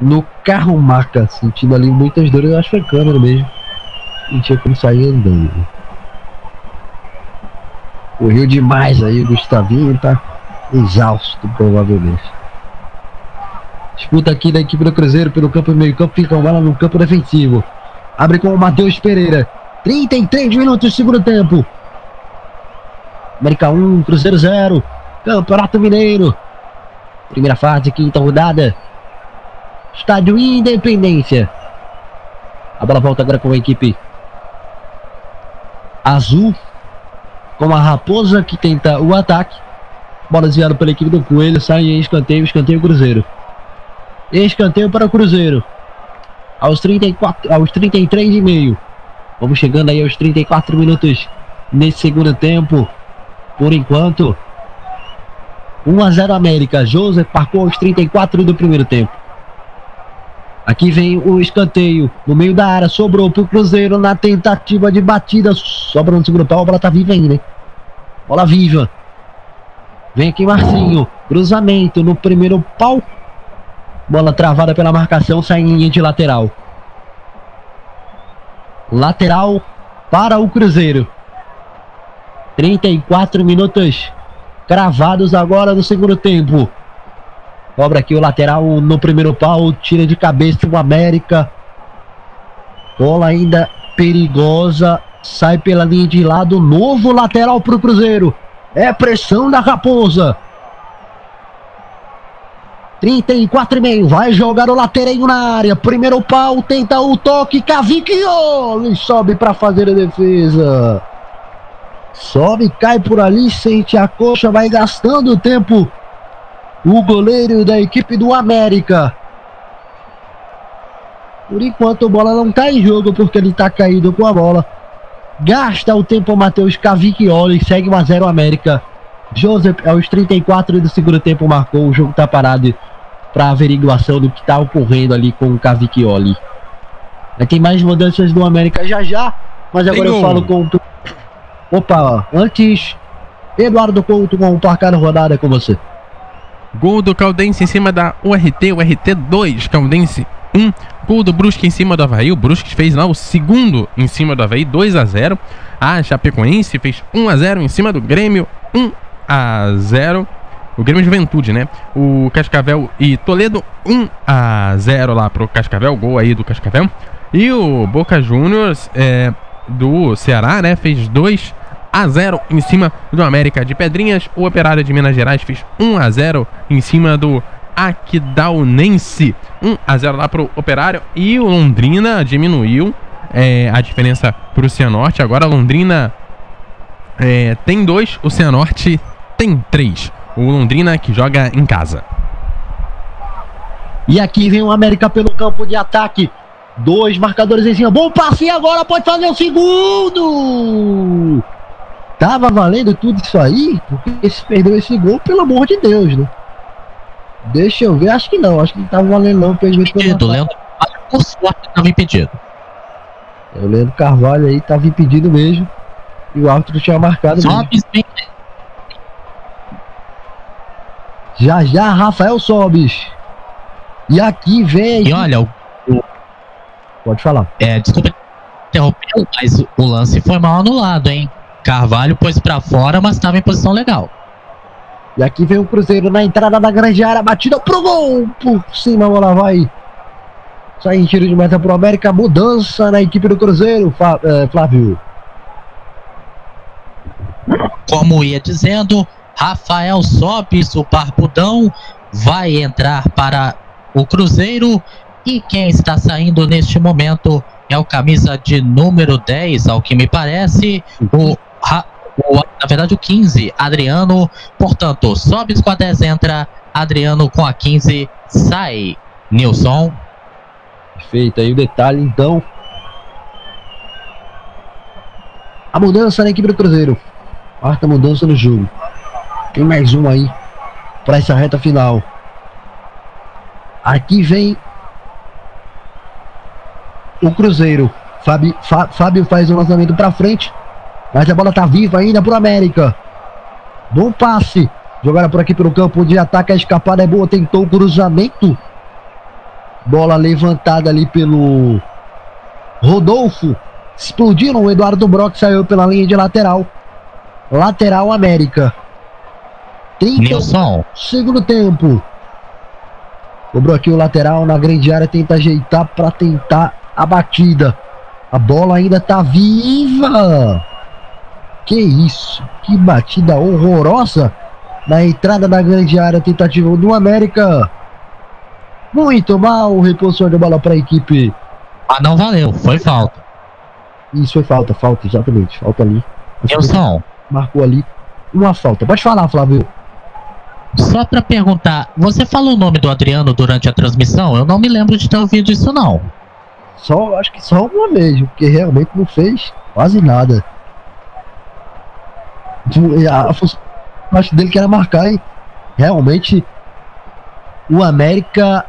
no carro maca, sentindo ali muitas dores. Eu acho que foi câmera mesmo. Não tinha como sair andando. Correu demais aí o Gustavinho, tá exausto provavelmente. Disputa aqui da equipe do Cruzeiro pelo campo meio campo, fica uma no campo defensivo. Abre com o Matheus Pereira. 33 minutos, segundo tempo. América 1, Cruzeiro 0. Campeonato Mineiro. Primeira fase, quinta rodada. Estádio Independência. A bola volta agora com a equipe azul. Com a Raposa que tenta o ataque. Bola desviada pela equipe do Coelho. Sai em escanteio, escanteio Cruzeiro. Escanteio para o Cruzeiro. Aos 34, aos 33 e meio. Vamos chegando aí aos 34 minutos nesse segundo tempo. Por enquanto, 1 a 0 América. Joseph marcou aos 34 do primeiro tempo. Aqui vem o escanteio no meio da área. Sobrou pro Cruzeiro na tentativa de batida. Sobra no segundo pau. A bola tá viva ainda, hein? Bola viva. Vem aqui Marcinho. Cruzamento no primeiro pau. Bola travada pela marcação. Sai em linha de lateral. Lateral para o Cruzeiro. 34 minutos cravados agora no segundo tempo. Cobra aqui o lateral no primeiro pau, tira de cabeça o América. Bola ainda perigosa, sai pela linha de lado, novo lateral para o Cruzeiro. É pressão da Raposa. 34 e meio, vai jogar o latereio na área. Primeiro pau, tenta o toque, Cavicchioli sobe para fazer a defesa. Sobe, cai por ali, sente a coxa, vai gastando tempo. O goleiro da equipe do América. Por enquanto a bola não está em jogo porque ele está caído com a bola. Gasta o tempo o Matheus Cavicchioli, segue 1 a 0 América. Joseph aos 34 do segundo tempo marcou, o jogo está parado para averiguação do que está ocorrendo ali com o Cavicchioli. Aí tem mais mudanças do América já já, mas agora eu falo com Opa, antes Eduardo Couto com o placar rodada com você. Gol do Caldense em cima da URT, URT 2, Caldense 1. Gol do Brusque em cima do Havaí, o Brusque fez lá o segundo em cima do Havaí, 2 a 0. A Chapecoense fez 1 a 0 em cima do Grêmio, 1 a 0. O Grêmio Juventude, né? O Cascavel e Toledo 1 a 0 lá pro Cascavel, gol aí do Cascavel. E o Boca Juniors é, do Ceará, né? Fez 2 a 0 em cima do América de Pedrinhas. O Operário de Minas Gerais fez 1 a 0 em cima do Aquidauanense. 1 a 0 lá pro Operário. E o Londrina diminuiu é, a diferença pro Cianorte. Agora Londrina é, tem dois, o Cianorte tem três. O Londrina que joga em casa. E aqui vem o América pelo campo de ataque. Dois marcadores em cima. Bom passe agora, pode fazer o segundo. Tava valendo tudo isso aí? Porque se perdeu esse gol, pelo amor de Deus, né? Deixa eu ver, acho que não. Acho que não tava valendo não. Impedido, Leandro por sorte tava impedido. O Leandro Carvalho aí tava impedido mesmo. E o árbitro tinha marcado mesmo. Já já, Rafael Sobis. E aqui vem. E olha, o, o, Pode falar. É, desculpa interromper, mas o lance foi mal anulado, hein? Carvalho pôs pra fora, mas estava em posição legal. E aqui vem o Cruzeiro na entrada da grande área, batida pro gol! Por cima a bola vai. Sai em tiro de meta pro América, mudança na equipe do Cruzeiro, Flávio. Como ia dizendo, Rafael Sobis, o Barbudão, vai entrar para o Cruzeiro. E quem está saindo neste momento é o camisa de número 10, ao que me parece, o, o na verdade o 15, Adriano. Portanto, Sobis com a 10 entra, Adriano com a 15 sai. Nilson. Perfeito, aí o detalhe então. A mudança na equipe do Cruzeiro. Quarta mudança no jogo. Tem mais um aí para essa reta final. Aqui vem o Cruzeiro. Fábio, Fábio faz o lançamento para frente. Mas a bola tá viva ainda pro América. Bom passe. Jogada por aqui pelo campo de ataque. A escapada é boa. Tentou o cruzamento. Bola levantada ali pelo Rodolfo. Explodiram. O Eduardo Brock saiu pela linha de lateral. Lateral América. 30 Nilson. segundo tempo. Cobrou aqui o lateral na grande área. Tenta ajeitar para tentar a batida. A bola ainda tá viva. Que isso? Que batida horrorosa na entrada da grande área. Tentativa do América. Muito mal o repulsor de bola para a equipe. Ah, não valeu. Foi falta. Isso foi falta, falta, exatamente. Falta ali. Nilson. Marcou ali uma falta. Pode falar, Flávio. Só pra perguntar, você falou o nome do Adriano durante a transmissão? Eu não me lembro de ter ouvido isso, não. Só, acho que só uma vez, porque realmente não fez quase nada. A, a função acho dele que era marcar e realmente o América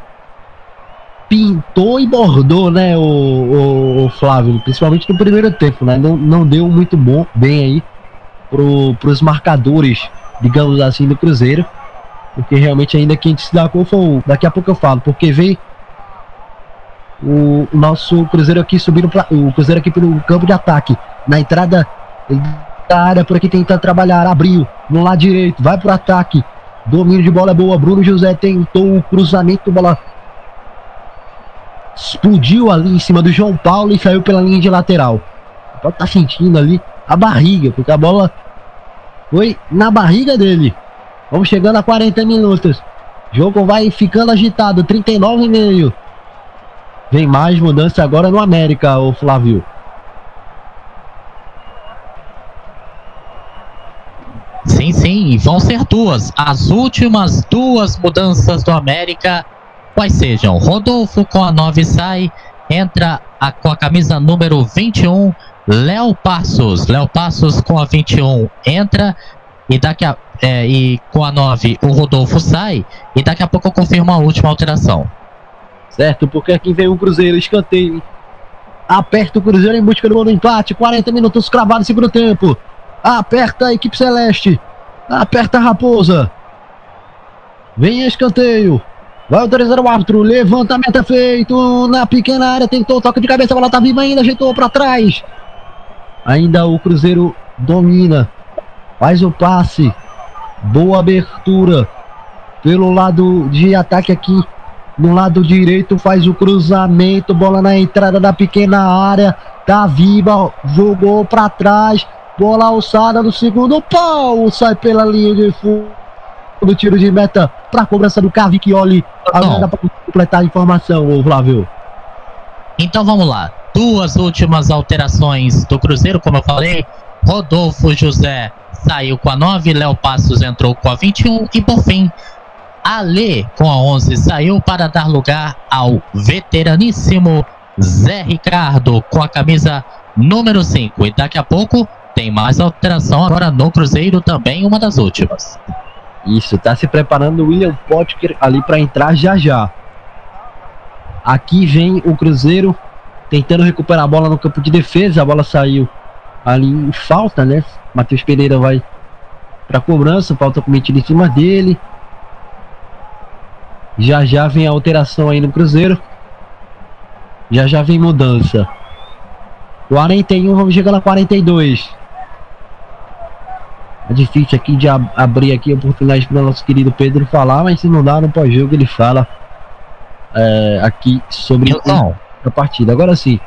pintou e bordou, né, o, o, o, Flávio, principalmente no primeiro tempo, né? Não, não deu muito bom, bem aí pro, pros marcadores, digamos assim, do Cruzeiro. Porque realmente ainda quem se destacou foi o. Daqui a pouco eu falo, porque veio o, nosso Cruzeiro aqui subindo o Cruzeiro aqui pelo campo de ataque. Na entrada da área por aqui tentando trabalhar. Abriu no lado direito, vai pro ataque. Domínio de bola é boa. Bruno José tentou o cruzamento, bola explodiu ali em cima do João Paulo e saiu pela linha de lateral. Pode tá sentindo ali a barriga, porque a bola foi na barriga dele. Vamos chegando a 40 minutos. Jogo vai ficando agitado, 39 e meio. Vem mais mudança agora no América, o Flávio. Sim, sim, vão ser duas. As últimas duas mudanças do América, quais sejam? Rodolfo com a 9 sai, entra a, com a camisa número 21, Léo Passos. Léo Passos com a 21 entra e daqui a é, e com a 9 o Rodolfo sai e daqui a pouco eu confirmo a última alteração. Certo, porque aqui vem o Cruzeiro, escanteio. Aperta o Cruzeiro em busca do empate, 40 minutos cravado no segundo tempo. Aperta a equipe celeste. Aperta a raposa. Vem escanteio. Vai autorizar o árbitro. Levantamento é feito. Na pequena área. Tentou toque de cabeça. A bola tá viva ainda. Ajeitou para trás. Ainda o Cruzeiro domina. Faz o passe. Boa abertura. Pelo lado de ataque aqui. No lado direito faz o cruzamento. Bola na entrada da pequena área. Tá viva. Jogou para trás. Bola alçada no segundo pau. Sai pela linha de fundo. Do tiro de meta para a cobrança do Cavicchioli. Agora para completar a informação, o Flávio. Então vamos lá. Duas últimas alterações do Cruzeiro, como eu falei. Rodolfo José saiu com a 9, Léo Passos entrou com a 21 e por fim, Ale com a 11 saiu para dar lugar ao veteraníssimo Zé Ricardo com a camisa número 5. E daqui a pouco tem mais alteração agora no Cruzeiro também, uma das últimas. Isso, tá se preparando o William Potker ali para entrar já já. Aqui vem o Cruzeiro tentando recuperar a bola no campo de defesa, a bola saiu ali em falta, né? Matheus Pereira vai para cobrança, falta cometida em cima dele. Já já vem a alteração aí no Cruzeiro. Já já vem mudança. 41, vamos chegar na 42. É difícil aqui de ab abrir aqui a oportunidade para o nosso querido Pedro falar, mas se não dá no pós-jogo ele fala é, aqui sobre a partida. Agora sim.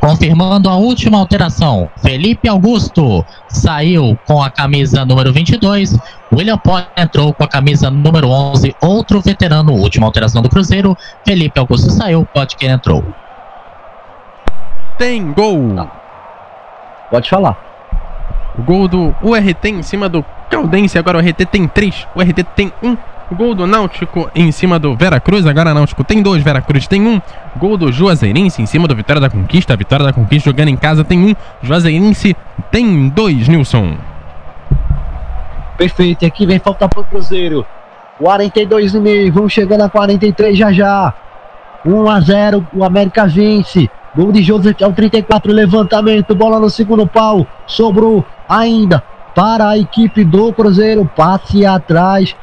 Confirmando a última alteração, Felipe Augusto saiu com a camisa número 22, William Pott entrou com a camisa número 11, outro veterano, última alteração do Cruzeiro, Felipe Augusto saiu, Potker entrou. Tem gol! Tá. Pode falar. O gol do URT em cima do Caldense, agora o RT tem 3, o RT tem 1. Um. Gol do Náutico em cima do Veracruz. Agora Náutico tem dois, Veracruz tem um. Gol do Juazeirense em cima do Vitória da Conquista. Vitória da Conquista jogando em casa tem um. Juazeirense tem dois, Nilson. Perfeito. Aqui vem falta pro Cruzeiro. 42 no meio. Vamos chegando a 43 já já. 1 a 0. O América vence. Gol de José ao 34. Levantamento. Bola no segundo pau. Sobrou ainda para a equipe do Cruzeiro. Passe atrás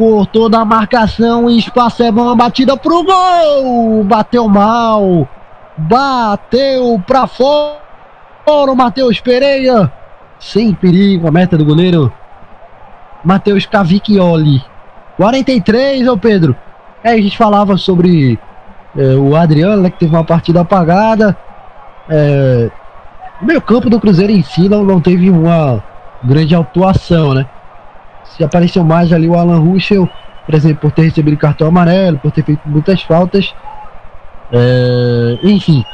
cortou da marcação, espaço é bom, batida pro gol, bateu mal, bateu pra fora, o Matheus Pereira, sem perigo, a meta do goleiro, Matheus Cavicchioli, 43, ô Pedro, aí a gente falava sobre é, o Adriano, né, que teve uma partida apagada, é, o meio campo do Cruzeiro em si não, não teve uma grande atuação, né, se apareceu mais ali o Alan Ruschel, por exemplo, por ter recebido cartão amarelo, por ter feito muitas faltas. É, enfim.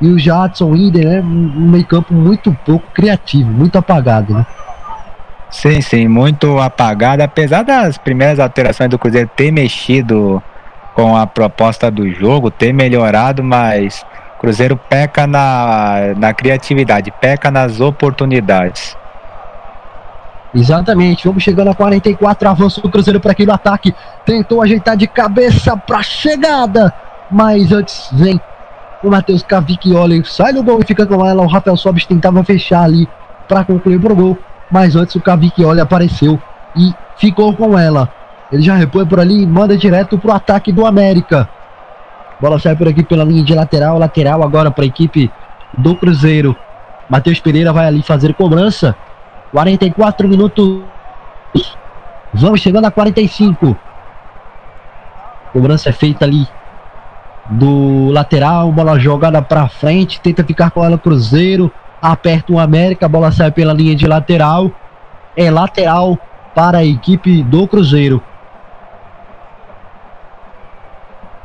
E o Jadson Ider, né? Um meio campo muito pouco criativo, muito apagado, né? Sim, sim, muito apagada. Apesar das primeiras alterações do Cruzeiro ter mexido com a proposta do jogo, ter melhorado, mas o Cruzeiro peca na, na criatividade, peca nas oportunidades. Exatamente, vamos chegando a 44, avanço do Cruzeiro para aquele ataque, tentou ajeitar de cabeça para chegada, mas antes vem o Matheus Cavicchioli, sai do gol e fica com ela, o Rafael Sobis tentava fechar ali para concluir pro gol, mas antes o Cavicchioli apareceu e ficou com ela. Ele já repõe por ali e manda direto pro ataque do América. Bola sai por aqui pela linha de lateral, lateral agora para a equipe do Cruzeiro. Matheus Pereira vai ali fazer cobrança. 44 minutos. Vamos chegando a 45. Cobrança é feita ali do lateral, bola jogada para frente, tenta ficar com ela Cruzeiro, aperta o América, bola sai pela linha de lateral. É lateral para a equipe do Cruzeiro.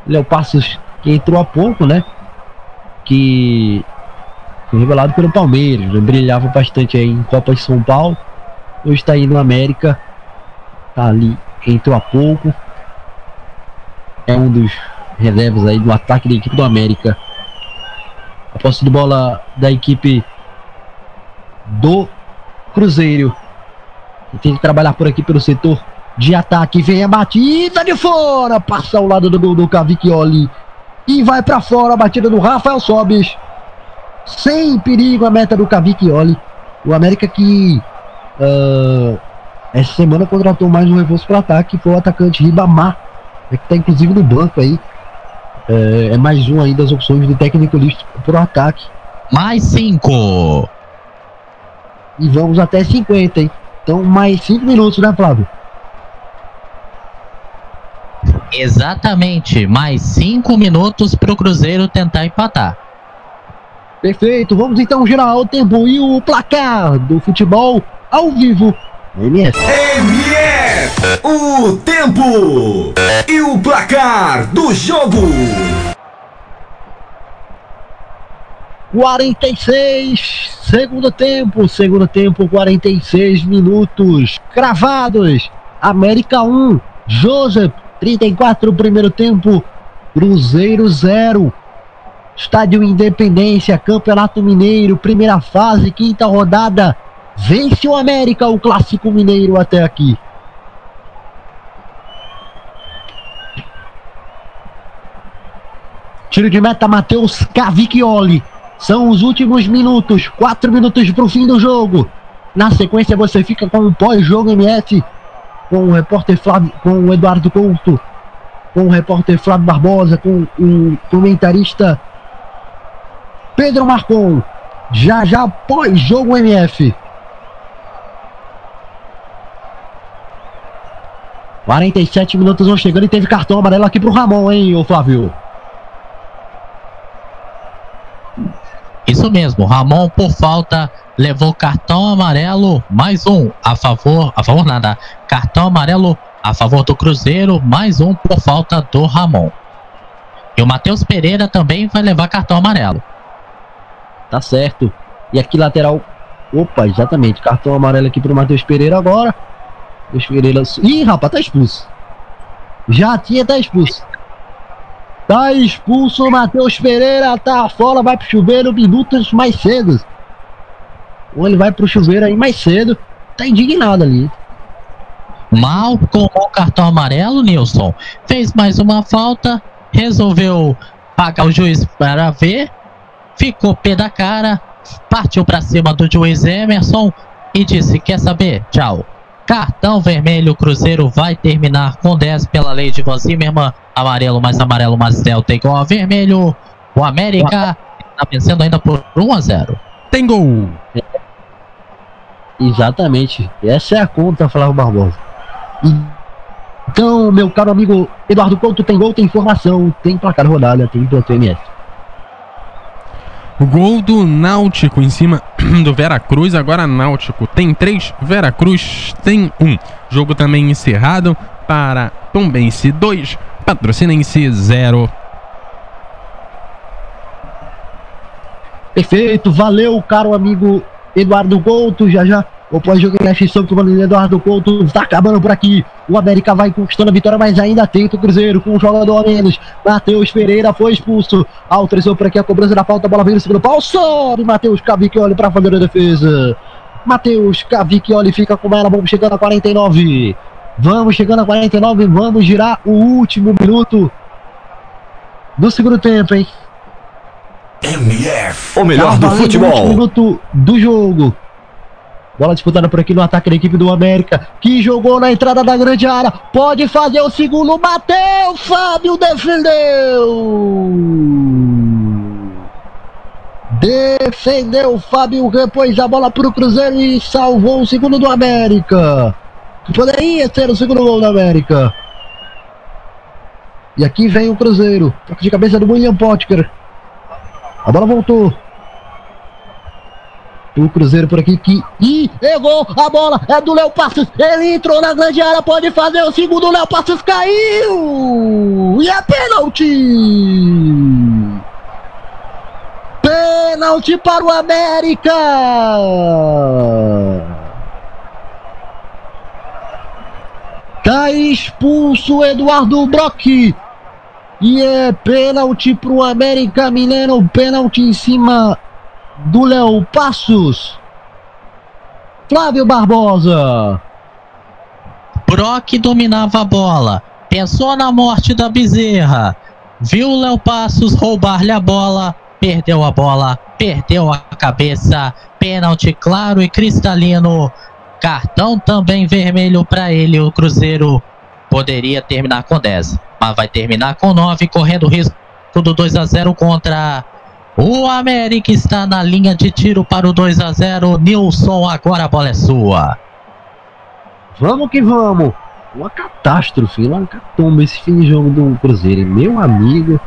Léo Passos que entrou há pouco, né? Que foi revelado pelo Palmeiras, né? brilhava bastante aí em Copa de São Paulo. Hoje está aí no América, tá ali, entrou há pouco. É um dos reservas aí do ataque da equipe do América. A posse de bola da equipe do Cruzeiro. Tem que trabalhar por aqui pelo setor de ataque. Vem a batida de fora. Passa ao lado do gol do Cavicchioli. E vai para fora a batida do Rafael Sobis. Sem perigo a meta do Cavicchioli. O América que uh, essa semana contratou mais um reforço para ataque. Foi o atacante Ribamar. Que está inclusive no banco aí. É, é, mais um aí das opções do técnico listo pro ataque. Mais cinco. E vamos até 50, hein? Então mais cinco minutos, né, Flávio? Exatamente, mais cinco minutos para o Cruzeiro tentar empatar. Perfeito, vamos então girar o tempo e o placar do futebol ao vivo. MF. MF, o tempo e o placar do jogo. 46, segundo tempo, segundo tempo, 46 minutos cravados. América 1, Joseph 34 primeiro tempo, Cruzeiro 0. Estádio Independência, Campeonato Mineiro, primeira fase, quinta rodada. Vence o América, o clássico mineiro até aqui. Tiro de meta, Matheus Cavicchioli. São os últimos minutos, quatro minutos para o fim do jogo. Na sequência, você fica com o pós-jogo MF com o repórter Flávio, com o Eduardo Couto, com o repórter Flávio Barbosa, com o comentarista Pedro Marcon. Já já pós-jogo MF. 47 minutos vão chegando e teve cartão amarelo aqui pro Ramon, hein, ô Flávio? Isso mesmo, Ramon por falta levou cartão amarelo, mais um a favor, a favor nada, cartão amarelo a favor do Cruzeiro, mais um por falta do Ramon. E o Matheus Pereira também vai levar cartão amarelo. Tá certo. E aqui lateral, opa, exatamente, cartão amarelo aqui pro Matheus Pereira agora. Matheus Pereira, ih, rapaz, tá expulso. Já tinha tá expulso. Tá expulso o Matheus Pereira, tá fora, vai pro chuveiro minutos mais cedo. Ou ele vai pro chuveiro aí mais cedo. Tá indignado ali. Mal com o cartão amarelo, Nilson. Fez mais uma falta. Resolveu pagar o juiz para ver. Ficou pé da cara. Partiu para cima do juiz Emerson. E disse: Quer saber? Tchau. Cartão vermelho, Cruzeiro vai terminar com 10 pela lei de Van Zimmermann. Amarelo mais amarelo mais delta igual a vermelho. O América está vencendo ainda por 1 a 0. Tem gol! Exatamente. Essa é a conta, Flávio Barbosa. Então, meu caro amigo Eduardo Couto, tem gol, tem informação, tem placar rodada, tem plantão MS. Gol do Náutico em cima do Veracruz, agora Náutico tem três, Veracruz tem um. Jogo também encerrado para Tombense 2, Patrocinense 0. Perfeito, valeu, caro amigo Eduardo Couto. Já já O pós-jogo MF sob comando de Eduardo Couto está acabando por aqui. O América vai conquistando a vitória, mas ainda tenta o Cruzeiro com um jogador a menos. Matheus Pereira foi expulso. Autorizou por aqui a cobrança da falta. A bola vem no segundo pau. Sobe Matheus Cavicchioli para fazer a defesa. Matheus Cavicchioli fica com ela. Vamos chegando a 49. Vamos chegando a 49. Vamos girar o último minuto do segundo tempo, hein? MF, o melhor do valendo o último futebol. minuto do jogo. Bola disputada por aqui no ataque da equipe do América, que jogou na entrada da grande área. Pode fazer o segundo, bateu, Fábio defendeu. Defendeu Fábio, repôs a bola para o Cruzeiro e salvou o segundo do América. Poderia ser o segundo gol do América. E aqui vem o Cruzeiro. Toque de cabeça do William Potker. A bola voltou. O Cruzeiro por aqui que. Ih, errou a bola. É do Léo Passos. Ele entrou na grande área. Pode fazer o segundo. O Léo Passos caiu. E é pênalti. Pênalti para o América. Tá expulso o Eduardo Brock. E é pênalti pro América Mineiro. Pênalti em cima do Léo Passos. Flávio Barbosa. Brock dominava a bola. Pensou na morte da Bezerra. Viu Léo Passos roubar-lhe a bola. Perdeu a bola. Perdeu a cabeça. Pênalti claro e cristalino. Cartão também vermelho para ele. O Cruzeiro poderia terminar com 10, mas vai terminar com 9, correndo risco do 2 a 0 contra o América. Está na linha de tiro para o 2 a 0. Nilson, agora a bola é sua. Vamos que vamos. Uma catástrofe, uma catomba esse fim de jogo do Cruzeiro. Meu amigo,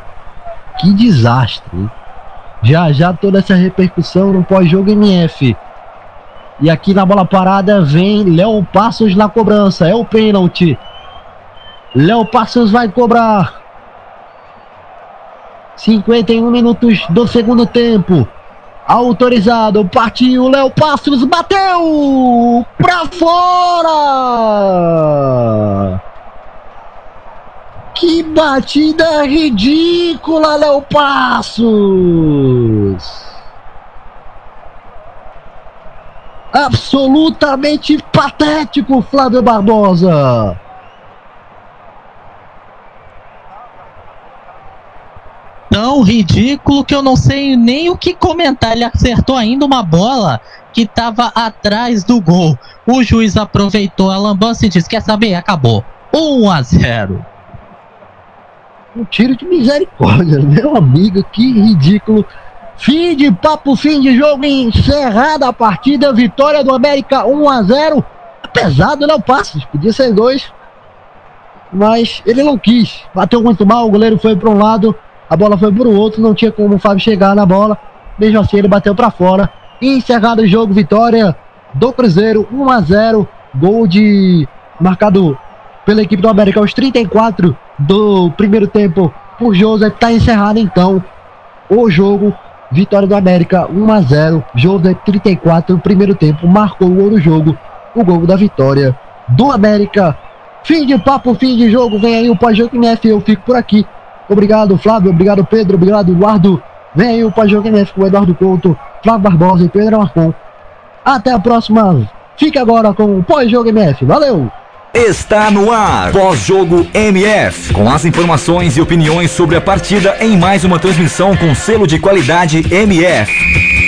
que desastre. hein? Já já toda essa repercussão no pós-jogo MF. E aqui na bola parada vem Léo Passos na cobrança. É o pênalti. Léo Passos vai cobrar. 51 minutos do segundo tempo. Autorizado, partiu, Léo Passos bateu pra fora. Que batida ridícula, Léo Passos. Absolutamente patético, Flávio Barbosa. Tão ridículo que eu não sei nem o que comentar. Ele acertou ainda uma bola que estava atrás do gol. O juiz aproveitou a lambança e disse: Quer saber? Acabou. 1 a 0. Um tiro de misericórdia, meu amigo, que ridículo. Fim de papo, fim de jogo, encerrada a partida, vitória do América 1 a 0. Pesado, não passa, podia ser dois, mas ele não quis. Bateu muito mal, o goleiro foi para um lado, a bola foi para o outro, não tinha como o Fábio chegar na bola. Mesmo assim, ele bateu para fora. Encerrado o jogo, vitória do Cruzeiro 1 a 0. Gol de marcado pela equipe do América aos 34 do primeiro tempo por José. Está encerrado então o jogo. Vitória do América 1 a 0. José 34 primeiro tempo marcou o gol do jogo. O gol da vitória do América. Fim de papo, fim de jogo. Vem aí o pós-jogo. Eu fico por aqui. Obrigado, Flávio. Obrigado, Pedro. Obrigado, Eduardo. Vem aí o MF com o Eduardo Couto, Flávio Barbosa e Pedro Marcon. Até a próxima. Fique agora com o pós-jogo MF. Valeu! Está no ar, pós-jogo MF, com as informações e opiniões sobre a partida em mais uma transmissão com selo de qualidade MF.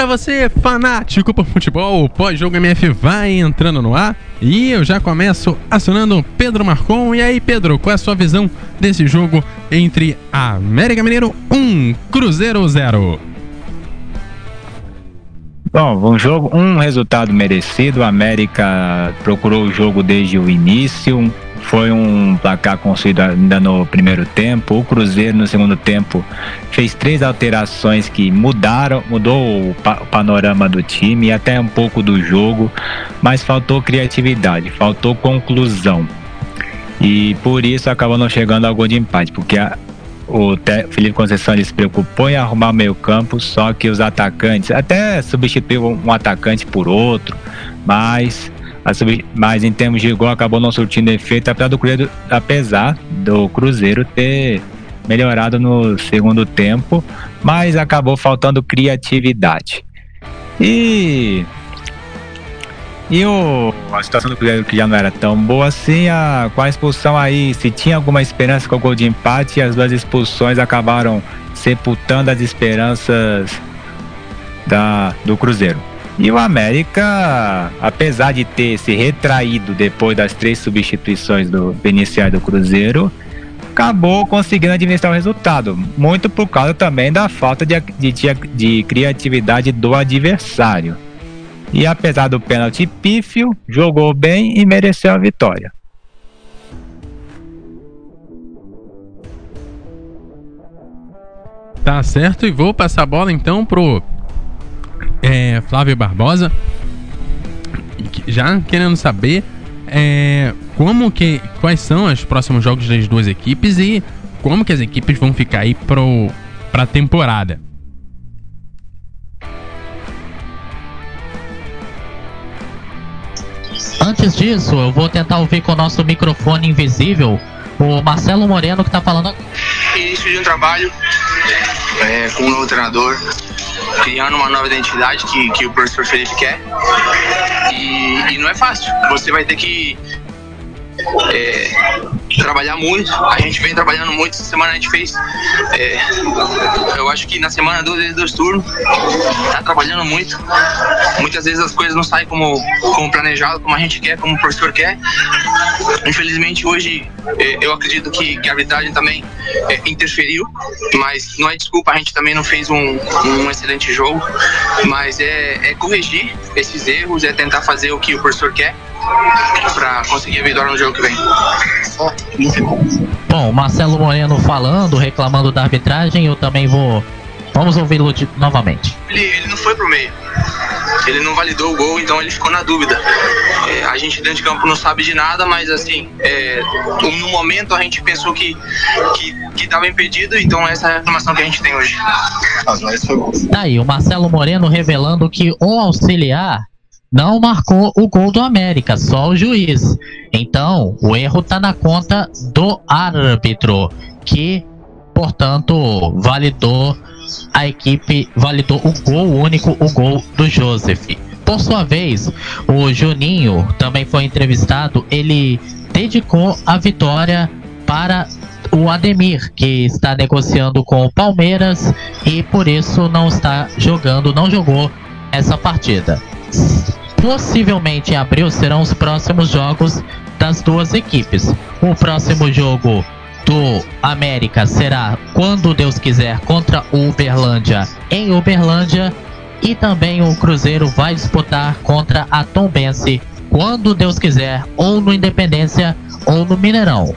Pra você, fanático por futebol, o pós-jogo MF vai entrando no ar e eu já começo acionando Pedro Marcon. E aí, Pedro, qual é a sua visão desse jogo entre América Mineiro 1, Cruzeiro 0? Bom, um jogo, um resultado merecido. A América procurou o jogo desde o início. Foi um placar construído ainda no primeiro tempo. O Cruzeiro no segundo tempo fez três alterações que mudaram, mudou o panorama do time e até um pouco do jogo, mas faltou criatividade, faltou conclusão. E por isso acabou não chegando ao gol de empate, porque a- o Felipe Conceição ele se preocupou em arrumar meio campo, só que os atacantes, até substituiu um atacante por outro, mas, mas em termos de gol acabou não surtindo efeito, apesar do Cruzeiro, apesar do Cruzeiro ter melhorado no segundo tempo, mas acabou faltando criatividade. E e o, a situação do Cruzeiro que já não era tão boa assim, a, com a expulsão aí, se tinha alguma esperança com o gol de empate, as duas expulsões acabaram sepultando as esperanças da, do Cruzeiro. E o América, apesar de ter se retraído depois das três substituições do, iniciais do Cruzeiro, acabou conseguindo administrar o resultado, muito por causa também da falta de, de, de criatividade do adversário. E apesar do pênalti pífio, jogou bem e mereceu a vitória. Tá certo, e vou passar a bola então pro é, Flávio Barbosa. Já querendo saber é, como que quais são os próximos jogos das duas equipes e como que as equipes vão ficar aí pro, pra temporada. Antes disso, eu vou tentar ouvir com o nosso microfone invisível o Marcelo Moreno que está falando. Início de um trabalho é, com um novo treinador, criando uma nova identidade que, que o professor Felipe quer. E, e não é fácil. Você vai ter que é, trabalhar muito. A gente vem trabalhando muito. Essa semana a gente fez. É, eu acho que na semana duas vezes dois turnos. Tá trabalhando muito. Muitas vezes as coisas não saem como, como planejado, como a gente quer, como o professor quer. Infelizmente hoje é, eu acredito que, que a arbitragem também é, interferiu, mas não é desculpa, a gente também não fez um, um excelente jogo. Mas é, é corrigir esses erros, é tentar fazer o que o professor quer para conseguir a vitória no jogo que vem. Bom, Marcelo Moreno falando, reclamando da arbitragem, eu também vou. Vamos ouvi-lo novamente. Ele, ele não foi pro meio. Ele não validou o gol, então ele ficou na dúvida. É, a gente dentro de campo não sabe de nada, mas assim, é, no momento a gente pensou que que estava impedido, então essa é a informação que a gente tem hoje. Tá aí, o Marcelo Moreno revelando que o auxiliar não marcou o gol do América, só o juiz. Então, o erro está na conta do árbitro, que, portanto, validou a equipe, validou o gol único, o gol do Joseph. Por sua vez, o Juninho também foi entrevistado, ele dedicou a vitória para o Ademir, que está negociando com o Palmeiras e por isso não está jogando, não jogou essa partida possivelmente em abril serão os próximos jogos das duas equipes. O próximo jogo do América será, quando Deus quiser, contra o Uberlândia em Uberlândia. E também o Cruzeiro vai disputar contra a Tombense, quando Deus quiser, ou no Independência ou no Mineirão.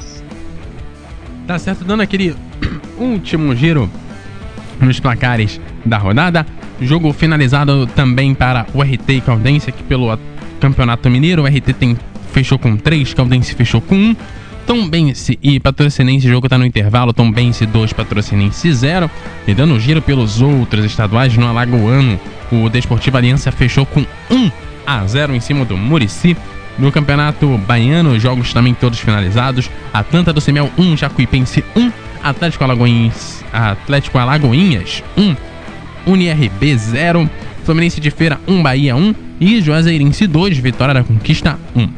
Tá certo, dando aquele último giro nos placares da rodada. Jogo finalizado também para o RT e Caldense aqui pelo Campeonato Mineiro. O RT tem, fechou com 3, Caldense fechou com 1. Tombense e Patrocinense, o jogo está no intervalo. Tombense 2, Patrocinense 0. E dando giro pelos outros estaduais no Alagoano, o Desportivo Aliança fechou com 1 a 0 em cima do Murici. No Campeonato Baiano, jogos também todos finalizados. Atlanta do Cemel 1, Jacuipense 1, Atlético Alagoinhas, Atlético Alagoinhas 1, UniRB 0, Fluminense de Feira 1, Bahia 1 e Juazeirense 2, Vitória da Conquista 1.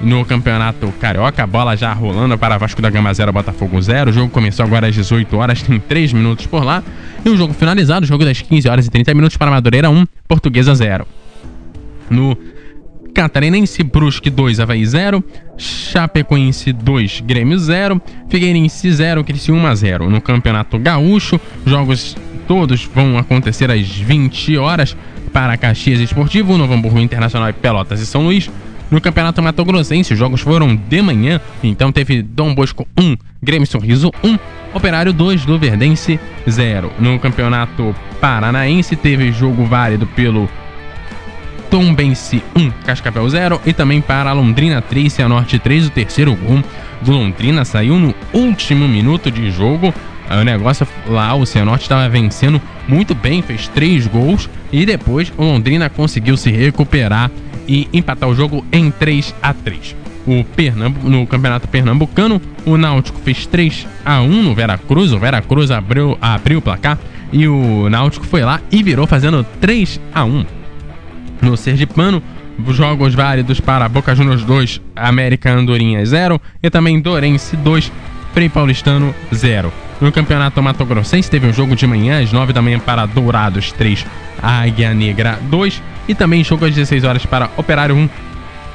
No Campeonato Carioca, bola já rolando para Vasco da Gama 0, Botafogo 0. O jogo começou agora às 18 horas, tem 3 minutos por lá. E o jogo finalizado, jogo das 15 horas e 30 minutos para Madureira 1, Portuguesa 0. No Catarinense, Brusque 2, Havaí 0. Chapecoense 2, Grêmio 0. Figueirense 0, Criciúma 0. No Campeonato Gaúcho, jogos todos vão acontecer às 20 horas para Caxias Esportivo, Novo Hamburgo Internacional e Pelotas e São Luís. No Campeonato Mato Grossense, os jogos foram de manhã, então teve Dom Bosco 1, Grêmio Sorriso 1, Operário 2, Luverdense 0. No Campeonato Paranaense, teve jogo válido pelo Tombense 1, Cascavel 0 e também para a Londrina 3, Cianorte 3. O terceiro gol do Londrina saiu no último minuto de jogo o negócio lá, o Cianorte estava vencendo muito bem, fez três gols e depois o Londrina conseguiu se recuperar e empatar o jogo em 3 a 3 o Pernambu no Campeonato Pernambucano, o Náutico fez 3 a 1 no Veracruz, o Veracruz abriu, abriu o placar e o Náutico foi lá e virou fazendo 3 a 1 no Sergipano, jogos válidos para Boca Juniors 2, América Andorinha 0 e também Dorense 2, Frei Paulistano 0. No Campeonato Mato Grossense teve um jogo de manhã às 9 da manhã para Dourados 3, Águia Negra 2 e também jogo às 16 horas para Operário 1,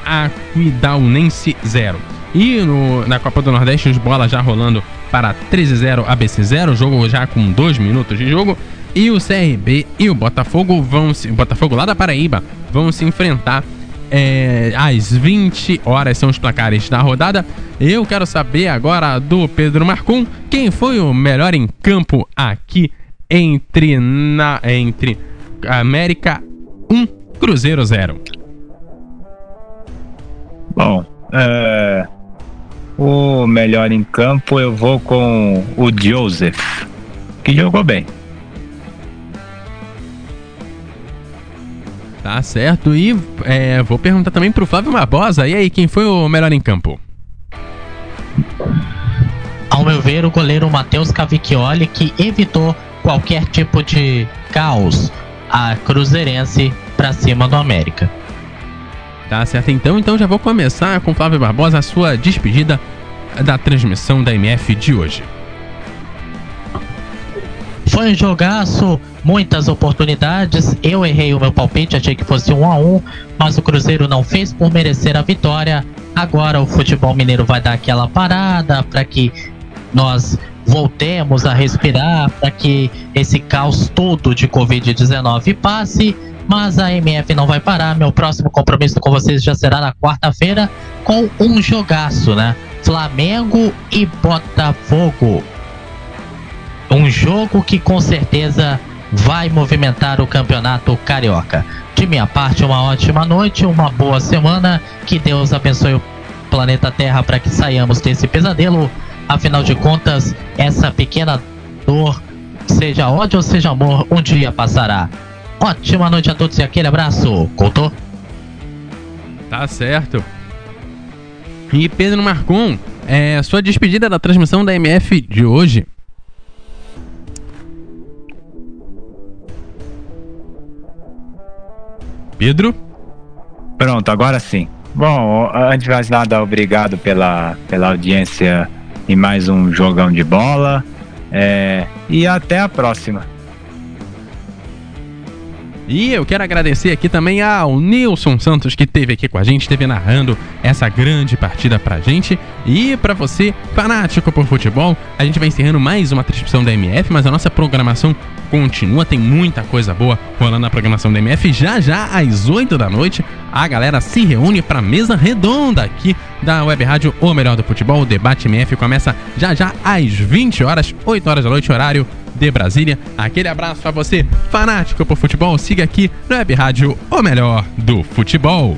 Aquidauanense 0. E no, na Copa do Nordeste, os bolas já rolando para 13-0 ABC 0, jogo já com 2 minutos de jogo. E o CRB e o Botafogo vão se. Botafogo lá da Paraíba vão se enfrentar é, às 20 horas são os placares da rodada. Eu quero saber agora do Pedro Marcum quem foi o melhor em campo aqui entre na entre América 1 Cruzeiro 0. Bom, é, o melhor em campo eu vou com o Joseph, que jogou bem. Tá certo. E é, vou perguntar também pro Flávio Barbosa. E aí, quem foi o melhor em campo? Ao meu ver, o goleiro Matheus Cavicchioli, que evitou qualquer tipo de caos a Cruzeirense para cima do América. Tá certo, então. Então já vou começar com Flávio Barbosa a sua despedida da transmissão da MF de hoje. Foi um jogaço, muitas oportunidades. Eu errei o meu palpite, achei que fosse um a um, mas o Cruzeiro não fez por merecer a vitória. Agora o futebol mineiro vai dar aquela parada para que nós voltemos a respirar, para que esse caos todo de Covid-19 passe. Mas a MF não vai parar. Meu próximo compromisso com vocês já será na quarta-feira com um jogaço, né? Flamengo e Botafogo. Um jogo que com certeza vai movimentar o campeonato carioca. De minha parte, uma ótima noite, uma boa semana. Que Deus abençoe o planeta Terra para que saiamos desse pesadelo. Afinal de contas, essa pequena dor, seja ódio ou seja amor, um dia passará. Ótima noite a todos e aquele abraço. Couto? Tá certo. E Pedro Marcon, é, sua despedida da transmissão da MF de hoje. Pedro? Pronto, agora sim. Bom, antes de mais nada, obrigado pela, pela audiência em mais um jogão de bola. É, e até a próxima. E eu quero agradecer aqui também ao Nilson Santos que esteve aqui com a gente, esteve narrando essa grande partida pra gente. E para você, fanático por futebol, a gente vai encerrando mais uma transmissão da MF, mas a nossa programação continua, tem muita coisa boa rolando na programação da MF. Já já às 8 da noite, a galera se reúne para mesa redonda aqui da Web Rádio O Melhor do Futebol. O debate MF começa já já às 20 horas, 8 horas da noite, horário de Brasília. Aquele abraço para você, fanático por futebol. Siga aqui no Web Rádio O Melhor do Futebol.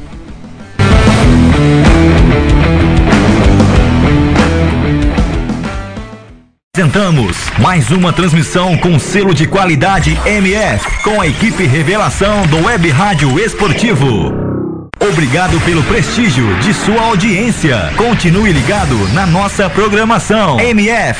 Apresentamos mais uma transmissão com selo de qualidade MF, com a equipe Revelação do Web Rádio Esportivo. Obrigado pelo prestígio de sua audiência. Continue ligado na nossa programação. MF.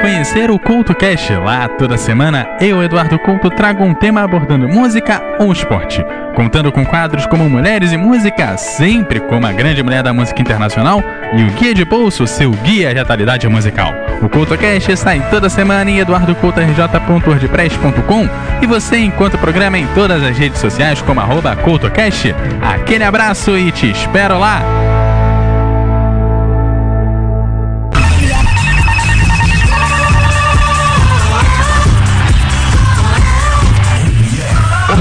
Conhecer o Culto Cast. Lá toda semana, eu, Eduardo Couto, trago um tema abordando música ou esporte. Contando com quadros como Mulheres e Música, sempre como a grande mulher da música internacional, e o Guia de Bolso, seu guia de atualidade musical. O CultoCast sai toda semana em eduardocoutorj.wordpress.com e você encontra o programa em todas as redes sociais como arroba CultoCast. Aquele abraço e te espero lá!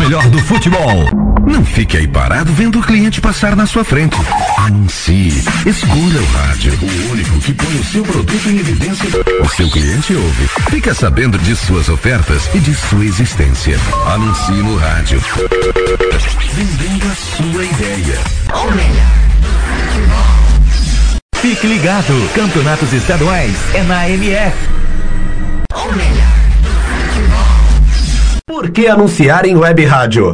Melhor do futebol. Não fique aí parado vendo o cliente passar na sua frente. Anuncie. Escolha o rádio. O único que põe o seu produto em evidência. O seu cliente ouve. Fica sabendo de suas ofertas e de sua existência. Anuncie no rádio. Vendendo a sua ideia. Fique ligado. Campeonatos estaduais é na MF. Por que anunciar em web rádio?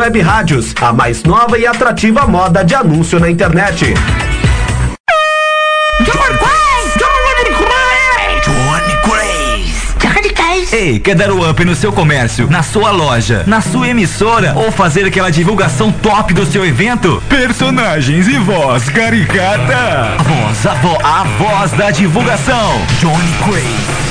web rádios, a mais nova e atrativa moda de anúncio na internet. Ei, quer dar o up no seu comércio, na sua loja, na sua emissora ou fazer aquela divulgação top do seu evento? Personagens e voz caricata. A voz, a voz, a voz da divulgação. Johnny Craze.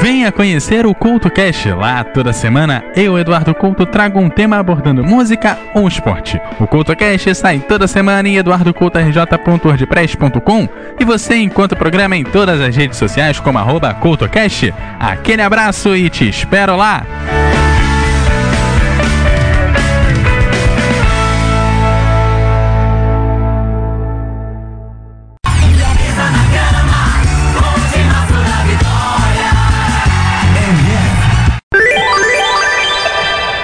Venha conhecer o Culto Cast. Lá toda semana, eu, Eduardo Couto, trago um tema abordando música ou esporte. O Culto Cast sai toda semana em eduardocoutorj.wordpress.com e você encontra o programa em todas as redes sociais como arroba CultoCast. Aquele abraço e te espero lá!